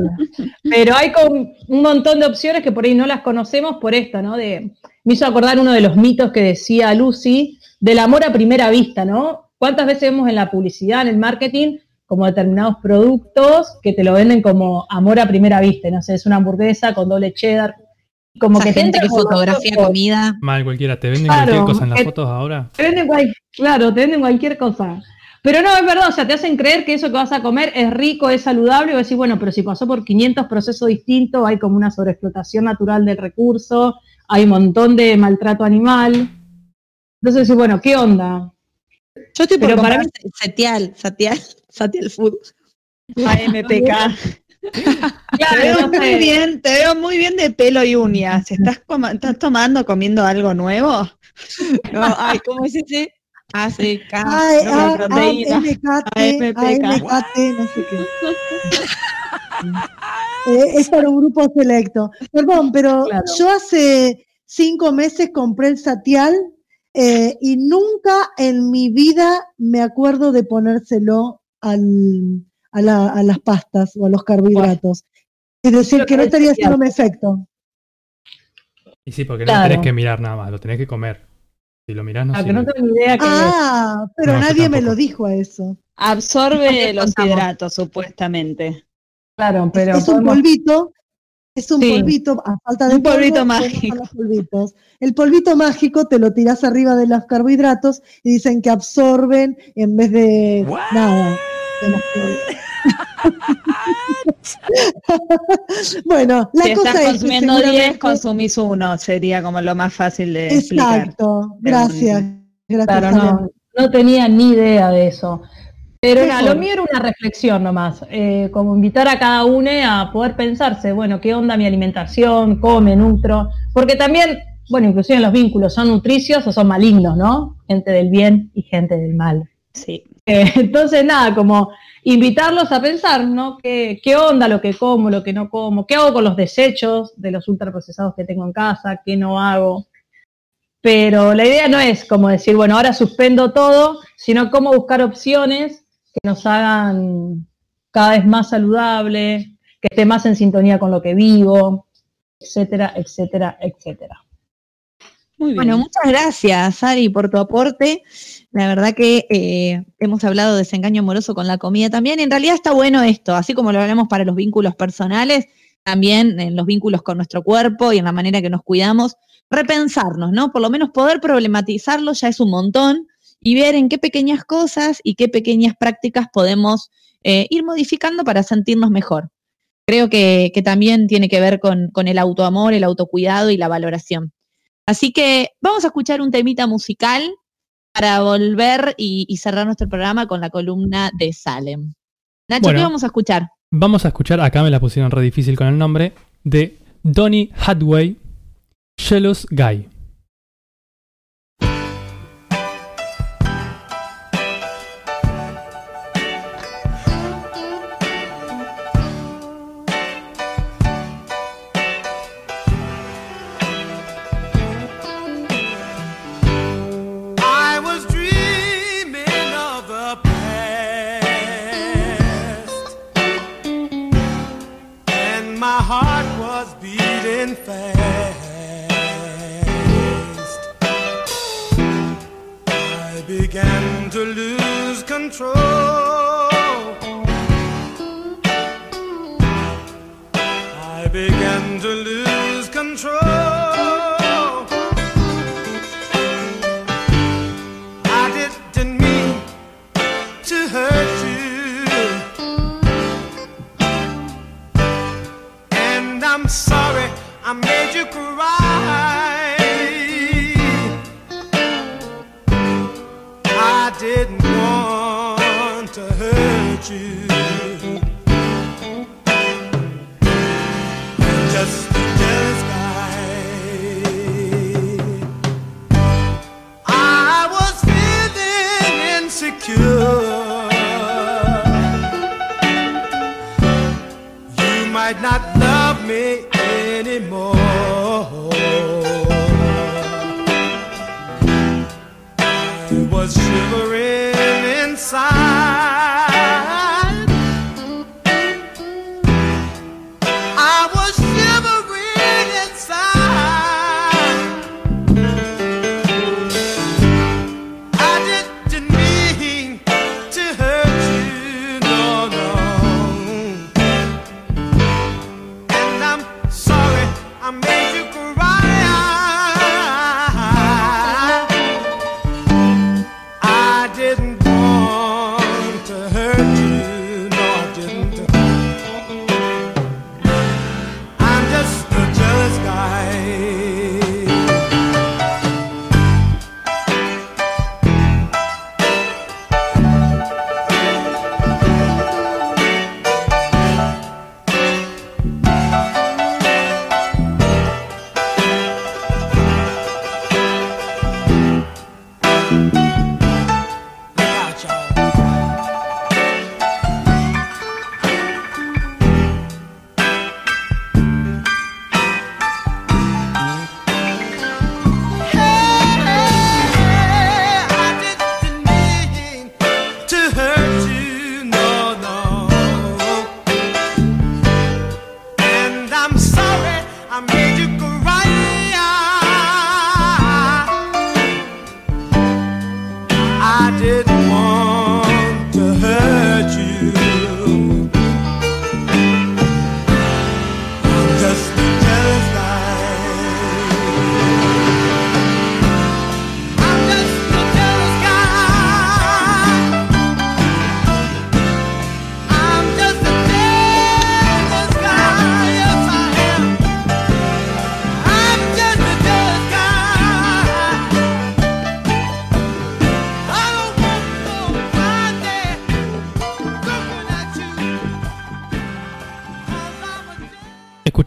Pero hay con un montón de opciones que por ahí no las conocemos por esto, ¿no? De, me hizo acordar uno de los mitos que decía Lucy del amor a primera vista, ¿no? ¿Cuántas veces vemos en la publicidad, en el marketing, como determinados productos que te lo venden como amor a primera vista? No sé, es una hamburguesa con doble cheddar. Como Esa que te gente que fotografía comida. Mal, cualquiera. Te venden Claro, cualquier cosa en las eh, fotos ahora. Te venden cual- claro, te venden cualquier cosa. Pero no, es verdad, o sea, te hacen creer que eso que vas a comer es rico, es saludable, y vas a decir, bueno, pero si pasó por 500 procesos distintos, hay como una sobreexplotación natural del recurso, hay un montón de maltrato animal. Entonces, sí, bueno, ¿qué onda? Yo estoy por Pero para comprar Satial, Satial, Satial Food. AMPK. te veo muy bien, te veo muy bien de pelo y uñas. ¿Estás, coma- estás tomando, comiendo algo nuevo? No, ay, ¿cómo es ese? ACK. Ay, no, A- proteína. AMKT, no sé qué. Eh, es para un grupo selecto. Perdón, pero Claro. yo hace cinco meses compré el Satial eh, y nunca en mi vida me acuerdo de ponérselo al, a, la- a las pastas o a los carbohidratos. Es decir, que no es estaría Satial. haciéndome efecto. Y sí, porque no Claro. lo tenés que mirar nada más, lo tenés que comer. Si lo mirás, no Ah, que no sirve. tengo idea que Ah, pero No, nadie me lo dijo a eso. Absorbe los contamos. hidratos, supuestamente. claro, pero es un podemos- polvito, es un Sí. polvito, a falta de Un polvito polvo, mágico. ¿cómo son los polvitos? El polvito mágico te lo tirás arriba de los carbohidratos y dicen que absorben en vez de nada. De bueno, la si cosa estás es que consumiendo 10, seguramente- consumís uno. Sería como lo más fácil de explicar. Exacto, gracias. Gracias. Claro, no, no tenía ni idea de eso. Pero Mejor. lo mío era una reflexión nomás, eh, como invitar a cada uno a poder pensarse, bueno, ¿qué onda mi alimentación? ¿Come, nutro? Porque también, bueno, inclusive los vínculos son nutricios o son malignos, ¿no? Gente del bien y gente del mal. Sí. Eh, entonces, nada, como invitarlos a pensar, ¿no? ¿Qué, ¿Qué onda lo que como, lo que no como? ¿Qué hago con los desechos de los ultraprocesados que tengo en casa? ¿Qué no hago? Pero la idea no es como decir, bueno, ahora suspendo todo, sino cómo buscar opciones que nos hagan cada vez más saludable, que esté más en sintonía con lo que vivo, etcétera, etcétera, etcétera. Bueno, muchas gracias, Ari, por tu aporte. La verdad que eh, hemos hablado de desengaño amoroso con la comida también. En realidad está bueno esto, así como lo hablamos para los vínculos personales, también en los vínculos con nuestro cuerpo y en la manera que nos cuidamos, repensarnos, ¿no? Por lo menos poder problematizarlo ya es un montón y ver en qué pequeñas cosas y qué pequeñas prácticas podemos eh, ir modificando para sentirnos mejor. Creo que, que también tiene que ver con, con el autoamor, el autocuidado y la valoración. Así que vamos a escuchar un temita musical para volver y, y cerrar nuestro programa con la columna de Salem. Nacho, Bueno. ¿qué vamos a escuchar? Vamos a escuchar, acá me la pusieron re difícil con el nombre, de Donny Hathaway, Jealous Guy. I'm sorry I made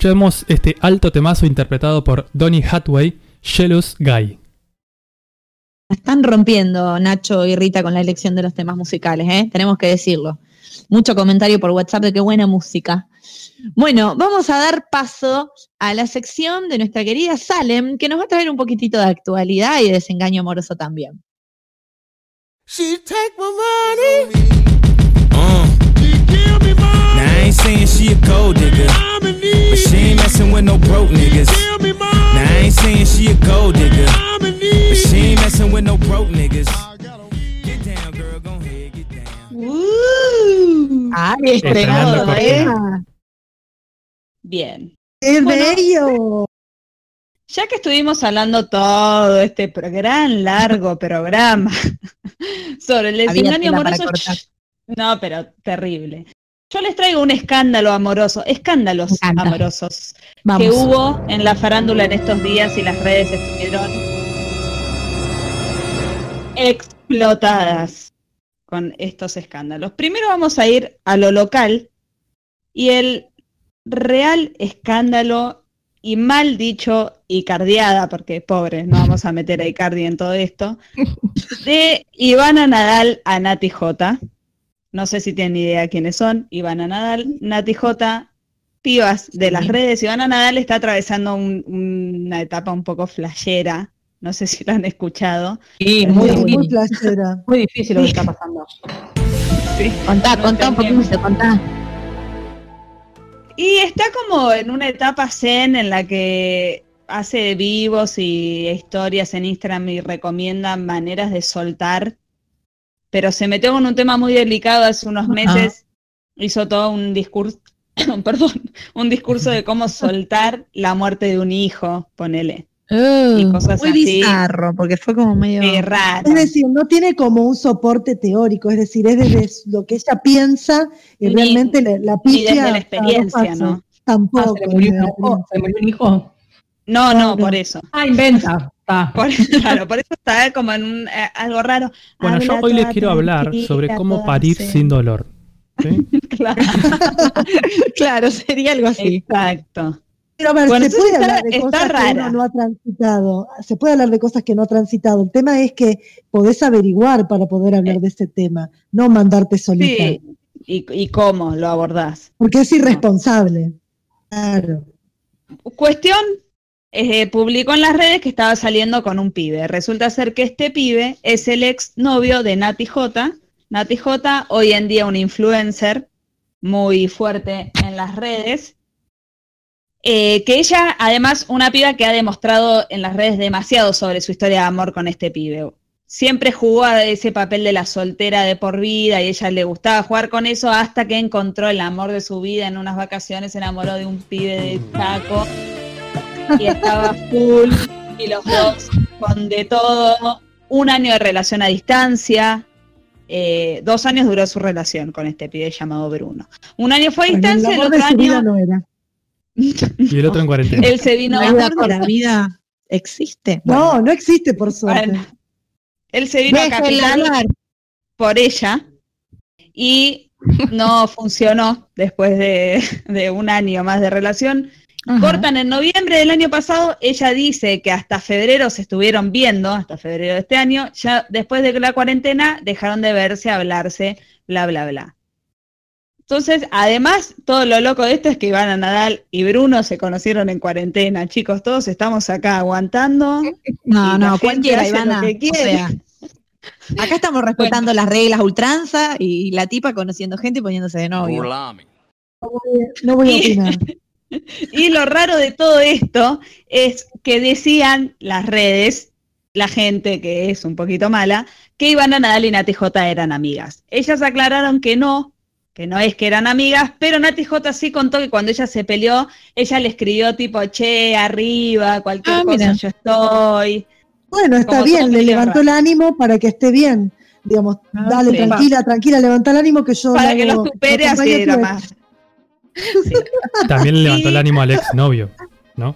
Escuchemos este alto temazo interpretado por Donny Hathaway, Jealous Guy. Están rompiendo Nacho y Rita con la elección de los temas musicales, ¿eh? tenemos que decirlo. Mucho comentario por WhatsApp de qué buena música. Bueno, vamos a dar paso a la sección de nuestra querida Salem, que nos va a traer un poquitito de actualidad y de desengaño amoroso también. She take my money. Uh. Now I ain't saying she a gold digger, she ain't messing with no broke niggas. Now I ain't saying she a gold digger, but she ain't messing with no broke niggas. Get down, girl, go ahead, get down. ¡Ay, Estrenando estrenado, eh! Bien. ¡Qué Bueno. bello! Ya que estuvimos hablando todo este gran largo programa sobre el para amoroso, no, pero terrible. Yo les traigo un escándalo amoroso, escándalos amorosos Vamos. que hubo en la farándula en estos días y las redes estuvieron explotadas con estos escándalos. Primero vamos a ir a lo local y el real escándalo y mal dicho Icardiada, porque pobre, no vamos a meter a Icardi en todo esto, de Ivana Nadal a Nati J. No sé si tienen idea quiénes son, Ivana Nadal, Nati J, pibas de las redes. Ivana Nadal está atravesando un- una etapa un poco flashera, no sé si lo han escuchado. Sí, muy, Muy, muy, flashera. Muy difícil lo que está pasando. Sí. Contá, contá un poquito, contá. Y está como en una etapa zen en la que hace vivos y historias en Instagram y recomienda maneras de soltar, pero se metió con un tema muy delicado hace unos meses, hizo todo un discurso, perdón, un discurso de cómo soltar la muerte de un hijo, ponele. y cosas muy así. bizarro, porque fue como medio... Raro. Es decir, no tiene como un soporte teórico, es decir, es desde lo que ella piensa y Ni- realmente la, la ni desde la experiencia. ¿no? Tampoco. Ah, se le murió hijo. Se le murió un hijo. No, no, por eso. Ah, inventa. Está. Por, claro, por eso está como en un, eh, algo raro. Bueno, yo hoy les quiero hablar sobre cómo toda parir sin dolor. ¿sí? Claro, Claro, sería algo así. exacto. Pero a ver, Bueno, se puede hablar de cosas que uno rara. no ha transitado. Se puede hablar de cosas que no ha transitado. El tema es que podés averiguar para poder hablar de ese tema, no mandarte solita. Sí. ¿Y, ¿Y cómo lo abordás? Porque es irresponsable. Claro. Cuestión, eh, publicó en las redes que estaba saliendo con un pibe. Resulta ser que este pibe es el ex novio de Nati J. Nati J, hoy en día un influencer muy fuerte en las redes. Eh, que ella, además, una piba que ha demostrado en las redes demasiado sobre su historia de amor con este pibe. Siempre jugó a ese papel de la soltera de por vida y ella le gustaba jugar con eso hasta que encontró el amor de su vida en unas vacaciones, se enamoró de un pibe de Chaco y estaba full y los dos con de todo, un año de relación a distancia, eh, dos años duró su relación con este pibe llamado Bruno. Un año fue a el distancia, el de otro año no era. Y el otro en cuarentena. él se vino ¿No el amor de la vida existe? No, no existe por suerte. Bueno, él se vino a Capital por ella y no funcionó después de, de un año más de relación. Ajá. Cortan en noviembre del año pasado, ella dice que hasta febrero se estuvieron viendo, hasta febrero de este año, ya después de la cuarentena dejaron de verse, hablarse, bla, bla, bla. Entonces, además, todo lo loco de esto es que Ivana Nadal y Bruno se conocieron en cuarentena. Chicos, todos estamos acá aguantando. No, no, cualquiera, Ivana. que O sea, acá estamos respetando las reglas ultranza y la tipa conociendo gente y poniéndose de novio. No voy a Y- opinar. Y lo raro de todo esto es que decían las redes, la gente que es un poquito mala, que Ivana Nadal y Nati J eran amigas. Ellas aclararon que no, que no es que eran amigas, pero Nati J sí contó que cuando ella se peleó, ella le escribió tipo, che, arriba, cualquier Ah, cosa, mira. yo estoy. Bueno, está Como bien, le levantó el ánimo para que esté bien. Digamos, Ah, dale, sí. tranquila, tranquila, levanta el ánimo que yo Para que lo supere lo así era a También le levantó el ánimo al ex novio, ¿no?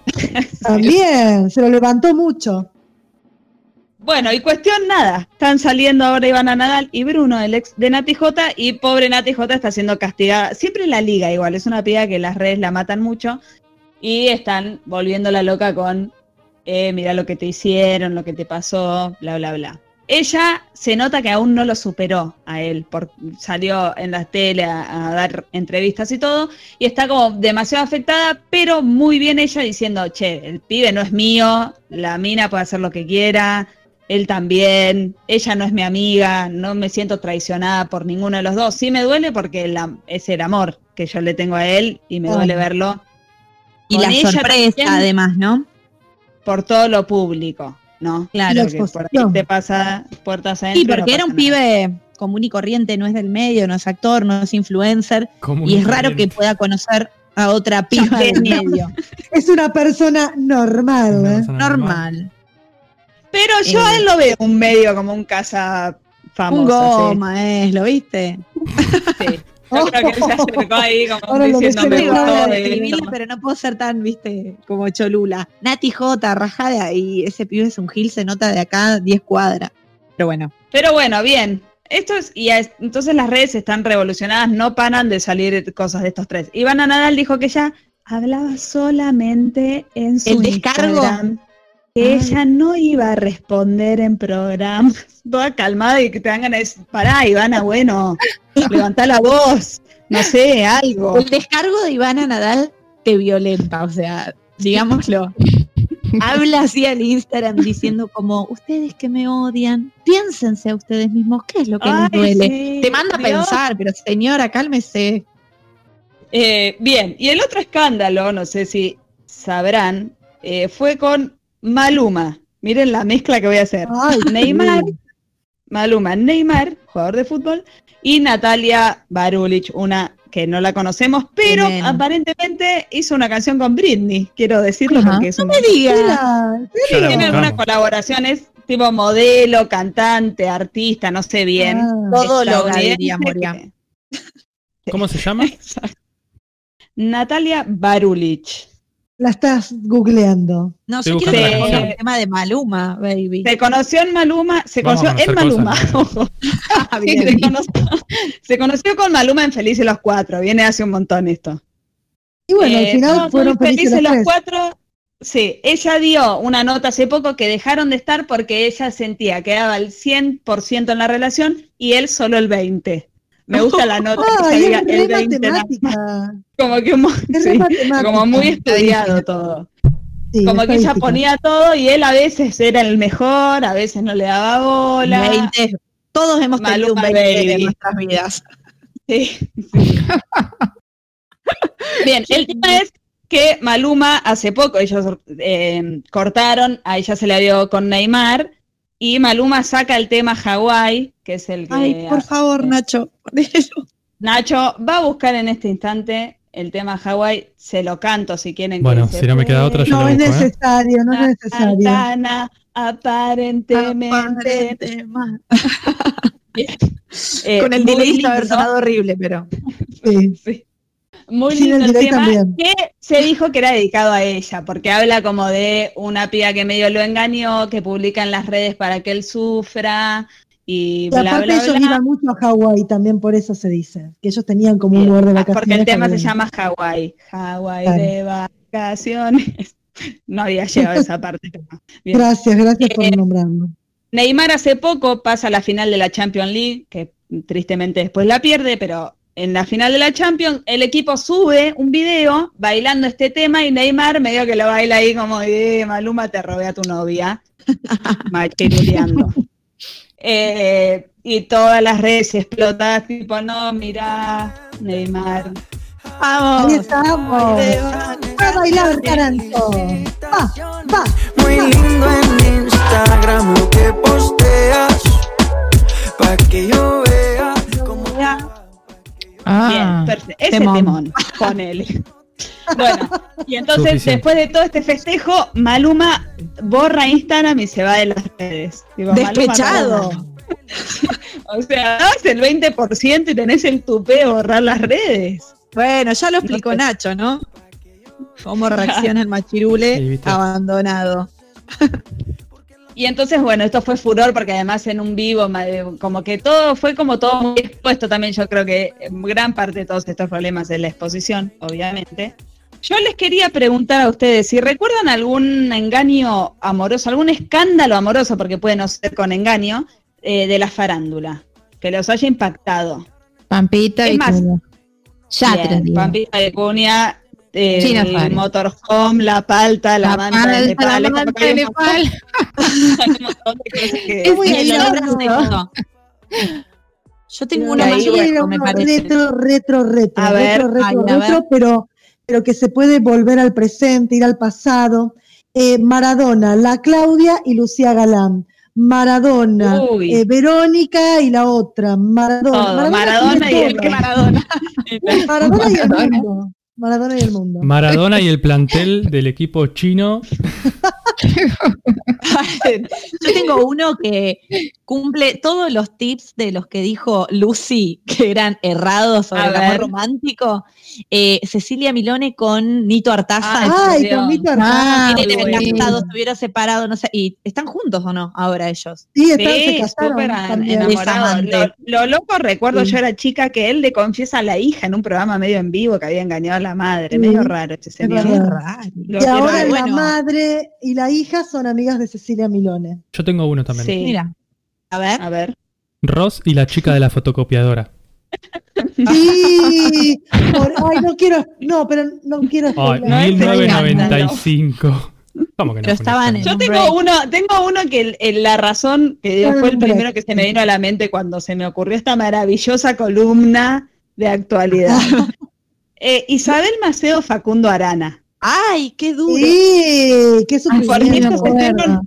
También, se lo levantó mucho. Bueno, y cuestión nada, están saliendo ahora Ivana Nadal y Bruno, el ex de Nati J, y pobre Nati J está siendo castigada, siempre en la liga igual, es una piba que las redes la matan mucho, y están volviendo la loca con eh, mira lo que te hicieron, lo que te pasó, bla, bla, bla. Ella se nota que aún no lo superó a él, por, salió en la tele a, a dar entrevistas y todo, y está como demasiado afectada, pero muy bien ella diciendo, che, el pibe no es mío, la mina puede hacer lo que quiera, él también, ella no es mi amiga, no me siento traicionada por ninguno de los dos. Sí me duele porque la- es el amor que yo le tengo a él y me duele verlo. Y con la ella sorpresa, también además, ¿no? Por todo lo público, ¿no? Claro. Porque por ahí te pasa puertas adentro. Sí, porque no era un nada. pibe común y corriente, no es del medio, no es actor, no es influencer. Común y es raro corriente. que pueda conocer a otra piba del medio. Es una persona normal, ¿eh? Normal. Pero yo Eh. a él lo veo un medio como un casa famoso. Un sí. goma es, ¿lo viste? Sí. Yo creo que él se acercó ahí como Ahora lo diciendo me deseo, Tengo gustó ganas de de escribirle, esto". pero no puedo ser tan, viste, como Cholula. Nati J, rajada, y ese pibe es un gil, se nota de acá 10 cuadras. Pero bueno. Pero bueno, bien. Esto es, y es- entonces las redes están revolucionadas, no paran de salir cosas de estos tres. Ivana Nadal dijo que ella hablaba solamente en su ¿El descargo? Instagram, que Ay. ella no iba a responder en programas, toda calmada y que te dan ganas de decir, pará, Ivana, bueno, levantá la voz, no sé, algo. El descargo de Ivana Nadal te violenta, o sea, digámoslo. Habla así al Instagram diciendo como, ustedes que me odian, piénsense a ustedes mismos, ¿qué es lo que Ay, les duele? sí, te manda a pensar, pero señora, cálmese. Eh, bien, y el otro escándalo, no sé si sabrán, eh, fue con Maluma. Miren la mezcla que voy a hacer. Ay, Neymar. Maluma, Neymar, jugador de fútbol, y Natalia Barulich, una que no la conocemos, pero aparentemente hizo una canción con Britney, quiero decirlo Ajá. porque es un... No me digas. Tiene algunas colaboraciones tipo modelo, cantante, artista, no sé bien. Ah. Todóloga, estadounidense diría Moria. ¿Cómo se llama? Natalia Barulich. La estás googleando. No, Estoy yo quiero que el tema de Maluma, baby. Se conoció en Maluma, se Vamos conoció en Maluma. cosas. Ah, bien. se, conoció, se conoció con Maluma en Felices los Cuatro. Viene hace un montón esto. Y bueno, al Eh, final no, fueron felices los. Cuatro. Sí, ella dio una nota hace poco que dejaron de estar porque ella sentía que daba el 100% en la relación y él solo el 20%. Me gusta la nota que diga es re el 20 nada más. matemática. Como que mu- Es re sí, como muy estudiado todo. Sí, Como que ella ponía todo y él a veces era el mejor, a veces no le daba bola. 20. Todos hemos tenido un Maluma 20 en nuestras vidas. Sí, sí. Bien, el tema es que Maluma hace poco, ellos eh, cortaron, a ella se la dio con Neymar, y Maluma saca el tema Hawái, que es el que Ay, por favor, Nacho. Nacho va a buscar en este instante el tema Hawái, se lo canto si quieren. que Bueno, si no me queda otra, yo No lo es busco, ¿eh? necesario, no es necesario. Santana, aparentemente. Aparente más. Eh, Con el delay haber sonado horrible, pero. Sí. Sí. Muy Sin lindo el tema también. que se dijo que era dedicado a ella, porque habla como de una piba que medio lo engañó, que publica en las redes para que él sufra y Y bla, aparte bla, ellos bla. iban mucho a Hawái, también por eso se dice. Que ellos tenían como un lugar de Ah, vacaciones. porque el tema se llama Hawái. Hawái Claro. de vacaciones. No había llegado a esa parte. bien. Gracias, gracias por Eh, nombrarlo. Neymar hace poco pasa a la final de la Champions League, que tristemente después la pierde, pero en la final de la Champions el equipo sube un video bailando este tema y Neymar medio que lo baila ahí como, eh, Maluma, te robé a tu novia, machiruleando. Eh, y todas las redes explotadas, tipo, no, mira, Neymar. Ahí estamos. A bailar, Caranto. Va, va. Muy lindo en Instagram lo que posteas. Pa' que yo vea cómo. Ah, Bien, perfecto. Ese temón. temón, ponele. Bueno, y entonces Suficiente. después de todo este festejo, Maluma borra Instagram y se va de las redes. Maluma, Despechado. perdón. o sea, das el 20% y tenés el tupé de borrar las redes. Bueno, ya lo explicó Nacho, ¿no? Cómo reacciona el Sí, machirule viste. abandonado. Y entonces, bueno, esto fue furor porque además en un vivo, como que todo fue como todo muy expuesto también. Yo creo que gran parte de todos estos problemas es la exposición, obviamente. Yo les quería preguntar a ustedes si recuerdan algún engaño amoroso, algún escándalo amoroso, porque puede no ser con engaño, eh, de la farándula, que los haya impactado. Pampita y más. Yatra, Bien. Pampita de Cuña, eh, China el Fari. motorhome, la palta, la, La manta de palta, la Nepal. es como manta de que- Es muy. Yo tengo Pero más me parece. retro, retro, retro, A ver, retro, retro, ay, a retro, ver. pero, pero que se puede volver al presente, ir al pasado. Eh, Maradona, la Claudia y Lucía Galán. Maradona, eh, Verónica y la otra. Maradona. Todo, Maradona y el que Maradona. Maradona y el mundo. Maradona y el mundo. Maradona y el plantel del equipo chino. Yo tengo uno que cumple todos los tips de los que dijo Lucy, que eran errados sobre el amor romántico. Eh, Cecilia Milone con Nito Artaza. Ay, con Nito Ah, Artaza. Bueno. casados, estuvieron separados, no sé. ¿Y están juntos o no ahora ellos? Sí, están, se Sí, casaron súper an- también. enamorado. Lo, lo loco recuerdo, Sí. yo era chica, que él le confiesa a la hija en un programa medio en vivo que había engañado a la madre. Sí, Medio raro este señor. raro. Y ahora la bueno. madre y la hija son amigas de Cecilia Milone. Yo tengo uno también. Sí. Mira. A ver. A ver. Ross y la chica de la fotocopiadora. Sí, por- ay, no quiero, no, pero no quiero. Ay, spoiler. No, ese me encanta, 1995. ¿Cómo que no? En- Yo tengo uno, tengo uno que el- el- la razón que dio fue el primero que se me vino a la mente cuando se me ocurrió esta maravillosa columna de actualidad. Eh, Isabel Maceo Facundo Arana. Ay, qué duro. Sí, qué sufrimiento.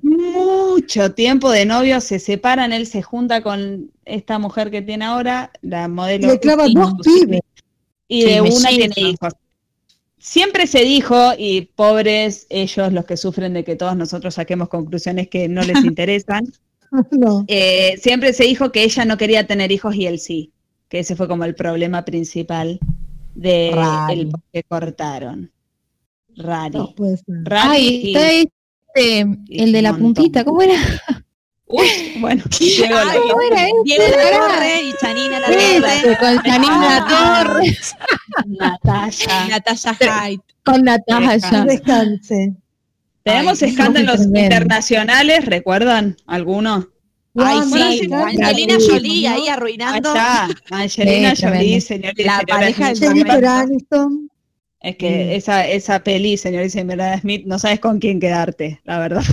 mucho tiempo de novios, se separan, él se junta con esta mujer que tiene ahora, la modelo. Le clava dos pibes. Y Sí, de una tiene hijos. Siempre se dijo, y pobres ellos los que sufren de que todos nosotros saquemos conclusiones que no les interesan, No. eh, siempre se dijo que ella no quería tener hijos y él sí, que ese fue como el problema principal de Rari. el qué cortaron. Rari. No puede ser. Rari Ay, y- está este, y el de la montón. puntita, ¿cómo era? Uy, bueno, llegó la- Ay, ¿Cómo era Viene la ese? torre y Chanina la Ese, torre. con Janina Ah. Torres, Natalia. Natalia Hyde. con Natalia. Descanse. Tenemos Ay, escándalos internacionales, ¿recuerdan alguno? Ay, sí, Angelina Jolie ¿no? ahí arruinando. Allá, Angelina Jolie, señor La señora pareja del Jennifer Aniston. Es que esa, esa peli, señor y señora Smith, no sabes con quién quedarte, la verdad.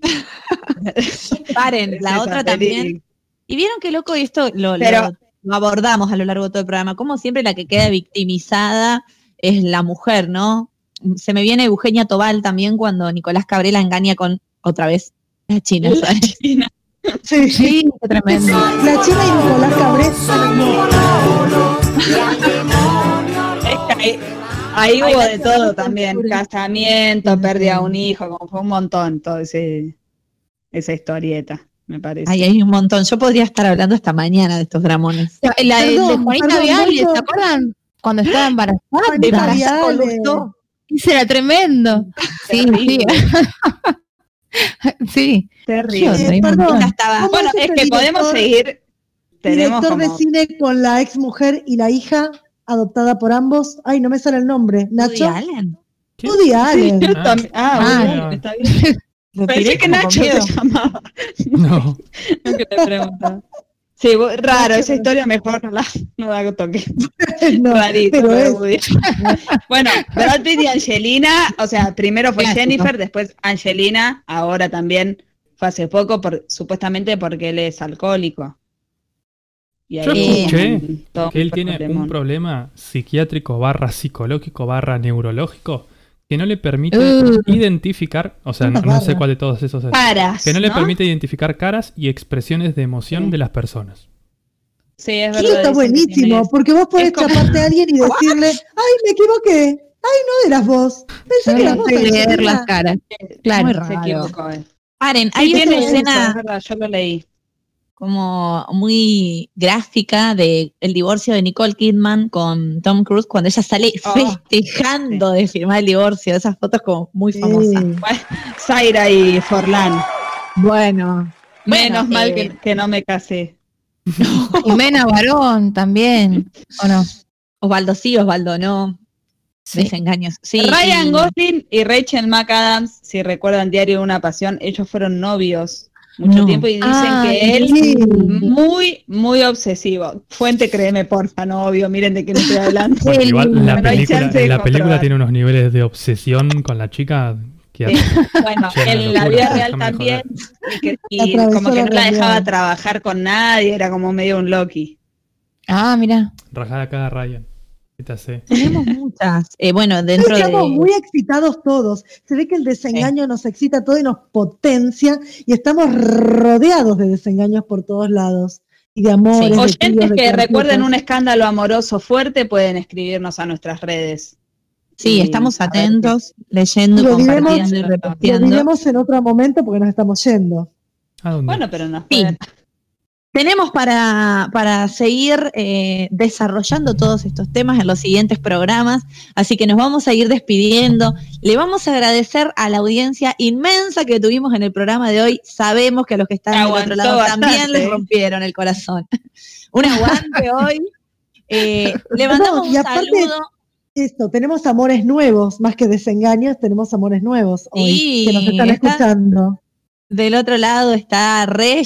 Paren, la otra peli. también. Y vieron qué loco y esto lo, lo- Pero- lo abordamos a lo largo de todo el programa. Como siempre la que queda victimizada es la mujer, ¿no? Se me viene Eugenia Tobal también cuando Nicolás Cabrera engaña con otra vez la China. La. China. Sí, Sí, qué tremendo. La China y Nicolás que ahí, ahí hubo de todo también, casamiento, pérdida de un hijo, como fue un montón, todo ese, esa historieta, me parece. Ay, hay un montón. Yo podría estar hablando esta mañana de estos dramones. La, la de- de Perdón, Juanita perdón, Viale, vuelvo- ¿se acuerdan? Cuando estaba embarazada. Juanita Ese era tremendo. Sí, sí. Sí. Terrible. Eh, perdón. estaba. ¿Cómo Bueno, es es que podemos seguir. Tenemos Director de cine con la ex mujer y la hija, adoptada por ambos. Ay, no me sale el nombre. Woody Nacho. Allen. ¿Qué? Woody Allen. Yo también- Ah, Ah, bueno, está bien. Pensé que Nacho se llamaba. No. no que te preguntaba. Sí, raro, esa historia mejor no la no la toque. No, Rarito, pero pero es. Woody. Bueno, Brad Pitt y Angelina, o sea, primero fue Clásico. Jennifer, después Angelina, ahora también fue hace poco, por, supuestamente porque él es alcohólico. Y Yo escuché que él tiene problemón. un problema psiquiátrico barra psicológico barra neurológico que no le permite Uh. identificar, o sea, no, ¿Cuántas no sé cuál de todos esos es, Caras, que no le ¿no? permite identificar caras y expresiones de emoción Sí. de las personas. Sí, es Eso verdad. está que tiene buenísimo, eso. porque vos podés como- chaparte a alguien y decirle, ay, me equivoqué. Ay, no eras vos. Pensé que eras No vos. leer Angelina". las caras. Muy Claro. Se equivocó. eh. Paren, Sí, hay eso, es escena verdad, yo lo leí. Como muy gráfica de el divorcio de Nicole Kidman con Tom Cruise cuando ella sale Oh, festejando de firmar el divorcio. Esas fotos como muy Sí. famosas. Zaira y Forlán. Bueno. Menos mal eh, que, que no me casé. Jimena Barón también. ¿O no? Osvaldo sí, Osvaldo no. desengaños. Sí, Ryan y- Gosling y Rachel McAdams, si recuerdan Diario de una Pasión, ellos fueron novios mucho No. tiempo y dicen Ay, que él sí. muy, muy obsesivo. Fuente, créeme, porfa, novio, miren de quién estoy hablando. Bueno, igual la Pero película, tiene unos niveles de obsesión con la chica que Sí. Bueno, en la vida real también, y, que- y Atravesó como que la no la dejaba realidad. trabajar con nadie, era como medio un Loki. Ah, mira. rajada cada Ryan. Tenemos muchas. Eh, bueno, dentro Estamos de. muy excitados todos. Se ve que el desengaño nos excita todo y nos potencia y estamos rodeados de desengaños por todos lados y de amores. de Oyentes de que recuerden un escándalo amoroso fuerte pueden escribirnos a nuestras redes. Sí, Y estamos atentos, leyendo, Lo diremos, compartiendo y lo repitiendo. diremos en otro momento porque nos estamos yendo. ¿A dónde? Bueno, pero nos Sí. pueden- Tenemos para, para seguir eh, desarrollando todos estos temas en los siguientes programas, así que nos vamos a ir despidiendo. Le vamos a agradecer a la audiencia inmensa que tuvimos en el programa de hoy. Sabemos que a los que están del otro lado también les rompieron el corazón. Un aguante hoy. Eh, le mandamos No, y un saludo. Esto, tenemos amores nuevos, más que desengaños, tenemos amores nuevos hoy Sí, que nos están está- escuchando. Del otro lado está Reggie,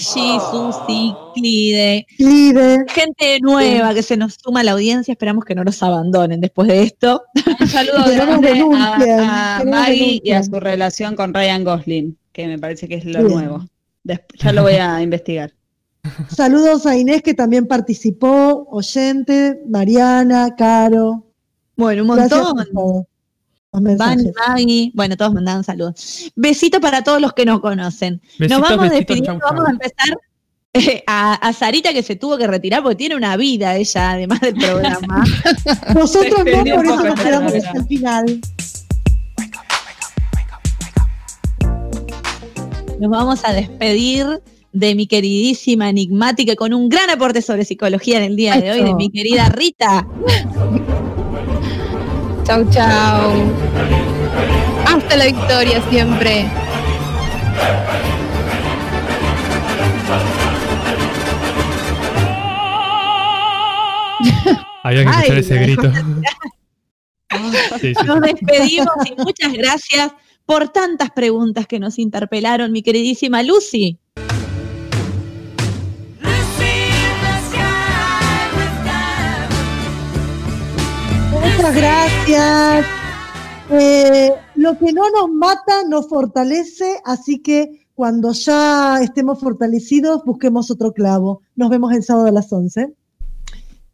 Susi, Clide. Clide. Gente nueva que se nos suma a la audiencia. Esperamos que no nos abandonen después de esto. Un saludo grande a, a Maggie y a su relación con Ryan Gosling, que me parece que es lo Bien. nuevo. Des- ya lo voy a investigar. Saludos a Inés que también participó, oyente, Mariana, Caro. Bueno, un Gracias montón. Van. Maggie, bueno, todos mandaban saludos. Besito para todos los que nos conocen. Besitos, nos vamos besitos, despidiendo, chau, chau. vamos a empezar eh, a, a Sarita que se tuvo que retirar porque tiene una vida ella, además del programa. Nosotros no, por eso nos quedamos hasta el final. Nos vamos a despedir de mi queridísima enigmática con un gran aporte sobre psicología en el día de hoy, de mi querida Rita. Chau, chau. Hasta la victoria siempre. Había que escuchar Ay, ese grito. Sí, sí, Nos despedimos y muchas gracias por tantas preguntas que nos interpelaron, mi queridísima Lucy. Muchas gracias. Eh, lo que no nos mata nos fortalece, así que cuando ya estemos fortalecidos, busquemos otro clavo. Nos vemos el sábado a las 11.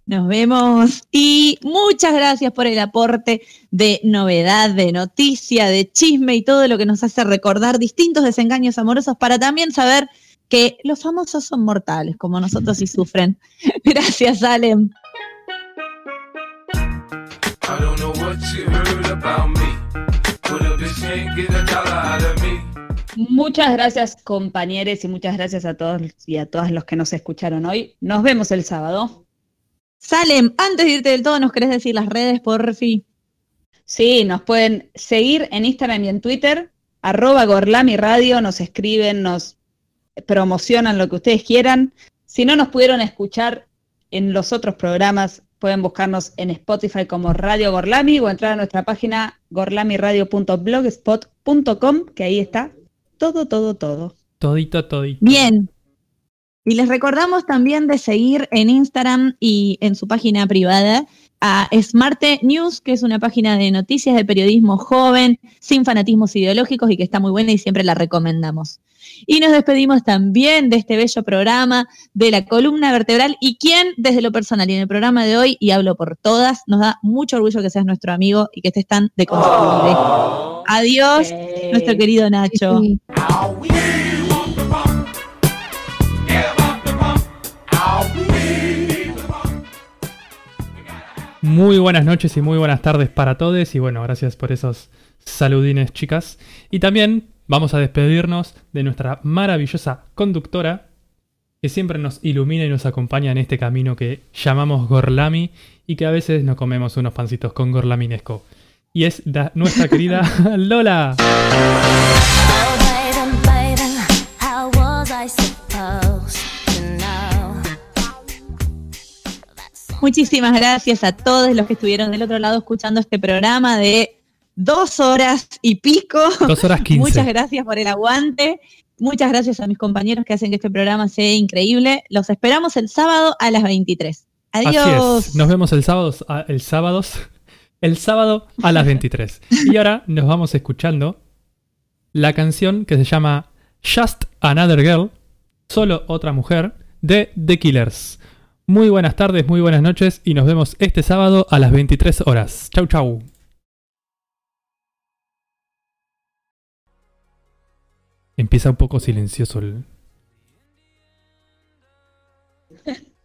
Nos vemos y muchas gracias por el aporte de novedad, de noticia, de chisme y todo lo que nos hace recordar distintos desengaños amorosos para también saber que los famosos son mortales, como nosotros y sufren. Gracias, Alem. I don't know what you heard about me. But a bitch can't get a dollar out of me. Muchas gracias, compañeros, y muchas gracias a todos y a todas los que nos escucharon hoy. Nos vemos el sábado. Salem, antes de irte del todo, ¿nos querés decir las redes, por fin? Sí, nos pueden seguir en Instagram y en Twitter, arroba Gorlami Radio, nos escriben, nos promocionan lo que ustedes quieran. Si no nos pudieron escuchar en los otros programas, pueden buscarnos en Spotify como Radio Gorlami o entrar a nuestra página gorlamiradio.blogspot.com, que ahí está todo, todo, todo. Todito, todito. Bien. Y les recordamos también de seguir en Instagram y en su página privada a Smarte News, que es una página de noticias de periodismo joven, sin fanatismos ideológicos y que está muy buena y siempre la recomendamos. Y nos despedimos también de este bello programa de la columna vertebral y quien desde lo personal y en el programa de hoy, y hablo por todas, nos da mucho orgullo que seas nuestro amigo y que estés tan de Adiós, nuestro querido Nacho. Sí. Muy buenas noches y muy buenas tardes para todos. Y bueno, gracias por esos saludines, chicas. Y también vamos a despedirnos de nuestra maravillosa conductora, que siempre nos ilumina y nos acompaña en este camino que llamamos Gorlami y que a veces nos comemos unos pancitos con Gorlaminesco. Y es la- nuestra querida Lola. Muchísimas gracias a todos los que estuvieron del otro lado escuchando este programa de dos horas y pico. Dos horas quince. Muchas gracias por el aguante. Muchas gracias a mis compañeros que hacen que este programa sea increíble. Los esperamos el sábado a las 23. Adiós. Nos vemos el sábado, el sábado, el sábado a las 23. Y ahora nos vamos escuchando la canción que se llama Just Another Girl, solo otra mujer, de The Killers. Muy buenas tardes, muy buenas noches y nos vemos este sábado a las 23 horas. Chau, chau. Empieza un poco silencioso el...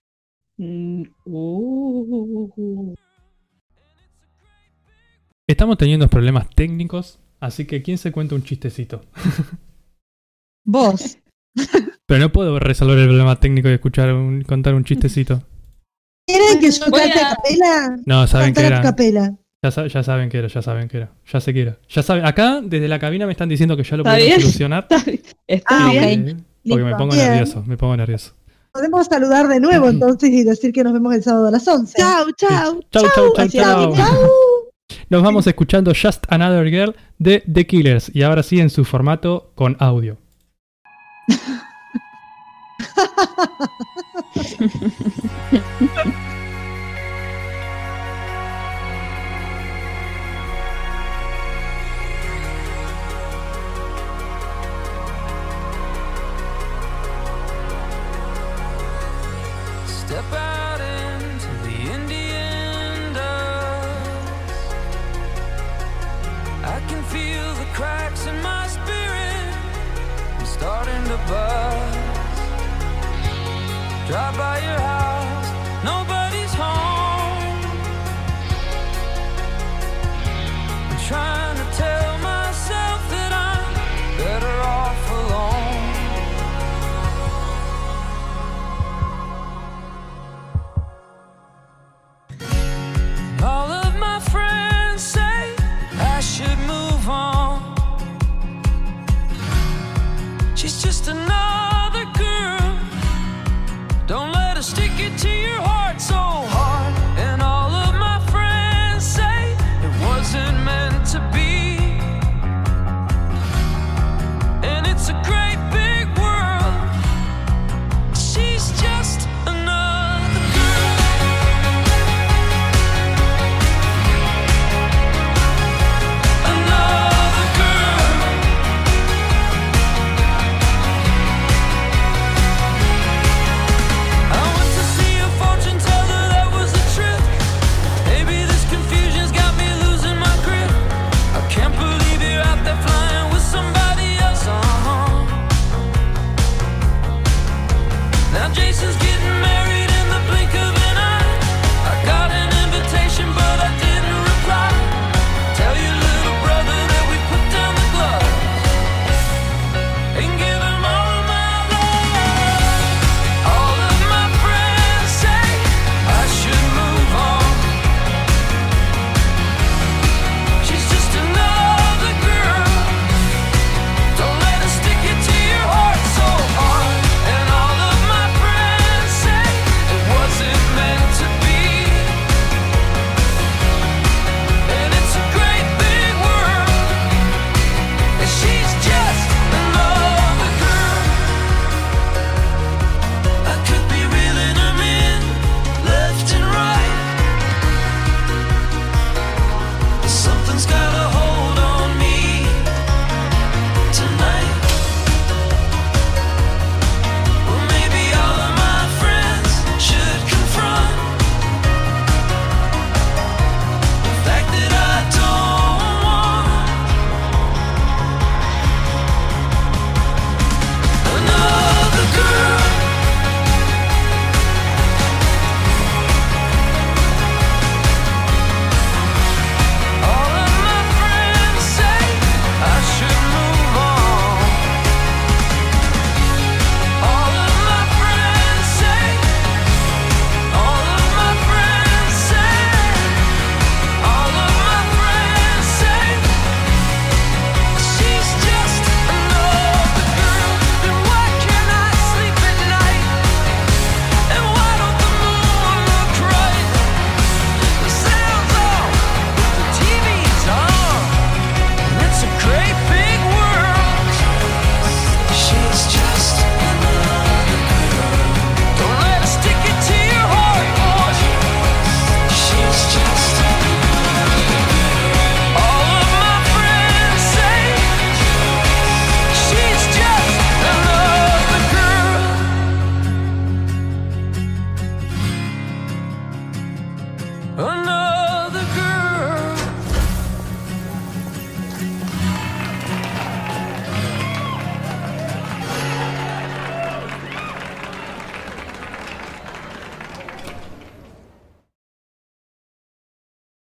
Mm, uh. Estamos teniendo problemas técnicos, así que ¿quién se cuenta un chistecito? Vos. Pero no puedo resolver el problema técnico y escuchar un- contar un chistecito. ¿Quieren que yo cante a- a capela? No, saben que era. capela. Ya, sa- ya saben que era, ya saben que era. Ya sé que era. Ya saben. Acá, desde la cabina me están diciendo que ya lo ¿Está podemos bien? solucionar. Ah, Eh, ok. Porque me pongo Bien. nervioso, me pongo nervioso. Podemos saludar de nuevo entonces y decir que nos vemos el sábado a las 11. Chau, chau. Chau, chau, chau, Así es. chau. Nos vamos escuchando Just Another Girl de The Killers. Y ahora sí en su formato con audio. Step out into the Indian dust. I can feel the cracks in my spirit. I'm starting to buzz. Drive by your house,